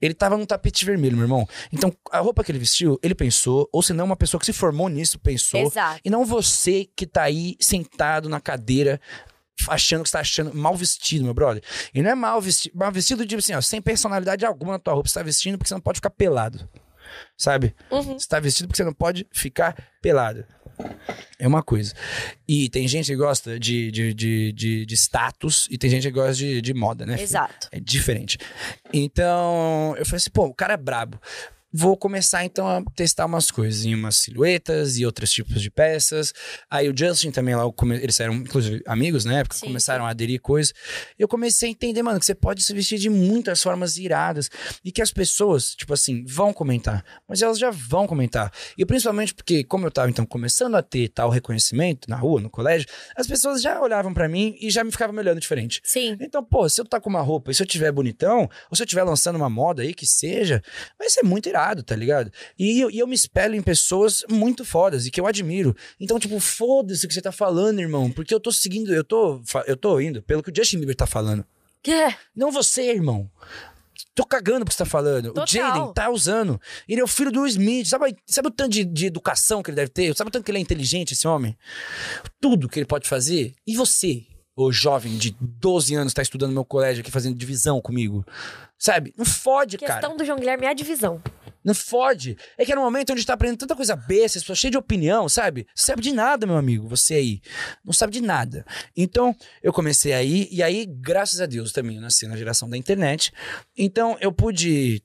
Speaker 2: Ele tava num tapete vermelho, meu irmão. Então, a roupa que ele vestiu, ele pensou, ou se não, uma pessoa que se formou nisso pensou.
Speaker 1: Exato.
Speaker 2: E não você que tá aí sentado na cadeira achando que você tá achando mal vestido, meu brother. E não é mal vestido, mal vestido tipo assim, ó, sem personalidade alguma na tua roupa. Você tá vestindo porque você não pode ficar pelado. Sabe?
Speaker 1: Uhum.
Speaker 2: Você tá vestido porque você não pode ficar pelado. É uma coisa. E tem gente que gosta de, de, de, de, de status e tem gente que gosta de, de moda, né? filho?
Speaker 1: Exato.
Speaker 2: É diferente. Então, eu falei assim, pô, o cara é brabo. Vou começar então a testar umas coisas, em umas silhuetas e outros tipos de peças. Aí o Justin também lá, eles eram inclusive amigos na época,
Speaker 1: Sim,
Speaker 2: começaram a aderir coisas. Eu comecei a entender, mano, que você pode se vestir de muitas formas iradas e que as pessoas, tipo assim, vão comentar, mas elas já vão comentar. E principalmente porque, como eu tava então começando a ter tal reconhecimento na rua, no colégio, as pessoas já olhavam pra mim e já me ficavam me olhando diferente.
Speaker 1: Sim.
Speaker 2: Então, pô, se eu tá com uma roupa e se eu tiver bonitão, ou se eu tiver lançando uma moda aí que seja, vai ser muito irado, tá ligado? E eu, e eu me espelho em pessoas muito fodas e que eu admiro. Então, tipo, foda-se o que você tá falando, irmão, porque eu tô seguindo, eu tô, eu tô indo pelo que o Justin Bieber tá falando.
Speaker 1: Que é?
Speaker 2: Não você, irmão. Tô cagando pro que você tá falando.
Speaker 1: Total.
Speaker 2: O Jaden tá usando. Ele é o filho do Smith. Sabe, sabe o tanto de, de educação que ele deve ter? Sabe o tanto que ele é inteligente, esse homem? Tudo que ele pode fazer. E você, ô jovem de 12 anos, tá estudando no meu colégio aqui, fazendo divisão comigo? Sabe? Não fode,
Speaker 1: Questão
Speaker 2: cara.
Speaker 1: do João Guilherme é a divisão.
Speaker 2: Não fode. É que é no momento onde tá aprendendo tanta coisa besta, as pessoas cheias de opinião, sabe? Não sabe de nada, meu amigo, você aí. Não sabe de nada. Então, eu comecei aí, e aí, graças a Deus também, eu nasci na geração da internet. Então, eu pude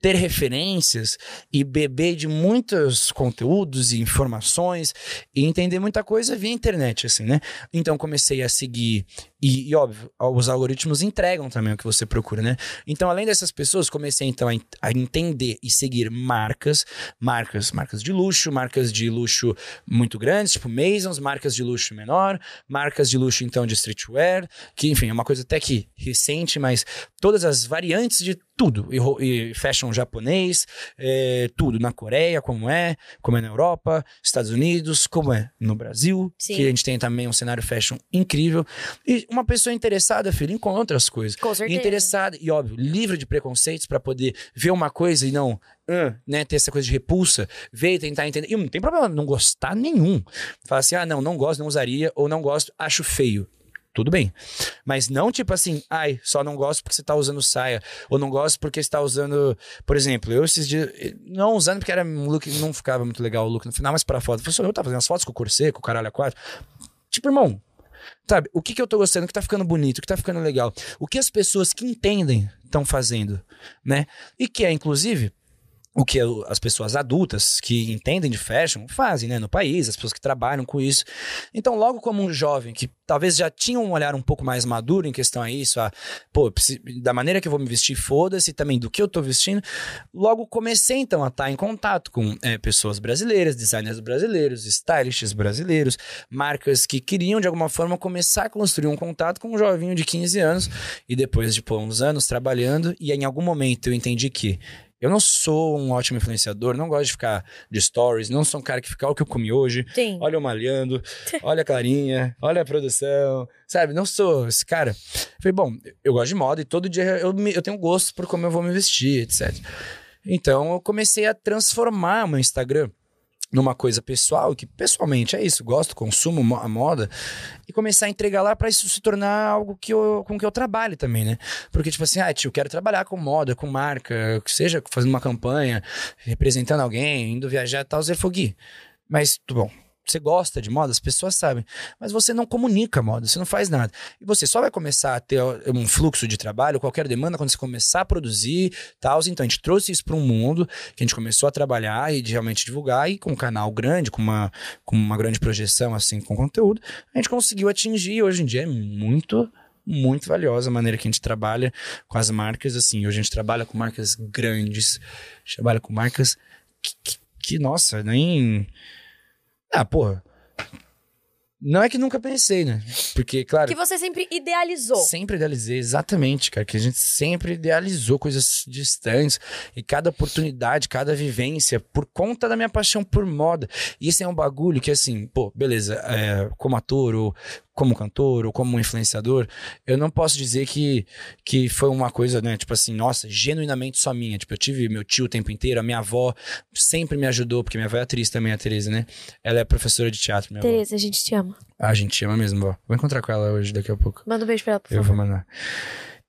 Speaker 2: ter referências e beber de muitos conteúdos e informações e entender muita coisa via internet, assim, né? Então comecei a seguir e, e, óbvio, os algoritmos entregam também o que você procura, né? Então, além dessas pessoas, comecei então a, a entender e seguir marcas, marcas, marcas de luxo, marcas de luxo muito grandes, tipo Masons, marcas de luxo menor, marcas de luxo então de streetwear, que enfim, é uma coisa até que recente, mas todas as variantes de tudo, e, fashion japonês, é, tudo na Coreia, como é, como é na Europa, Estados Unidos, como é no Brasil,
Speaker 1: Sim.
Speaker 2: que a gente tem também um cenário fashion incrível. E uma pessoa interessada, filho, encontra as coisas.
Speaker 1: Com certeza.
Speaker 2: Interessada, e óbvio, livre de preconceitos pra poder ver uma coisa e não, ah, né, ter essa coisa de repulsa, ver e tentar entender. E não tem problema não gostar nenhum. Falar assim, ah, não, não gosto, não usaria, ou não gosto, acho feio. Tudo bem. Mas não tipo assim, ai, só não gosto porque você tá usando saia. Ou não gosto porque você tá usando. Por exemplo, eu esses dias. Não usando porque era um look. Não ficava muito legal o look no final, mas pra foto. Eu falei, eu tava fazendo as fotos com o corset, com o caralho a quatro. Tipo, irmão, Sabe, o que, que eu tô gostando, o que tá ficando bonito, o que tá ficando legal, o que as pessoas que entendem estão fazendo, né? E que é, inclusive, o que as pessoas adultas que entendem de fashion fazem, né, no país, as pessoas que trabalham com isso. Então, logo como um jovem que talvez já tinha um olhar um pouco mais maduro em questão a isso, a, pô, da maneira que eu vou me vestir, foda-se, também do que eu tô vestindo, logo comecei então a estar em contato com é, pessoas brasileiras, designers brasileiros, stylists brasileiros, marcas que queriam de alguma forma começar a construir um contato com um jovinho de 15 anos e depois de pô, uns anos trabalhando e em algum momento eu entendi que eu não sou um ótimo influenciador, não gosto de ficar de stories, não sou um cara que fica, olha o que eu comi hoje,
Speaker 1: Sim.
Speaker 2: olha eu malhando, olha a Clarinha, olha a produção, sabe? Não sou esse cara. Falei, bom, eu gosto de moda e todo dia eu, me- eu tenho gosto por como eu vou me vestir, etc. Então eu comecei a transformar o meu Instagram numa coisa pessoal, que pessoalmente é isso, gosto, consumo mo- a moda, e começar a entregar lá pra isso se tornar algo que eu, com que eu trabalhe também, né? Porque, tipo assim, ah, tio, quero trabalhar com moda, com marca, seja fazendo uma campanha, representando alguém, indo viajar e tal, Zé Fogui. Mas, tudo bom. Você gosta de moda, as pessoas sabem, mas você não comunica moda, você não faz nada. E você só vai começar a ter um fluxo de trabalho, qualquer demanda, quando você começar a produzir, tal. Então a gente trouxe isso para um mundo que a gente começou a trabalhar e de realmente divulgar, e com um canal grande, com uma, com uma grande projeção, assim, com conteúdo, a gente conseguiu atingir. Hoje em dia é muito, muito valiosa a maneira que a gente trabalha com as marcas, assim. Hoje a gente trabalha com marcas grandes, trabalha com marcas que, que, que nossa, nem. Ah, porra. Não é que nunca pensei, né? Porque, claro.
Speaker 1: Que você sempre idealizou.
Speaker 2: Sempre idealizei, exatamente, cara. Que a gente sempre idealizou coisas distantes. E cada oportunidade, cada vivência, por conta da minha paixão por moda. E isso é um bagulho que, assim, pô, beleza, é, como ator ou como cantor ou como influenciador, eu não posso dizer que, que foi uma coisa, né, tipo assim, nossa, genuinamente só minha. Tipo, eu tive meu tio o tempo inteiro, a minha avó sempre me ajudou, porque minha avó é atriz também, a Tereza, né? Ela é professora de teatro, minha avó.
Speaker 1: Tereza, a gente te ama.
Speaker 2: Ah, a gente ama mesmo, vó. Vou encontrar com ela hoje, daqui a pouco.
Speaker 1: Manda um beijo pra ela, por
Speaker 2: Eu
Speaker 1: favor.
Speaker 2: vou mandar.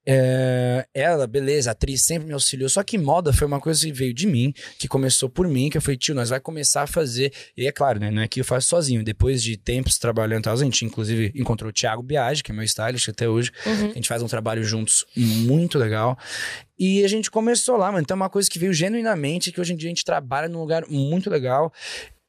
Speaker 2: É, ela, beleza, atriz, sempre me auxiliou. Só que moda foi uma coisa que veio de mim, que começou por mim, que eu falei, tio, nós vai começar a fazer. E é claro, né? Não é que eu faço sozinho. Depois de tempos trabalhando tal, a gente inclusive encontrou o Thiago Biagi, que é meu stylist até hoje.
Speaker 1: Uhum.
Speaker 2: A gente faz um trabalho juntos muito legal. E a gente começou lá, mano. Então é uma coisa que veio genuinamente, que hoje em dia a gente trabalha num lugar muito legal.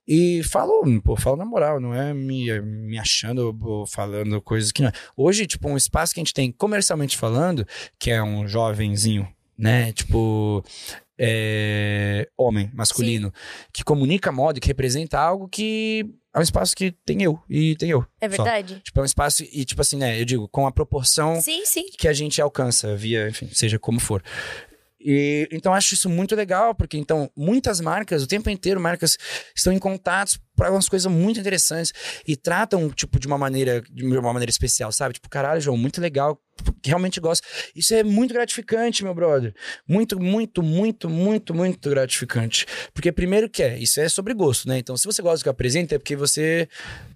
Speaker 2: E falo, pô, falo na moral, não é me, me achando ou falando coisas que não é. Hoje, tipo, um espaço que a gente tem comercialmente falando, que é um jovenzinho, né? Tipo, é, homem, masculino, que comunica moda, e que representa algo que é um espaço que tem eu e tem eu.
Speaker 1: É
Speaker 2: só.
Speaker 1: verdade?
Speaker 2: Tipo, é um espaço, e tipo assim, né? Eu digo, com a proporção
Speaker 1: Sim, sim.
Speaker 2: que a gente alcança via, enfim, seja como for. E, então acho isso muito legal, porque então muitas marcas, o tempo inteiro, marcas estão em contatos para umas coisas muito interessantes e tratam, tipo, de uma maneira, de uma maneira especial, sabe? Tipo, caralho, João, muito legal, realmente gosto. Isso é muito gratificante, meu brother. Muito, muito, muito, muito, muito gratificante. Porque primeiro que é, isso é sobre gosto, né? Então, se você gosta do que eu apresento, é porque você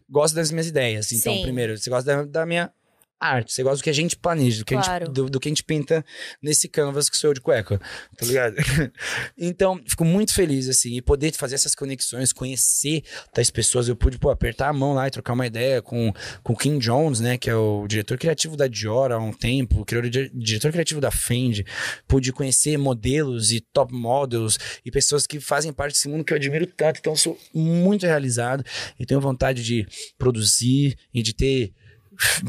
Speaker 2: gosta das minhas ideias. Então,
Speaker 1: Sim.
Speaker 2: primeiro, você gosta da, da minha arte, você gosta do que a gente planeja, do que, a
Speaker 1: Claro.
Speaker 2: gente, do, do que a gente pinta nesse canvas que sou eu de cueca, tá ligado? então, fico muito feliz, assim, e poder fazer essas conexões, conhecer tais pessoas. Eu pude, pô, apertar a mão lá e trocar uma ideia com, o Kim Jones, né, que é o diretor criativo da Dior há um tempo, o criador- diretor criativo da Fendi. Pude conhecer modelos e top models e pessoas que fazem parte desse mundo que eu admiro tanto. Então, sou muito realizado e tenho vontade de produzir e de ter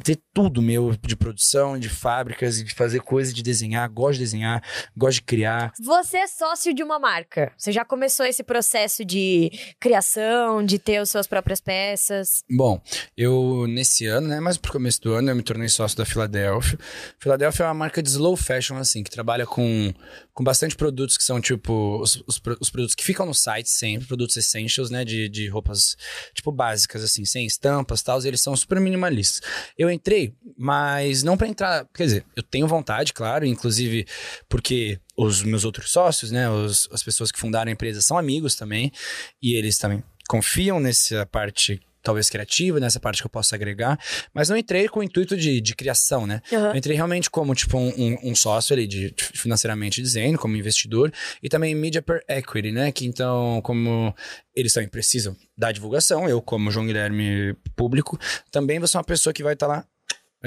Speaker 2: ter tudo meu de produção, de fábricas de fazer coisa, de desenhar. Gosto de desenhar, gosto de criar.
Speaker 1: Você é sócio de uma marca. Você já começou esse processo de criação, de ter as suas próprias peças.
Speaker 2: Bom, eu nesse ano, né, mais pro começo do ano, eu me tornei sócio da Philadelphia. Philadelphia é uma marca de slow fashion, assim, que trabalha com, com bastante produtos que são, tipo, os, os, os produtos que ficam no site sempre, produtos essentials, né, de, de roupas, tipo, básicas, assim, sem estampas e tal, eles são super minimalistas. Eu entrei, mas não pra entrar, quer dizer, eu tenho vontade, claro, inclusive porque os meus outros sócios, né, os, as pessoas que fundaram a empresa são amigos também, e eles também confiam nessa parte talvez criativa, nessa parte que eu possa agregar, mas não entrei com o intuito de, de criação, né?
Speaker 1: Aham.
Speaker 2: Eu entrei realmente como, tipo, um, um- sócio ali, de, financeiramente dizendo, como investidor, e também media per equity, né? Que então, como eles também precisam da divulgação, eu, como João Guilherme público, também vou ser uma pessoa que vai estar lá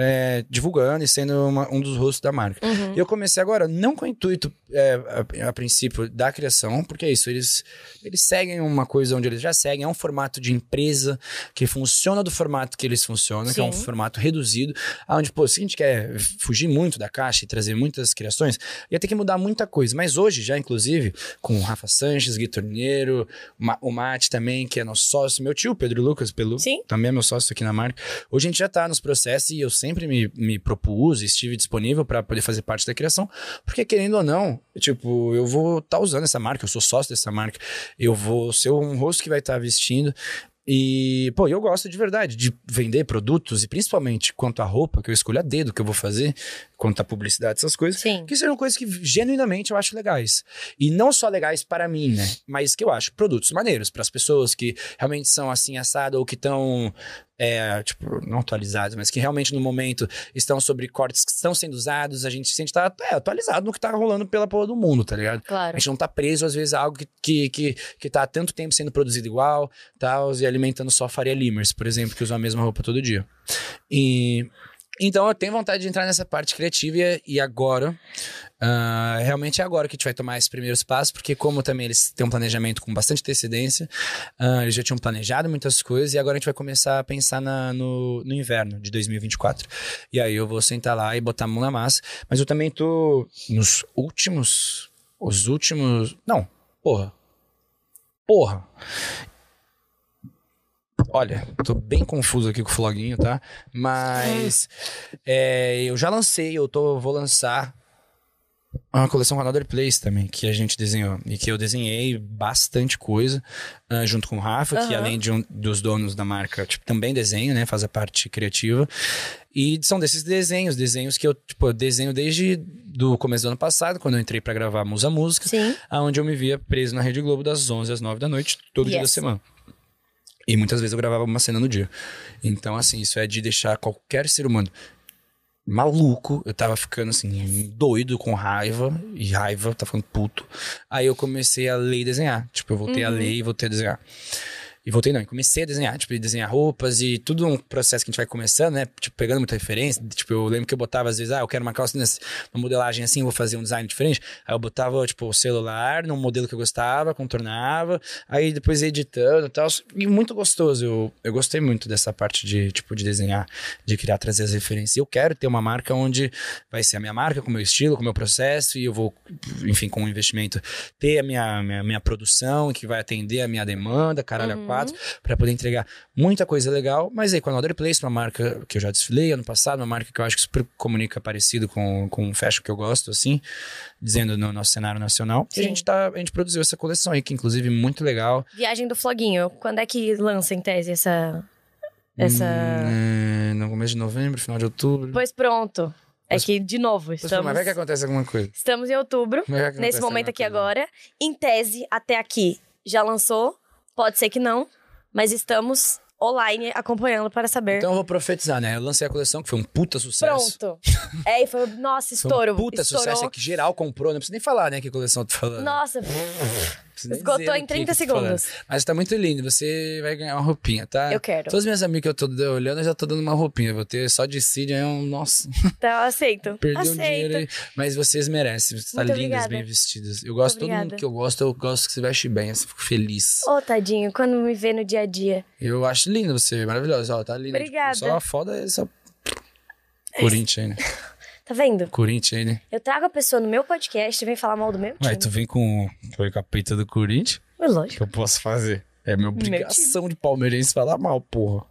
Speaker 2: é, divulgando e sendo uma- um dos rostos da marca.
Speaker 1: Uhum.
Speaker 2: Eu comecei agora não com o intuito, é, a, a princípio, da criação, porque é isso, eles, eles seguem uma coisa onde eles já seguem, é um formato de empresa que funciona do formato que eles funcionam, que é um
Speaker 1: Sim.
Speaker 2: formato reduzido, onde, pô, se a gente quer fugir muito da caixa e trazer muitas criações, ia ter que mudar muita coisa. Mas hoje, já inclusive, com o Rafa Sanches, Gui Torneiro, o Ma- o Mate também, que é nosso sócio, meu tio, Pedro Lucas Pelu,
Speaker 1: Sim.
Speaker 2: também é meu sócio aqui na marca. Hoje a gente já tá nos processos e eu sempre me, me propus e estive disponível para poder fazer parte da criação, porque querendo ou não, tipo, eu vou estar usando essa marca, eu sou sócio dessa marca, eu vou ser um rosto que vai estar vestindo. E, pô, eu gosto de verdade de vender produtos e principalmente quanto à roupa, que eu escolho a dedo que eu vou fazer, quanto à publicidade, essas coisas,
Speaker 1: Sim.
Speaker 2: que sejam coisas que genuinamente eu acho legais. E não só legais para mim, né? Mas que eu acho produtos maneiros para as pessoas que realmente são assim assado ou que estão é, tipo, não atualizados, mas que realmente no momento estão sobre cortes que estão sendo usados, a gente sente estar é, atualizado no que tá rolando pela porra do mundo, tá ligado?
Speaker 1: Claro.
Speaker 2: A gente não tá preso, às vezes, a algo que, que, que, que tá há tanto tempo sendo produzido igual, tal, e alimentando só Faria Limers, por exemplo, que usam a mesma roupa todo dia. E. Então eu tenho vontade de entrar nessa parte criativa e, agora. ah, realmente é agora que a gente vai tomar esses primeiros passos, porque como também eles têm um planejamento com bastante antecedência, ah, eles já tinham planejado muitas coisas e agora a gente vai começar a pensar na- no, no inverno de 2024. E aí eu vou sentar lá e botar a mão na massa. Mas eu também tô nos últimos. Os últimos. Não, porra. Porra. Olha, tô bem confuso aqui com o floguinho, tá? Mas é, eu já lancei, eu tô, vou lançar Uma coleção com Another Place também, que a gente desenhou. E que eu desenhei bastante coisa, uh, junto com o Rafa, que
Speaker 1: Aham.
Speaker 2: além de um dos donos da marca, tipo, também desenha, né? Faz a parte criativa. E são desses desenhos, desenhos que eu, tipo, eu desenho desde do começo do ano passado, quando eu entrei pra gravar Musa Música,
Speaker 1: Sim.
Speaker 2: aonde eu me via preso na Rede Globo das 11 às 9 da noite, todo dia da
Speaker 1: Yes.
Speaker 2: semana. E muitas vezes eu gravava uma cena no dia. Então, assim, isso é de deixar qualquer ser humano maluco. Eu tava ficando, assim, doido, com raiva. E raiva, tá ficando puto. Aí eu comecei a ler e desenhar. Tipo, eu voltei a ler e voltei a desenhar. E voltei não, e comecei a desenhar, tipo, desenhar roupas e tudo um processo que a gente vai começando, né? Tipo, pegando muita referência. Tipo, eu lembro que eu botava às vezes, ah, eu quero uma calça nessa, uma modelagem assim, vou fazer um design diferente. Aí eu botava, tipo, o celular num modelo que eu gostava, contornava, aí depois editando e tal. E muito gostoso. Eu, eu gostei muito dessa parte de, tipo, de desenhar, de criar, trazer as referências. Eu quero ter uma marca onde vai ser a minha marca, com o meu estilo, com o meu processo, e eu vou, enfim, com o investimento, ter a minha, minha, minha produção, que vai atender a minha demanda, caralho, a quatro, para poder entregar muita coisa legal. Mas aí, com a Another Place, uma marca que eu já desfilei ano passado, uma marca que eu acho que super comunica parecido com, com o fashion que eu gosto, assim, dizendo no nosso cenário nacional. E a
Speaker 1: Sim.
Speaker 2: gente, tá, a gente produziu essa coleção aí, que inclusive é muito legal.
Speaker 1: Viagem do Floguinho. Quando é que lança em tese essa. Essa.
Speaker 2: Hum, é, no começo de novembro, final de outubro.
Speaker 1: Pois pronto. É que, de novo, estamos.
Speaker 2: Mas vai que acontece alguma coisa.
Speaker 1: Estamos em outubro. Nesse momento aqui
Speaker 2: coisa.
Speaker 1: agora. Em tese, até aqui, já lançou. Pode ser que não. Mas estamos online acompanhando para saber.
Speaker 2: Então eu vou profetizar, né? Eu lancei a coleção, que foi um puta sucesso.
Speaker 1: Pronto. é, e foi. Nossa,
Speaker 2: Foi
Speaker 1: estouro.
Speaker 2: um puta
Speaker 1: estourou.
Speaker 2: sucesso, é que geral comprou, não precisa nem falar, né, que coleção eu tô falando.
Speaker 1: Nossa, esgotou em
Speaker 2: o que
Speaker 1: 30
Speaker 2: que eu tô falando.
Speaker 1: segundos.
Speaker 2: Mas tá muito lindo, você vai ganhar uma roupinha, tá?
Speaker 1: Eu quero.
Speaker 2: Todas as minhas amigas que eu tô olhando, eu já tô dando uma roupinha. Vou ter só de Cid, aí é um... Nossa,
Speaker 1: então eu aceito.
Speaker 2: perdi um
Speaker 1: aceito.
Speaker 2: dinheiro aí. Mas vocês merecem, vocês estão
Speaker 1: Muito
Speaker 2: lindas,
Speaker 1: obrigada.
Speaker 2: bem vestidas. Eu gosto, todo mundo que eu gosto, eu gosto que se veste bem, assim, fico feliz.
Speaker 1: Ô, tadinho, quando me vê no dia a dia.
Speaker 2: Eu acho linda você, maravilhosa, ó, tá linda.
Speaker 1: Obrigada.
Speaker 2: Tipo, só foda é essa... Corinthians né?
Speaker 1: Tá vendo?
Speaker 2: Corinthians aí, né?
Speaker 1: Eu trago a pessoa no meu podcast e vem falar mal do meu time.
Speaker 2: Ué, tu vem com, tu vem com a peita do Corinthians?
Speaker 1: É
Speaker 2: O
Speaker 1: lógico.
Speaker 2: que eu posso fazer? É minha obrigação de palmeirense falar mal, porra.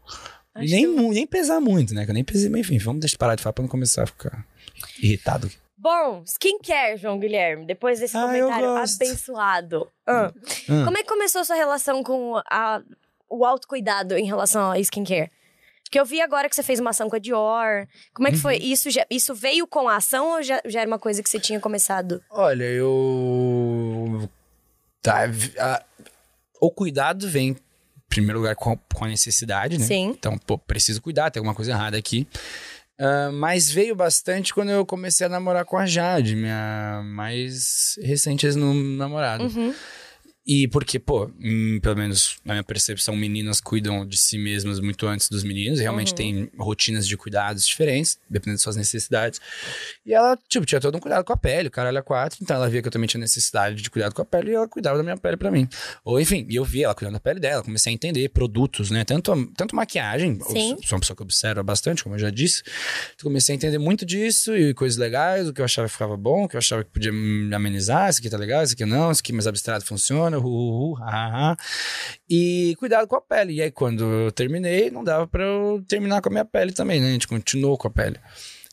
Speaker 1: Acho
Speaker 2: nem,
Speaker 1: que-
Speaker 2: nem pesar muito, né? Que eu nem pesei, mas enfim, vamos deixar de parar de falar pra não começar a ficar irritado.
Speaker 1: Bom, skincare, João Guilherme, depois desse
Speaker 2: Ah,
Speaker 1: comentário abençoado. Ah,
Speaker 2: Ah.
Speaker 1: Como é que começou a sua relação com a, o autocuidado em relação a skincare? Porque eu vi agora que você fez uma ação com a Dior. Como é que
Speaker 2: Uhum.
Speaker 1: foi? Isso, já- isso veio com a ação ou já, já era uma coisa que você tinha começado?
Speaker 2: Olha, eu. Tá. a- O cuidado vem, em primeiro lugar, com a, necessidade, né?
Speaker 1: Sim.
Speaker 2: Então, pô, preciso cuidar, tem alguma coisa errada aqui. Ah, mas veio bastante quando eu comecei a namorar com a Jade, minha mais recente ex-namorada.
Speaker 1: Uhum.
Speaker 2: E porque, pô, hum, pelo menos na minha percepção, meninas cuidam de si mesmas muito antes dos meninos. E realmente
Speaker 1: Uhum.
Speaker 2: tem rotinas de cuidados diferentes, dependendo das suas necessidades. E ela, tipo, tinha todo um cuidado com a pele, o caralho a quatro. Então ela via que eu também tinha necessidade de cuidado com a pele e ela cuidava da minha pele pra mim. Ou enfim, e eu via ela cuidando da pele dela, comecei a entender produtos, né? Tanto, tanto maquiagem,
Speaker 1: Sim.
Speaker 2: sou- sou uma pessoa que observa bastante, como eu já disse. Então comecei a entender muito disso e coisas legais, o que eu achava que ficava bom, o que eu achava que podia me amenizar, isso aqui tá legal, isso aqui não, isso aqui mais abstrato funciona, hu, hu, hu, ha, ha, ha. E cuidado com a pele. E aí, quando eu terminei, não dava pra eu terminar com a minha pele também, né? A gente continuou com a pele.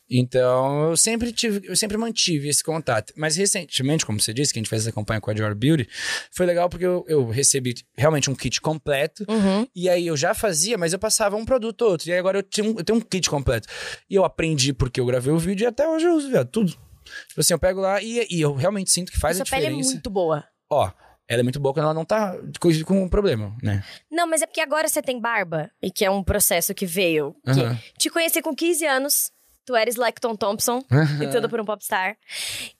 Speaker 2: Então, eu sempre tive, eu sempre mantive esse contato. Mas recentemente, como você disse, que a gente fez essa campanha com a Dior Beauty, foi legal porque eu, eu recebi realmente um kit completo.
Speaker 1: Uhum.
Speaker 2: E aí eu já fazia, mas eu passava um produto ou outro. E aí agora eu, tinha um, eu tenho um kit completo. E eu aprendi porque eu gravei o vídeo e até hoje eu uso, viado, tudo. Tipo assim, eu pego lá e, e eu realmente sinto que faz
Speaker 1: Sua
Speaker 2: a
Speaker 1: pele é
Speaker 2: diferença.
Speaker 1: muito boa.
Speaker 2: Ó, ela é muito boa quando ela não tá com, com um problema, né?
Speaker 1: Não, mas é porque agora você tem barba, e que é um processo que veio. que
Speaker 2: Aham.
Speaker 1: Te conheci com 15 anos, tu eres Lecton Thompson, e tudo por um popstar.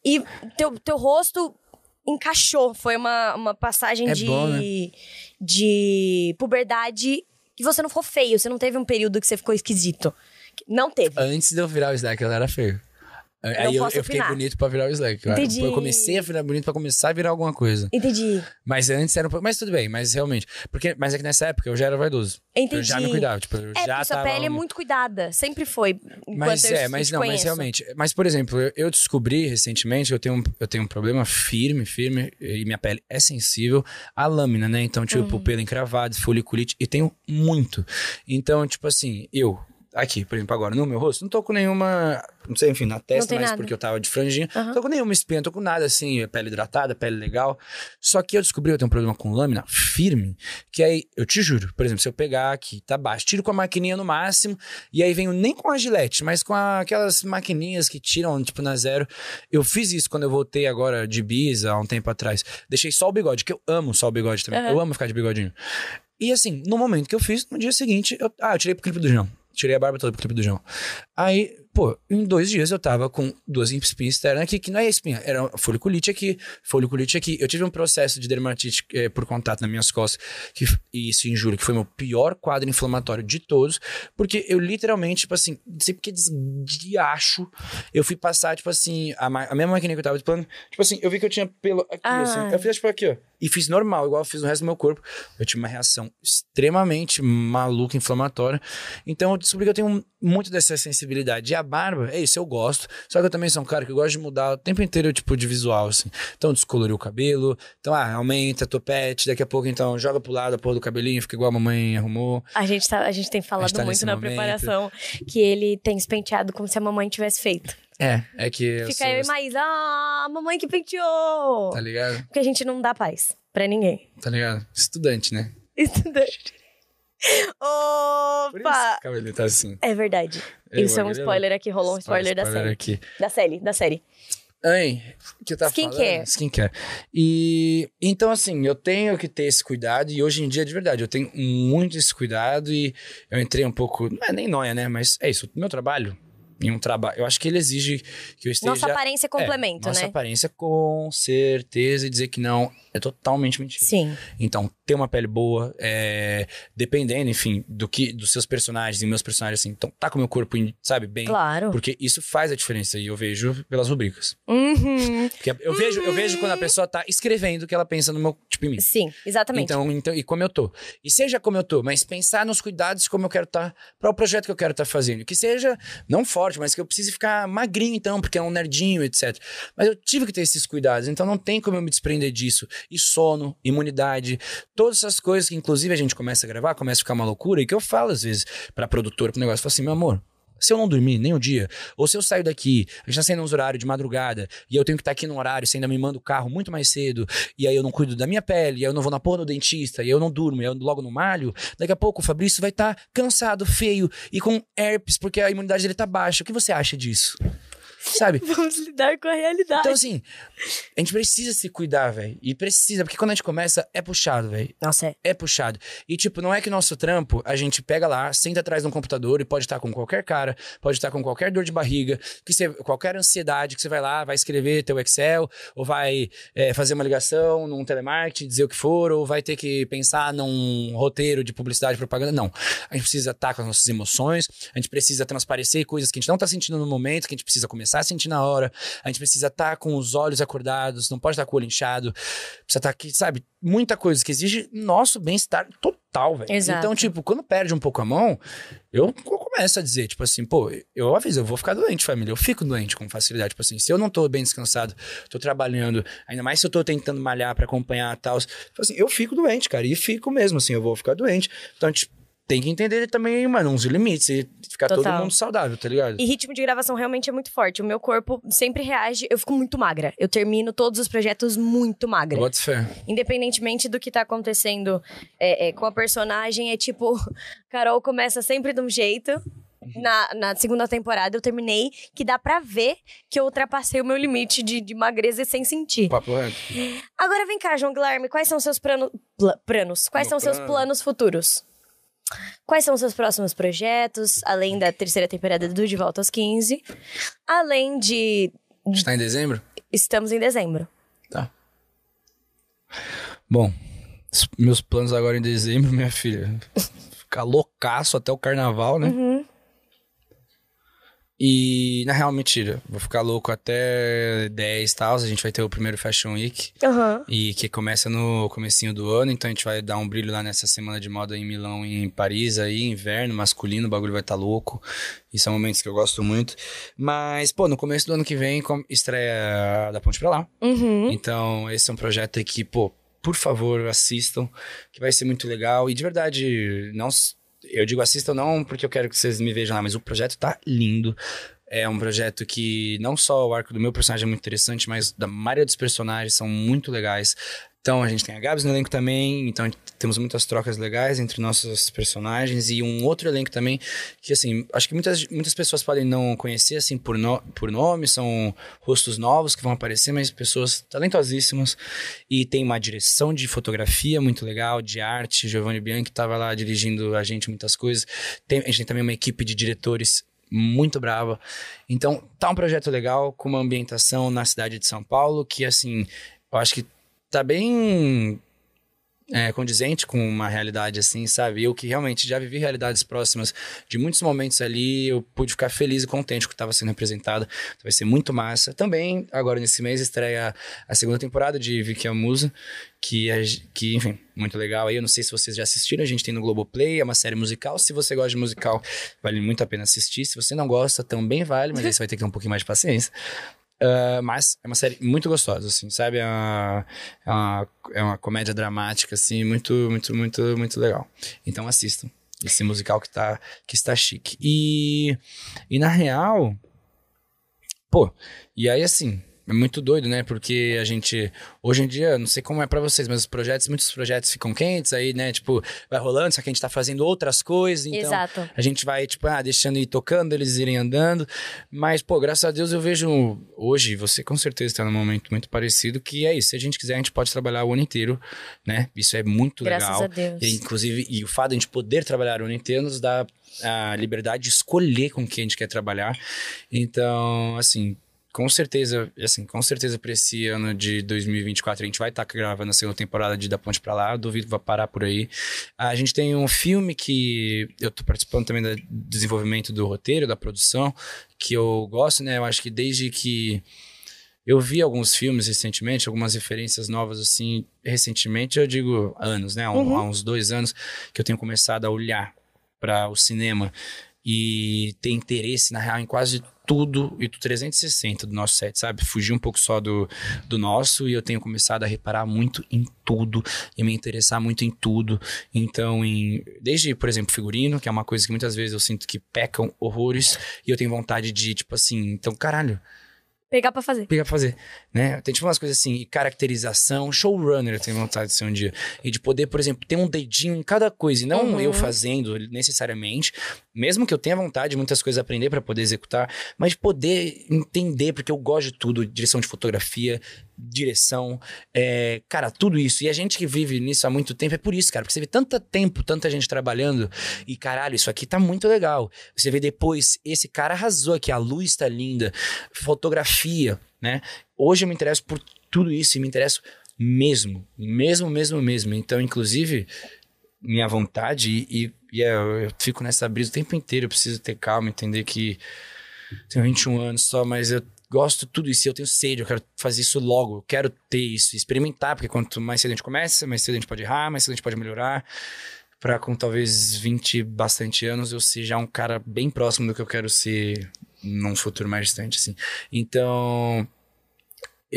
Speaker 1: E teu, teu rosto encaixou, foi uma, uma passagem
Speaker 2: É
Speaker 1: de,
Speaker 2: bom, né?
Speaker 1: de puberdade que você não ficou feio, você não teve um período que você ficou esquisito. Não teve.
Speaker 2: Antes de eu virar o Slack, ela era feio. Aí eu, eu fiquei bonito pra virar o Slack.
Speaker 1: Entendi.
Speaker 2: Eu comecei a virar bonito pra começar a virar alguma coisa.
Speaker 1: Entendi.
Speaker 2: Mas antes era um pouco. Mas tudo bem, mas realmente. Porque, mas é que nessa época eu já era vaidoso.
Speaker 1: Entendi.
Speaker 2: Eu já me cuidava. Tipo, eu
Speaker 1: É,
Speaker 2: já
Speaker 1: sua pele é muito cuidada. Sempre foi.
Speaker 2: Mas é, mas não, mas
Speaker 1: conheço.
Speaker 2: realmente. Mas, por exemplo, eu, eu descobri recentemente, eu tenho, um, eu tenho um problema firme, firme, e minha pele é sensível à lâmina, né? Então, tipo,
Speaker 1: Uhum.
Speaker 2: pelo encravado, foliculite, e tenho muito. Então, tipo assim, eu. Aqui, por exemplo, agora, no meu rosto, não tô com nenhuma. Não sei, enfim, na testa, mas
Speaker 1: nada.
Speaker 2: porque eu tava de franjinha.
Speaker 1: Aham.
Speaker 2: Não tô com nenhuma espinha, tô com nada assim, pele hidratada, pele legal. Só que eu descobri que eu tenho um problema com lâmina firme, que aí, eu te juro, por exemplo, se eu pegar aqui, tá baixo, tiro com a maquininha no máximo, e aí venho nem com a gilete, mas com a- aquelas maquininhas que tiram, tipo, na zero. Eu fiz isso quando eu voltei agora de Ibiza, há um tempo atrás. Deixei só o bigode, que eu amo só o bigode também.
Speaker 1: Aham.
Speaker 2: Eu amo ficar de bigodinho. E assim, no momento que eu fiz, no dia seguinte, eu, ah, eu tirei pro clipe do João. Tirei a barba toda pro clipe do João. Aí, pô, em dois dias eu tava com duas espinhas externas aqui, que não é espinha, era foliculite aqui, foliculite aqui. Eu tive um processo de dermatite eh, por contato nas minhas costas, que, e isso em julho, que foi meu pior quadro inflamatório de todos, porque eu literalmente, tipo assim, não sei porque desdiacho, eu fui passar, tipo assim, a, ma- a mesma maquininha que eu tava plano, tipo assim, eu vi que eu tinha pelo aqui,
Speaker 1: Ai.
Speaker 2: assim, eu fiz tipo aqui, ó, e fiz normal, igual eu fiz no resto do meu corpo. Eu tive uma reação extremamente maluca, inflamatória. Então eu descobri que eu tenho muito dessa sensibilidade. E a barba, é isso, eu gosto. Só que eu também sou um cara que gosta de mudar o tempo inteiro, tipo, de visual, assim. Então descolori o cabelo. Então, ah, aumenta, topete. Daqui a pouco, então, joga pro lado a porra do cabelinho, fica igual a mamãe arrumou.
Speaker 1: A gente, tá, a gente tem falado
Speaker 2: tá
Speaker 1: muito na
Speaker 2: momento.
Speaker 1: preparação que ele tem se penteado como se a mamãe tivesse feito.
Speaker 2: É, é que eu
Speaker 1: Fica
Speaker 2: sou-
Speaker 1: eu e Maísa, ah, mamãe que penteou!
Speaker 2: Tá ligado?
Speaker 1: Porque a gente não dá paz pra ninguém.
Speaker 2: Tá ligado? Estudante, né?
Speaker 1: Estudante.
Speaker 2: Por isso
Speaker 1: Opa!
Speaker 2: o cabelo tá assim.
Speaker 1: É verdade. Isso é um
Speaker 2: é
Speaker 1: spoiler aqui, rolou um spoiler, da série.
Speaker 2: aqui.
Speaker 1: Da série, da série.
Speaker 2: Ai, que eu tava
Speaker 1: Skincare.
Speaker 2: falando? Skincare. E então, assim, eu tenho que ter esse cuidado, e hoje em dia, de verdade, eu tenho muito esse cuidado, e eu entrei um pouco. Não é nem noia, né? Mas é isso, meu trabalho. Em um trabalho. Eu acho que ele exige que eu esteja.
Speaker 1: Nossa aparência é complemento,
Speaker 2: é, nossa
Speaker 1: né?
Speaker 2: aparência, com certeza, e dizer que não é totalmente mentira.
Speaker 1: Sim.
Speaker 2: Então, ter uma pele boa, é, dependendo, enfim, do que dos seus personagens e meus personagens, assim, então tá com o meu corpo, sabe, bem.
Speaker 1: Claro.
Speaker 2: Porque isso faz a diferença e eu vejo pelas rubricas.
Speaker 1: Uhum.
Speaker 2: Porque eu vejo, eu vejo quando a pessoa tá escrevendo o que ela pensa no meu, tipo, em mim.
Speaker 1: Sim, exatamente.
Speaker 2: Então, então, e como eu tô. E seja como eu tô, mas pensar nos cuidados como eu quero estar para o projeto que eu quero estar fazendo. Que seja, não forte, mas que eu precise ficar magrinho, então, porque é um nerdinho, etc. Mas eu tive que ter esses cuidados, então não tem como eu me desprender disso. E sono, imunidade, todas essas coisas que, inclusive, a gente começa a gravar, começa a ficar uma loucura, e que eu falo, às vezes, pra produtora, pro negócio, eu falo assim, meu amor. Se eu não dormir nem o dia, ou se eu saio daqui, a gente tá saindo nos horários de madrugada, e eu tenho que estar aqui no horário, você ainda me manda o carro muito mais cedo, e aí eu não cuido da minha pele, e aí eu não vou na porra do dentista, e eu não durmo, e eu logo no malho, daqui a pouco o Fabrício vai estar cansado, feio, e com herpes, porque a imunidade dele tá baixa. O que você acha disso? Sabe?
Speaker 1: Vamos lidar com a realidade.
Speaker 2: Então, assim, a gente precisa se cuidar, velho. E precisa, porque quando a gente começa, é puxado, velho.
Speaker 1: Nossa, é.
Speaker 2: É puxado. E, tipo, não é que nosso trampo, a gente pega lá, senta atrás de um computador e pode estar com qualquer cara, pode estar com qualquer dor de barriga, que você, qualquer ansiedade que você vai lá, vai escrever teu Excel, ou vai é, fazer uma ligação num telemarketing, dizer o que for, ou vai ter que pensar num roteiro de publicidade e propaganda. Não. A gente precisa estar com as nossas emoções, a gente precisa transparecer coisas que a gente não tá sentindo no momento, que a gente precisa começar a sentir na hora, a gente precisa estar com os olhos acordados, não pode estar com o olho inchado, precisa estar aqui, sabe? Muita coisa que exige nosso bem-estar total, velho. Então, tipo, quando perde um pouco a mão, eu começo a dizer, tipo assim, pô, eu aviso, eu vou ficar doente, família. Eu fico doente com facilidade. Tipo assim, se eu não tô bem descansado, tô trabalhando, ainda mais se eu tô tentando malhar pra acompanhar tal. Tipo assim, eu fico doente, cara. E fico mesmo, assim, eu vou ficar doente. Então, gente tem que entender também, mano, uns limites e ficar todo
Speaker 1: Total.
Speaker 2: mundo saudável, tá ligado?
Speaker 1: E ritmo de gravação realmente é muito forte. O meu corpo sempre reage. Eu fico muito magra. Eu termino todos os projetos muito magra.
Speaker 2: Bota fé.
Speaker 1: Independentemente do que tá acontecendo é, é, com a personagem, é tipo, Carol começa sempre de um jeito. Na, na segunda temporada eu terminei que dá pra ver que eu ultrapassei o meu limite de, de magreza sem sentir.
Speaker 2: Papo reto.
Speaker 1: Agora vem cá, João Guilherme, quais são seus plano, pla- planos? Quais são seus
Speaker 2: plano?
Speaker 1: planos futuros? Quais são seus próximos projetos, além da terceira temporada do De Volta aos 15? Além de.
Speaker 2: A gente tá em dezembro?
Speaker 1: Estamos em dezembro.
Speaker 2: Tá. Bom, os meus planos agora em dezembro, minha filha. Ficar loucaço até o carnaval, né?
Speaker 1: Uhum.
Speaker 2: E, na real, mentira. Vou ficar louco até 10 e tal. A gente vai ter o primeiro Fashion Week.
Speaker 1: Aham.
Speaker 2: E que começa no comecinho do ano. Então a gente vai dar um brilho lá nessa semana de moda em Milão e em Paris aí, inverno, masculino. O bagulho vai estar louco. E são momentos que eu gosto muito. Mas, pô, no começo do ano que vem estreia da Ponte Pra Lá.
Speaker 1: Uhum.
Speaker 2: Então, esse é um projeto aí que, pô, por favor, assistam, que vai ser muito legal. E de verdade, não. Eu digo assistam não porque eu quero que vocês me vejam lá, mas o projeto tá lindo. É um projeto que não só o arco do meu personagem é muito interessante, mas da maioria dos personagens são muito legais. Então a gente tem a Gabs no elenco também, então temos muitas trocas legais entre nossos personagens e um outro elenco também que assim, acho que muitas, muitas pessoas podem não conhecer assim por, no, por nome, são rostos novos que vão aparecer, mas pessoas talentosíssimas e tem uma direção de fotografia muito legal, de arte, Giovanni Bianchi estava lá dirigindo a gente muitas coisas. Tem, a gente tem também uma equipe de diretores muito brava. Então, tá um projeto legal com uma ambientação na cidade de São Paulo que assim, eu acho que tá bem é, condizente com uma realidade assim, sabe? Eu que realmente já vivi realidades próximas de muitos momentos ali, eu pude ficar feliz e contente com o que estava sendo representado. Vai ser muito massa. Também, agora nesse mês, estreia a segunda temporada de Vicky Musa, que, é, que, enfim, muito legal. Aí eu não sei se vocês já assistiram, a gente tem no Globoplay, é uma série musical. Se você gosta de musical, vale muito a pena assistir. Se você não gosta, também vale, mas aí você vai ter que ter um pouquinho mais de paciência. Uh, mas é uma série muito gostosa, assim, sabe? É uma, é uma, é uma comédia dramática, assim, muito, muito, muito, muito legal. Então assistam esse musical que tá, que está chique. E, e na real, pô, e aí assim, é muito doido, né? Porque a gente, hoje em dia, não sei como é para vocês, mas os projetos, muitos projetos ficam quentes, aí, né? Tipo, vai rolando, só que a gente tá fazendo outras coisas, então
Speaker 1: Exato.
Speaker 2: a gente vai, tipo, ah, deixando ir tocando, eles irem andando. Mas, pô, graças a Deus eu vejo hoje, você com certeza tá num momento muito parecido, que é isso. Se a gente quiser, a gente pode trabalhar o ano inteiro, né? Isso é muito
Speaker 1: Graças
Speaker 2: legal.
Speaker 1: a Deus.
Speaker 2: E, inclusive, e o fato de a gente poder trabalhar o ano inteiro nos dá a liberdade de escolher com quem a gente quer trabalhar. Então, assim, com certeza, assim, com certeza para esse ano de 2024 a gente vai estar tá gravando a segunda temporada de Da Ponte para Lá, duvido que vai parar por aí. A gente tem um filme que eu tô participando também do desenvolvimento do roteiro, da produção, que eu gosto, né? Eu acho que desde que eu vi alguns filmes recentemente, algumas referências novas, assim, recentemente, eu digo anos, né? Há,
Speaker 1: Uhum.
Speaker 2: há uns dois anos que eu tenho começado a olhar para o cinema e ter interesse, na real, em quase tudo e do 360 do nosso set, sabe? Fugir um pouco só do, do nosso e eu tenho começado a reparar muito em tudo e me interessar muito em tudo. Então, em, desde, por exemplo, figurino, que é uma coisa que muitas vezes eu sinto que pecam horrores e eu tenho vontade de, tipo assim, então, caralho,
Speaker 1: Pegar pra fazer.
Speaker 2: pegar pra fazer, né? Tem tipo umas coisas assim, e caracterização, showrunner eu tenho vontade de ser um dia. E de poder, por exemplo, ter um dedinho em cada coisa, e não
Speaker 1: Uhum.
Speaker 2: eu fazendo necessariamente, mesmo que eu tenha vontade de muitas coisas aprender pra poder executar, mas de poder entender, porque eu gosto de tudo, direção de fotografia, direção, é, cara, tudo isso. E a gente que vive nisso há muito tempo, é por isso, cara, porque você vê tanto tempo, tanta gente trabalhando, e caralho, isso aqui tá muito legal. Você vê depois, esse cara arrasou aqui, a luz tá linda, fotografia, né? Hoje eu me interesso por tudo isso e me interesso mesmo, mesmo, mesmo, mesmo. Então, inclusive, minha vontade, e, e é, eu fico nessa brisa o tempo inteiro, eu preciso ter calma, entender que tenho 21 anos só, mas eu gosto tudo isso, eu tenho sede, eu quero fazer isso logo, eu quero ter isso, experimentar, porque quanto mais cedo a gente começa, mais cedo a gente pode errar, mais cedo a gente pode melhorar. Pra com talvez 20 bastante anos eu ser já um cara bem próximo do que eu quero ser num futuro mais distante, assim. Então,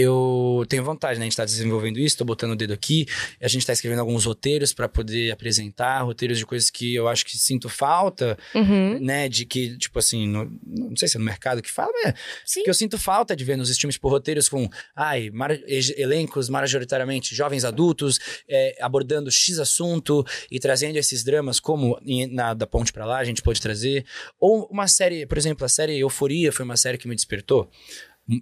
Speaker 2: eu tenho vontade, né? A gente tá desenvolvendo isso, tô botando o dedo aqui. A gente tá escrevendo alguns roteiros para poder apresentar, roteiros de coisas que eu acho que sinto falta,
Speaker 1: Uhum.
Speaker 2: né? De que, tipo assim, no- não sei se é no mercado que fala, mas
Speaker 1: Sim.
Speaker 2: que eu sinto falta de ver nos streams por roteiros com, ai, mar- elencos majoritariamente jovens adultos, é, abordando X assunto e trazendo esses dramas como em- na, da ponte pra lá a gente pode trazer. Ou uma série, por exemplo, a série Euforia foi uma série que me despertou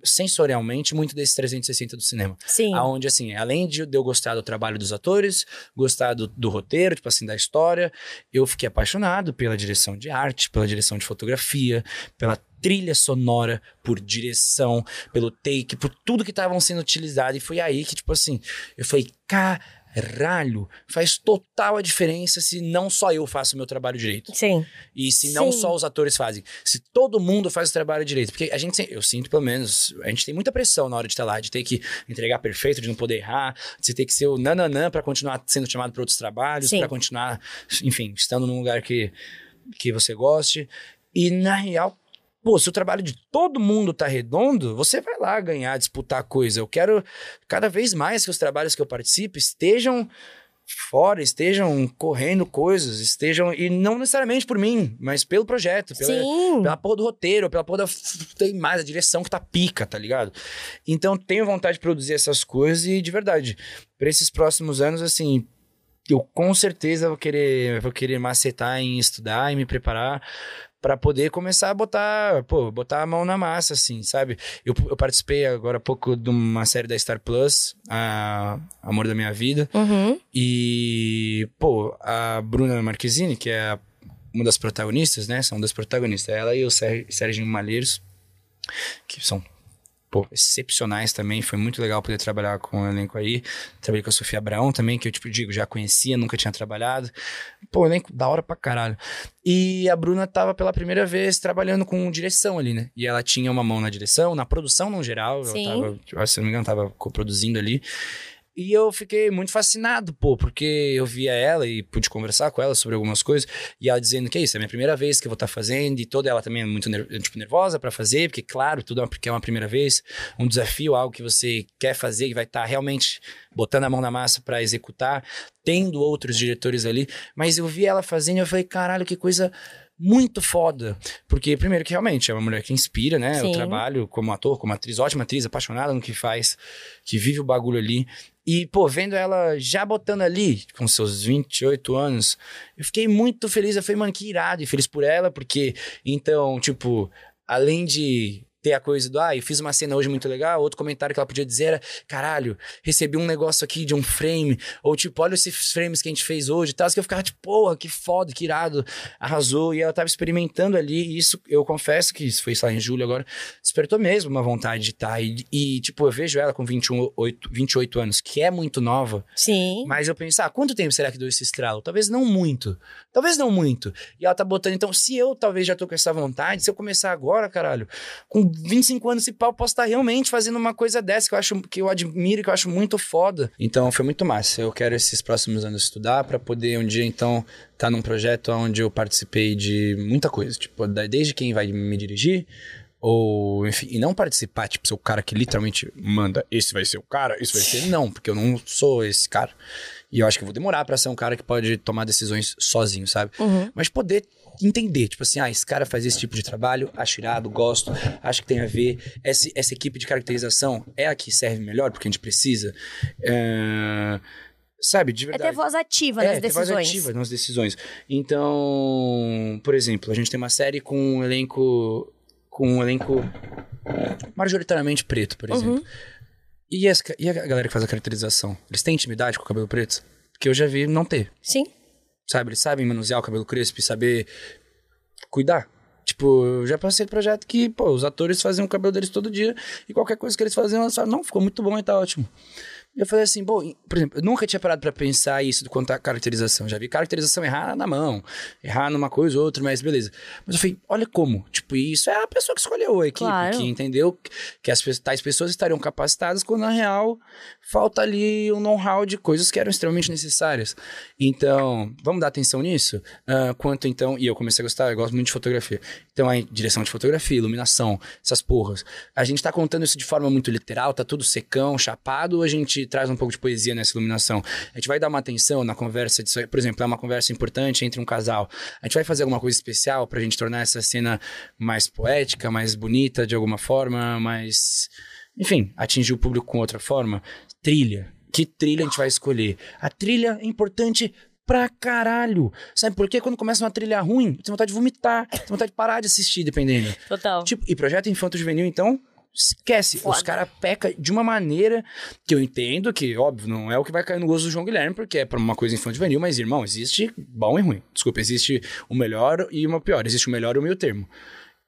Speaker 2: sensorialmente muito desse 360 do cinema.
Speaker 1: Sim.
Speaker 2: Aonde, assim, além de eu gostar do trabalho dos atores, gostar do, do roteiro, tipo assim, da história, eu fiquei apaixonado pela direção de arte, pela direção de fotografia, pela trilha sonora, por direção, pelo take, por tudo que estavam sendo utilizado. E foi aí que, tipo assim, eu falei, caralho, faz total a diferença se não só eu faço o meu trabalho direito.
Speaker 1: Sim.
Speaker 2: E se não
Speaker 1: Sim.
Speaker 2: só os atores fazem, se todo mundo faz o trabalho direito. Porque a gente, eu sinto pelo menos, a gente tem muita pressão na hora de estar lá, de ter que entregar perfeito, de não poder errar, de você ter que ser o nananã pra continuar sendo chamado para outros trabalhos, pra continuar, enfim, estando num lugar que, que você goste. E na real, pô, se o trabalho de todo mundo tá redondo, você vai lá ganhar, disputar coisa. Eu quero cada vez mais que os trabalhos que eu participo estejam fora estejam correndo coisas, estejam. E não necessariamente por mim, mas pelo projeto, pela,
Speaker 1: Sim.
Speaker 2: pela porra do roteiro, pela porra da. Tem mais, a direção que tá pica, tá ligado? Então tenho vontade de produzir essas coisas e de verdade, pra esses próximos anos, assim. Eu com certeza vou querer, vou querer macetar em estudar e me preparar para poder começar a botar, pô, botar a mão na massa, assim, sabe? Eu, eu participei agora há pouco de uma série da Star Plus, a Amor da Minha Vida,
Speaker 1: Uhum.
Speaker 2: e, pô, a Bruna Marquezine, que é uma das protagonistas, né? São das protagonistas, ela e o Ser- Serginho Malheiros, que são, pô, excepcionais também. Foi muito legal poder trabalhar com o elenco aí. Trabalhei com a Sofia Abraão também, que eu, tipo, digo, já conhecia, nunca tinha trabalhado. Pô, elenco da hora pra caralho. E a Bruna tava pela primeira vez trabalhando com direção ali, né? E ela tinha uma mão na direção, na produção no geral.
Speaker 1: Sim.
Speaker 2: Ela tava, eu, se não me engano, tava coproduzindo ali. E eu fiquei muito fascinado, pô, porque eu via ela e pude conversar com ela sobre algumas coisas. E ela dizendo que é isso, é a minha primeira vez que eu vou estar fazendo. E toda ela também é muito ner- tipo, nervosa pra fazer, porque, claro, tudo é porque é uma primeira vez. Um desafio, algo que você quer fazer e vai estar realmente botando a mão na massa pra executar, tendo outros diretores ali. Mas eu vi ela fazendo e eu falei, caralho, que coisa muito foda. Porque, primeiro, que realmente é uma mulher que inspira, né?
Speaker 1: Sim.
Speaker 2: O trabalho como ator, como atriz, ótima atriz, apaixonada no que faz, que vive o bagulho ali. E, pô, vendo ela já botando ali, com seus 28 anos, eu fiquei muito feliz. Eu falei, mano, que irado. E feliz por ela, porque, então, tipo, além de ter a coisa do, ah, eu fiz uma cena hoje muito legal, outro comentário que ela podia dizer era, caralho, recebi um negócio aqui de um frame, ou tipo, olha esses frames que a gente fez hoje e tal, que eu ficava tipo, porra, que foda, que irado, arrasou, e ela tava experimentando ali, e isso, eu confesso que isso foi, sei lá, em julho agora, despertou mesmo uma vontade de estar, e, e, tipo, eu vejo ela com 21, 8, 28 anos, que é muito nova,
Speaker 1: Sim.
Speaker 2: mas eu penso, ah, quanto tempo será que deu esse estralo? Talvez não muito. Talvez não muito. E ela tá botando, então, se eu talvez já tô com essa vontade, se eu começar agora, caralho, com 25 anos esse pau, posso estar realmente fazendo uma coisa dessa que eu acho, que eu admiro, que eu acho muito foda. Então, foi muito massa. Eu quero esses próximos anos estudar pra poder um dia, então, estar num projeto onde eu participei de muita coisa. Tipo, desde quem vai me dirigir, ou, enfim, e não participar, tipo, ser o cara que literalmente manda, esse vai ser o cara, esse vai ser. Não, porque eu não sou esse cara. E eu acho que eu vou demorar pra ser um cara que pode tomar decisões sozinho, sabe?
Speaker 1: Uhum.
Speaker 2: Mas poder entender, tipo assim, ah, esse cara faz esse tipo de trabalho, acho irado, gosto, acho que tem a ver. Essa, essa equipe de caracterização é a que serve melhor, porque a gente precisa. É, Sabe, de
Speaker 1: É
Speaker 2: verdade.
Speaker 1: ter voz ativa
Speaker 2: É,
Speaker 1: nas
Speaker 2: ter voz
Speaker 1: decisões.
Speaker 2: ativa nas decisões. Então, por exemplo, a gente tem uma série com um elenco. Com um elenco majoritariamente preto, por exemplo.
Speaker 1: Uhum.
Speaker 2: E, as e a galera que faz a caracterização? Eles têm intimidade com o cabelo preto? Porque eu já vi não ter.
Speaker 1: Sim.
Speaker 2: Sabe? Eles sabem manusear o cabelo crespo e saber cuidar. Tipo, eu já passei projeto que, pô, os atores faziam o cabelo deles todo dia e qualquer coisa que eles faziam, eles falavam, não, ficou muito bom e tá ótimo. E eu falei assim, bom, por exemplo, eu nunca tinha parado pra pensar isso quanto à caracterização. Já vi caracterização errar na mão, errar numa coisa ou outra, mas beleza. Mas eu falei, olha como, tipo, isso é a pessoa que escolheu a equipe,
Speaker 1: Claro.
Speaker 2: que entendeu que as tais pessoas estariam capacitadas quando na real falta ali um know-how de coisas que eram extremamente necessárias. Então, vamos dar atenção nisso? Ah, quanto então, e eu comecei a gostar, eu gosto muito de fotografia. Então, aí, direção de fotografia, iluminação, essas porras. A gente tá contando isso de forma muito literal, tá tudo secão, chapado, ou a gente traz um pouco de poesia nessa iluminação? A gente vai dar uma atenção na conversa, por exemplo, é uma conversa importante entre um casal. A gente vai fazer alguma coisa especial pra gente tornar essa cena mais poética, mais bonita de alguma forma, mais. Enfim, atingir o público com outra forma. Trilha. Que trilha a gente vai escolher? A trilha é importante pra caralho. Sabe por quê? Quando começa uma trilha ruim, tem vontade de vomitar, tem vontade de parar de assistir, dependendo.
Speaker 1: Total.
Speaker 2: Tipo, e projeto infanto juvenil, então, esquece.
Speaker 1: Foda.
Speaker 2: Os caras pecam de uma maneira que eu entendo que, óbvio, não é o que vai cair no gosto do João Guilherme, porque é pra uma coisa infanto juvenil, mas, irmão, existe bom e ruim. Desculpa, existe o melhor e o pior. Existe o melhor e o meio termo.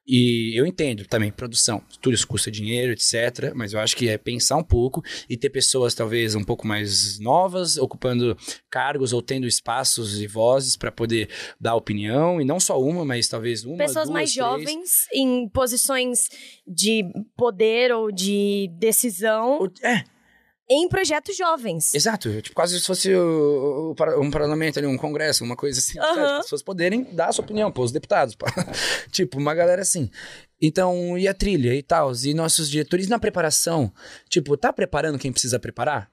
Speaker 2: E eu entendo também, produção, tudo isso custa dinheiro, etc. Mas eu acho que é pensar um pouco e ter pessoas talvez um pouco mais novas, ocupando cargos ou tendo espaços e vozes para poder dar opinião, e não só uma, mas talvez uma.
Speaker 1: Pessoas
Speaker 2: duas,
Speaker 1: mais
Speaker 2: três.
Speaker 1: jovens em posições de poder ou de decisão
Speaker 2: É,
Speaker 1: em projetos jovens.
Speaker 2: Exato, tipo, quase se fosse o- o um parlamento ali, um congresso, uma coisa assim?
Speaker 1: Aham.
Speaker 2: As pessoas poderem dar a sua opinião, pô, os deputados, tipo, uma galera assim. Então, e a trilha e tal, e nossos diretores na preparação, tipo, tá preparando quem precisa preparar?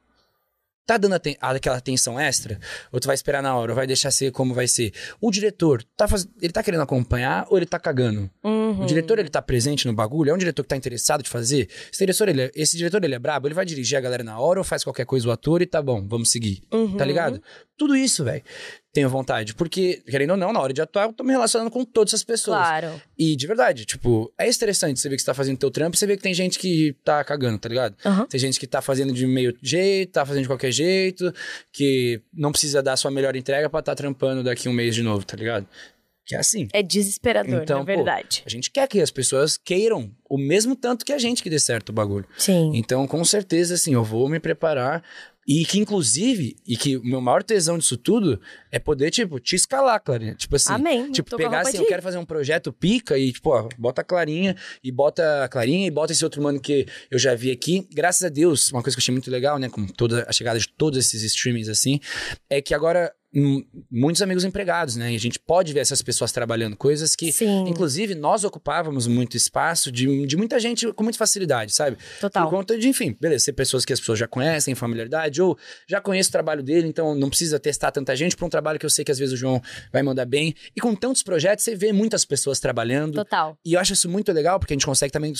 Speaker 2: Tá dando aten aquela atenção extra? Ou tu vai esperar na hora? Ou vai deixar ser como vai ser? O diretor, tá faz... ele tá querendo acompanhar ou ele tá cagando?
Speaker 1: Uhum.
Speaker 2: O diretor, ele tá presente no bagulho? É um diretor que tá interessado de fazer? Esse diretor, ele é... Esse diretor, ele é brabo? Ele vai dirigir a galera na hora ou faz qualquer coisa o ator e tá bom, vamos seguir?
Speaker 1: Uhum.
Speaker 2: Tá ligado? Tudo isso, velho. Tenho vontade. Porque, querendo ou não, na hora de atuar, eu tô me relacionando com todas as pessoas.
Speaker 1: Claro.
Speaker 2: E de verdade, tipo, é estressante você ver que você tá fazendo teu trampo e você vê que tem gente que tá cagando, tá ligado?
Speaker 1: Uhum.
Speaker 2: Tem gente que tá fazendo de meio jeito, tá fazendo de qualquer jeito, que não precisa dar a sua melhor entrega pra tá trampando daqui um mês de novo, tá ligado? Que é assim.
Speaker 1: É desesperador,
Speaker 2: Então,
Speaker 1: na
Speaker 2: pô,
Speaker 1: verdade.
Speaker 2: A gente quer que as pessoas queiram o mesmo tanto que a gente que dê certo o bagulho.
Speaker 1: Sim.
Speaker 2: Então, com certeza, assim, eu vou me preparar. E que, inclusive, e que o meu maior tesão disso tudo é poder, tipo, te escalar, Clarinha. Tipo assim.
Speaker 1: Amém.
Speaker 2: Tipo,
Speaker 1: Tô
Speaker 2: pegar assim, eu quero fazer um projeto pica e, tipo, ó, bota a Clarinha e bota a Clarinha e bota esse outro mano que eu já vi aqui. Graças a Deus, uma coisa que eu achei muito legal, né, com toda a chegada de todos esses streamings assim, é que agora muitos amigos empregados, né? E a gente pode ver essas pessoas trabalhando coisas que,
Speaker 1: Sim.
Speaker 2: inclusive, nós ocupávamos muito espaço de, de muita gente com muita facilidade, sabe?
Speaker 1: Total.
Speaker 2: Por conta de, enfim, beleza, ser pessoas que as pessoas já conhecem, familiaridade, ou já conheço o trabalho dele, então não precisa testar tanta gente para um trabalho que eu sei que às vezes o João vai mandar bem. E com tantos projetos, você vê muitas pessoas trabalhando.
Speaker 1: Total.
Speaker 2: E eu acho isso muito legal, porque a gente consegue também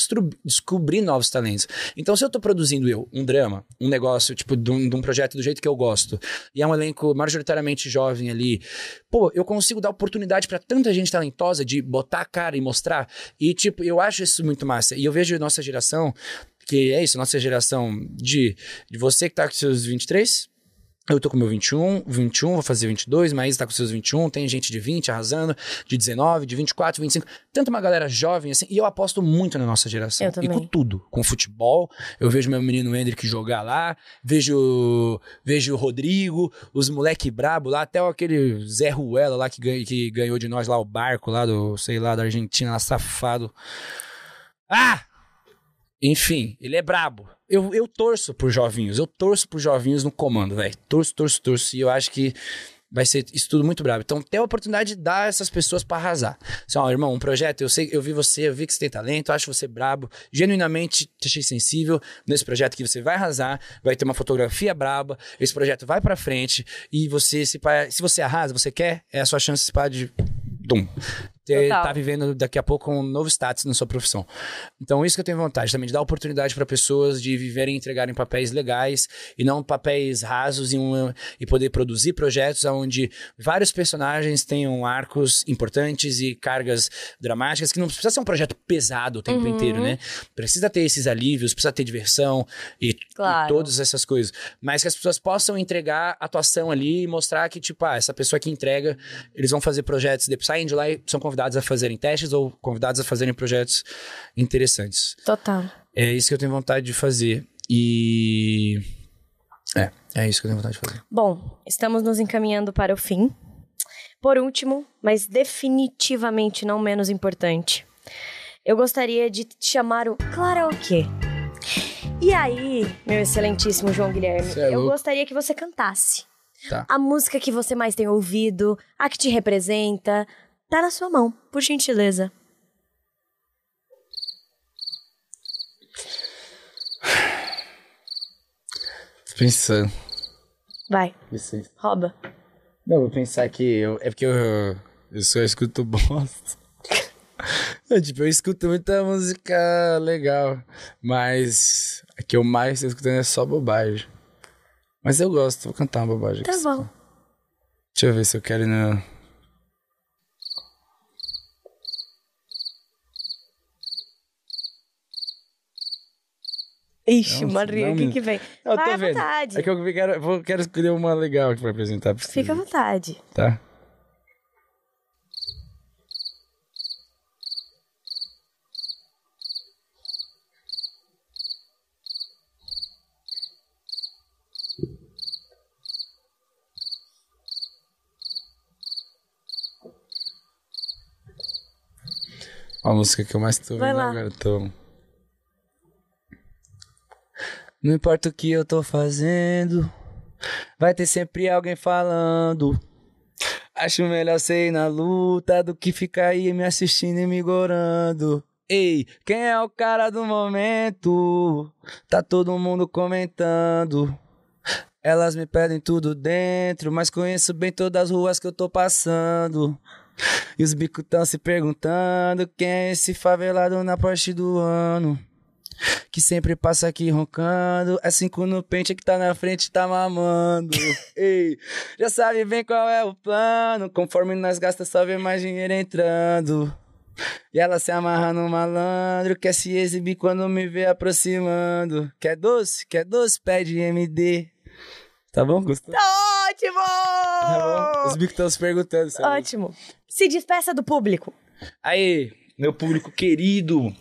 Speaker 2: descobrir novos talentos. Então, se eu tô produzindo eu um drama, um negócio, tipo, de um, de um projeto do jeito que eu gosto, e é um elenco majoritariamente jovem ali, pô, eu consigo dar oportunidade pra tanta gente talentosa de botar a cara e mostrar. E, tipo, eu acho isso muito massa. E eu vejo nossa geração, que é isso, nossa geração de, de você que tá com seus 23, eu tô com meu 21, 21, vou fazer 22, Maísa tá com seus 21, tem gente de 20 arrasando, de 19, de 24, 25, tanto uma galera jovem assim, e eu aposto muito na nossa geração.
Speaker 1: Eu também.
Speaker 2: E com tudo, com futebol, eu vejo meu menino Hendrick jogar lá, vejo vejo o Rodrigo, os moleque brabo lá, até aquele Zé Ruela lá que, ganha, que ganhou de nós lá o barco lá do, sei lá, da Argentina, lá, safado. Ah! Enfim, ele é brabo. Eu, eu torço por jovinhos, eu torço por jovinhos no comando, velho. Torço, torço, torço. E eu acho que vai ser isso tudo muito brabo. Então, ter a oportunidade de dar essas pessoas pra arrasar. Assim, ó, irmão, um projeto, eu sei, eu vi você, eu vi que você tem talento, acho você brabo, genuinamente te achei sensível nesse projeto que você vai arrasar, vai ter uma fotografia braba, esse projeto vai pra frente e você, se, se você arrasa, você quer, é a sua chance de. Dum. Ter, tá vivendo daqui a pouco um novo status na sua profissão. Então, isso que eu tenho vontade também, de dar oportunidade para pessoas de viverem e entregarem papéis legais e não papéis rasos e, um, e poder produzir projetos onde vários personagens tenham arcos importantes e cargas dramáticas, que não precisa ser um projeto pesado o tempo inteiro, né? Precisa ter esses alívios, precisa ter diversão e, e
Speaker 1: Claro.
Speaker 2: todas essas coisas. Mas que as pessoas possam entregar atuação ali e mostrar que, tipo, ah, essa pessoa que entrega, eles vão fazer projetos, depois saem de lá e são convidados a fazerem testes ou convidados a fazerem projetos interessantes.
Speaker 1: Total.
Speaker 2: É isso que eu tenho vontade de fazer. E. É, é isso que eu tenho vontade de fazer.
Speaker 1: Bom, estamos nos encaminhando para o fim. Por último, mas definitivamente não menos importante, eu gostaria de te chamar o karaokê. E aí, meu excelentíssimo João Guilherme,
Speaker 2: é
Speaker 1: eu gostaria que você cantasse.
Speaker 2: Tá.
Speaker 1: A música que você mais tem ouvido, a que te representa, tá na sua mão, por gentileza.
Speaker 2: Tô pensando.
Speaker 1: Vai,
Speaker 2: Licença.
Speaker 1: rouba.
Speaker 2: Não, vou pensar que eu, é porque eu, eu só escuto bosta. É, tipo, eu escuto muita música legal, mas a que eu mais tô escutando é só bobagem. Mas eu gosto, vou cantar uma bobagem.
Speaker 1: Tá bom.
Speaker 2: Deixa eu ver se eu quero ir no...
Speaker 1: Ixi,
Speaker 2: Não,
Speaker 1: Maria,
Speaker 2: não,
Speaker 1: o que que vem?
Speaker 2: Eu
Speaker 1: Vai à
Speaker 2: vendo.
Speaker 1: vontade.
Speaker 2: É que eu quero, vou, quero escolher uma legal aqui pra apresentar pra vocês.
Speaker 1: Fica à vontade.
Speaker 2: Tá? A música que eu mais tô
Speaker 1: Vai
Speaker 2: ouvindo
Speaker 1: lá.
Speaker 2: agora, tô... Não importa o que eu tô fazendo, vai ter sempre alguém falando. Acho melhor ser na luta do que ficar aí me assistindo e me gorando. Ei, quem é o cara do momento? Tá todo mundo comentando. Elas me pedem tudo dentro, mas conheço bem todas as ruas que eu tô passando. E os bicos tão se perguntando quem é esse favelado na parte do ano. Que sempre passa aqui roncando. É cinco no pente que tá na frente, tá mamando. Ei, já sabe bem qual é o plano. Conforme nós gasta, só vê mais dinheiro entrando. E ela se amarra no malandro, quer se exibir quando me vê aproximando. Quer doce? Quer doce? Pede MD. Tá bom? Gostou?
Speaker 1: Tá ótimo!
Speaker 2: Tá bom? Os bicos estão se perguntando. Sabe?
Speaker 1: Ótimo. Se despeça do público.
Speaker 2: Aí, meu público querido,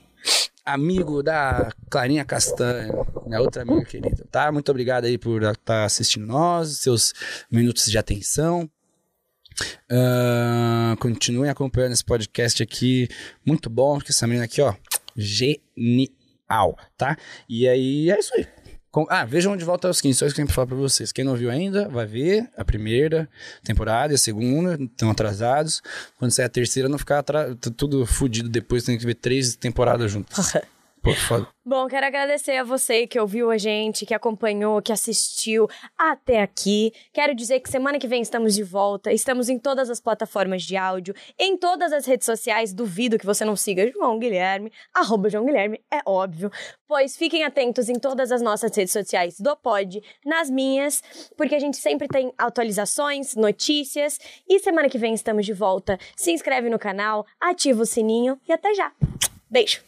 Speaker 2: amigo da Clarinha Castanha, minha outra amiga querida, tá? Muito obrigado aí por estar assistindo nós, seus minutos de atenção. Uh, continuem acompanhando esse podcast aqui, muito bom, porque essa menina aqui, ó, genial, tá? E aí, é isso aí. Com, ah, vejam De Volta aos 15, só isso que eu pra falar pra vocês. Quem não viu ainda, vai ver a primeira temporada e a segunda, estão atrasados. Quando sair a terceira, não ficar tudo fudido depois, tem que ver três temporadas juntas. Pô, foda.
Speaker 1: Bom, quero agradecer a você que ouviu a gente, que acompanhou, que assistiu até aqui. Quero dizer que semana que vem estamos de volta. Estamos em todas as plataformas de áudio, em todas as redes sociais. Duvido que você não siga João Guilherme, arroba João Guilherme, é óbvio. Pois fiquem atentos em todas as nossas redes sociais do Pod, nas minhas, porque a gente sempre tem atualizações, notícias. E semana que vem estamos de volta. Se inscreve no canal, ativa o sininho e até já. Beijo!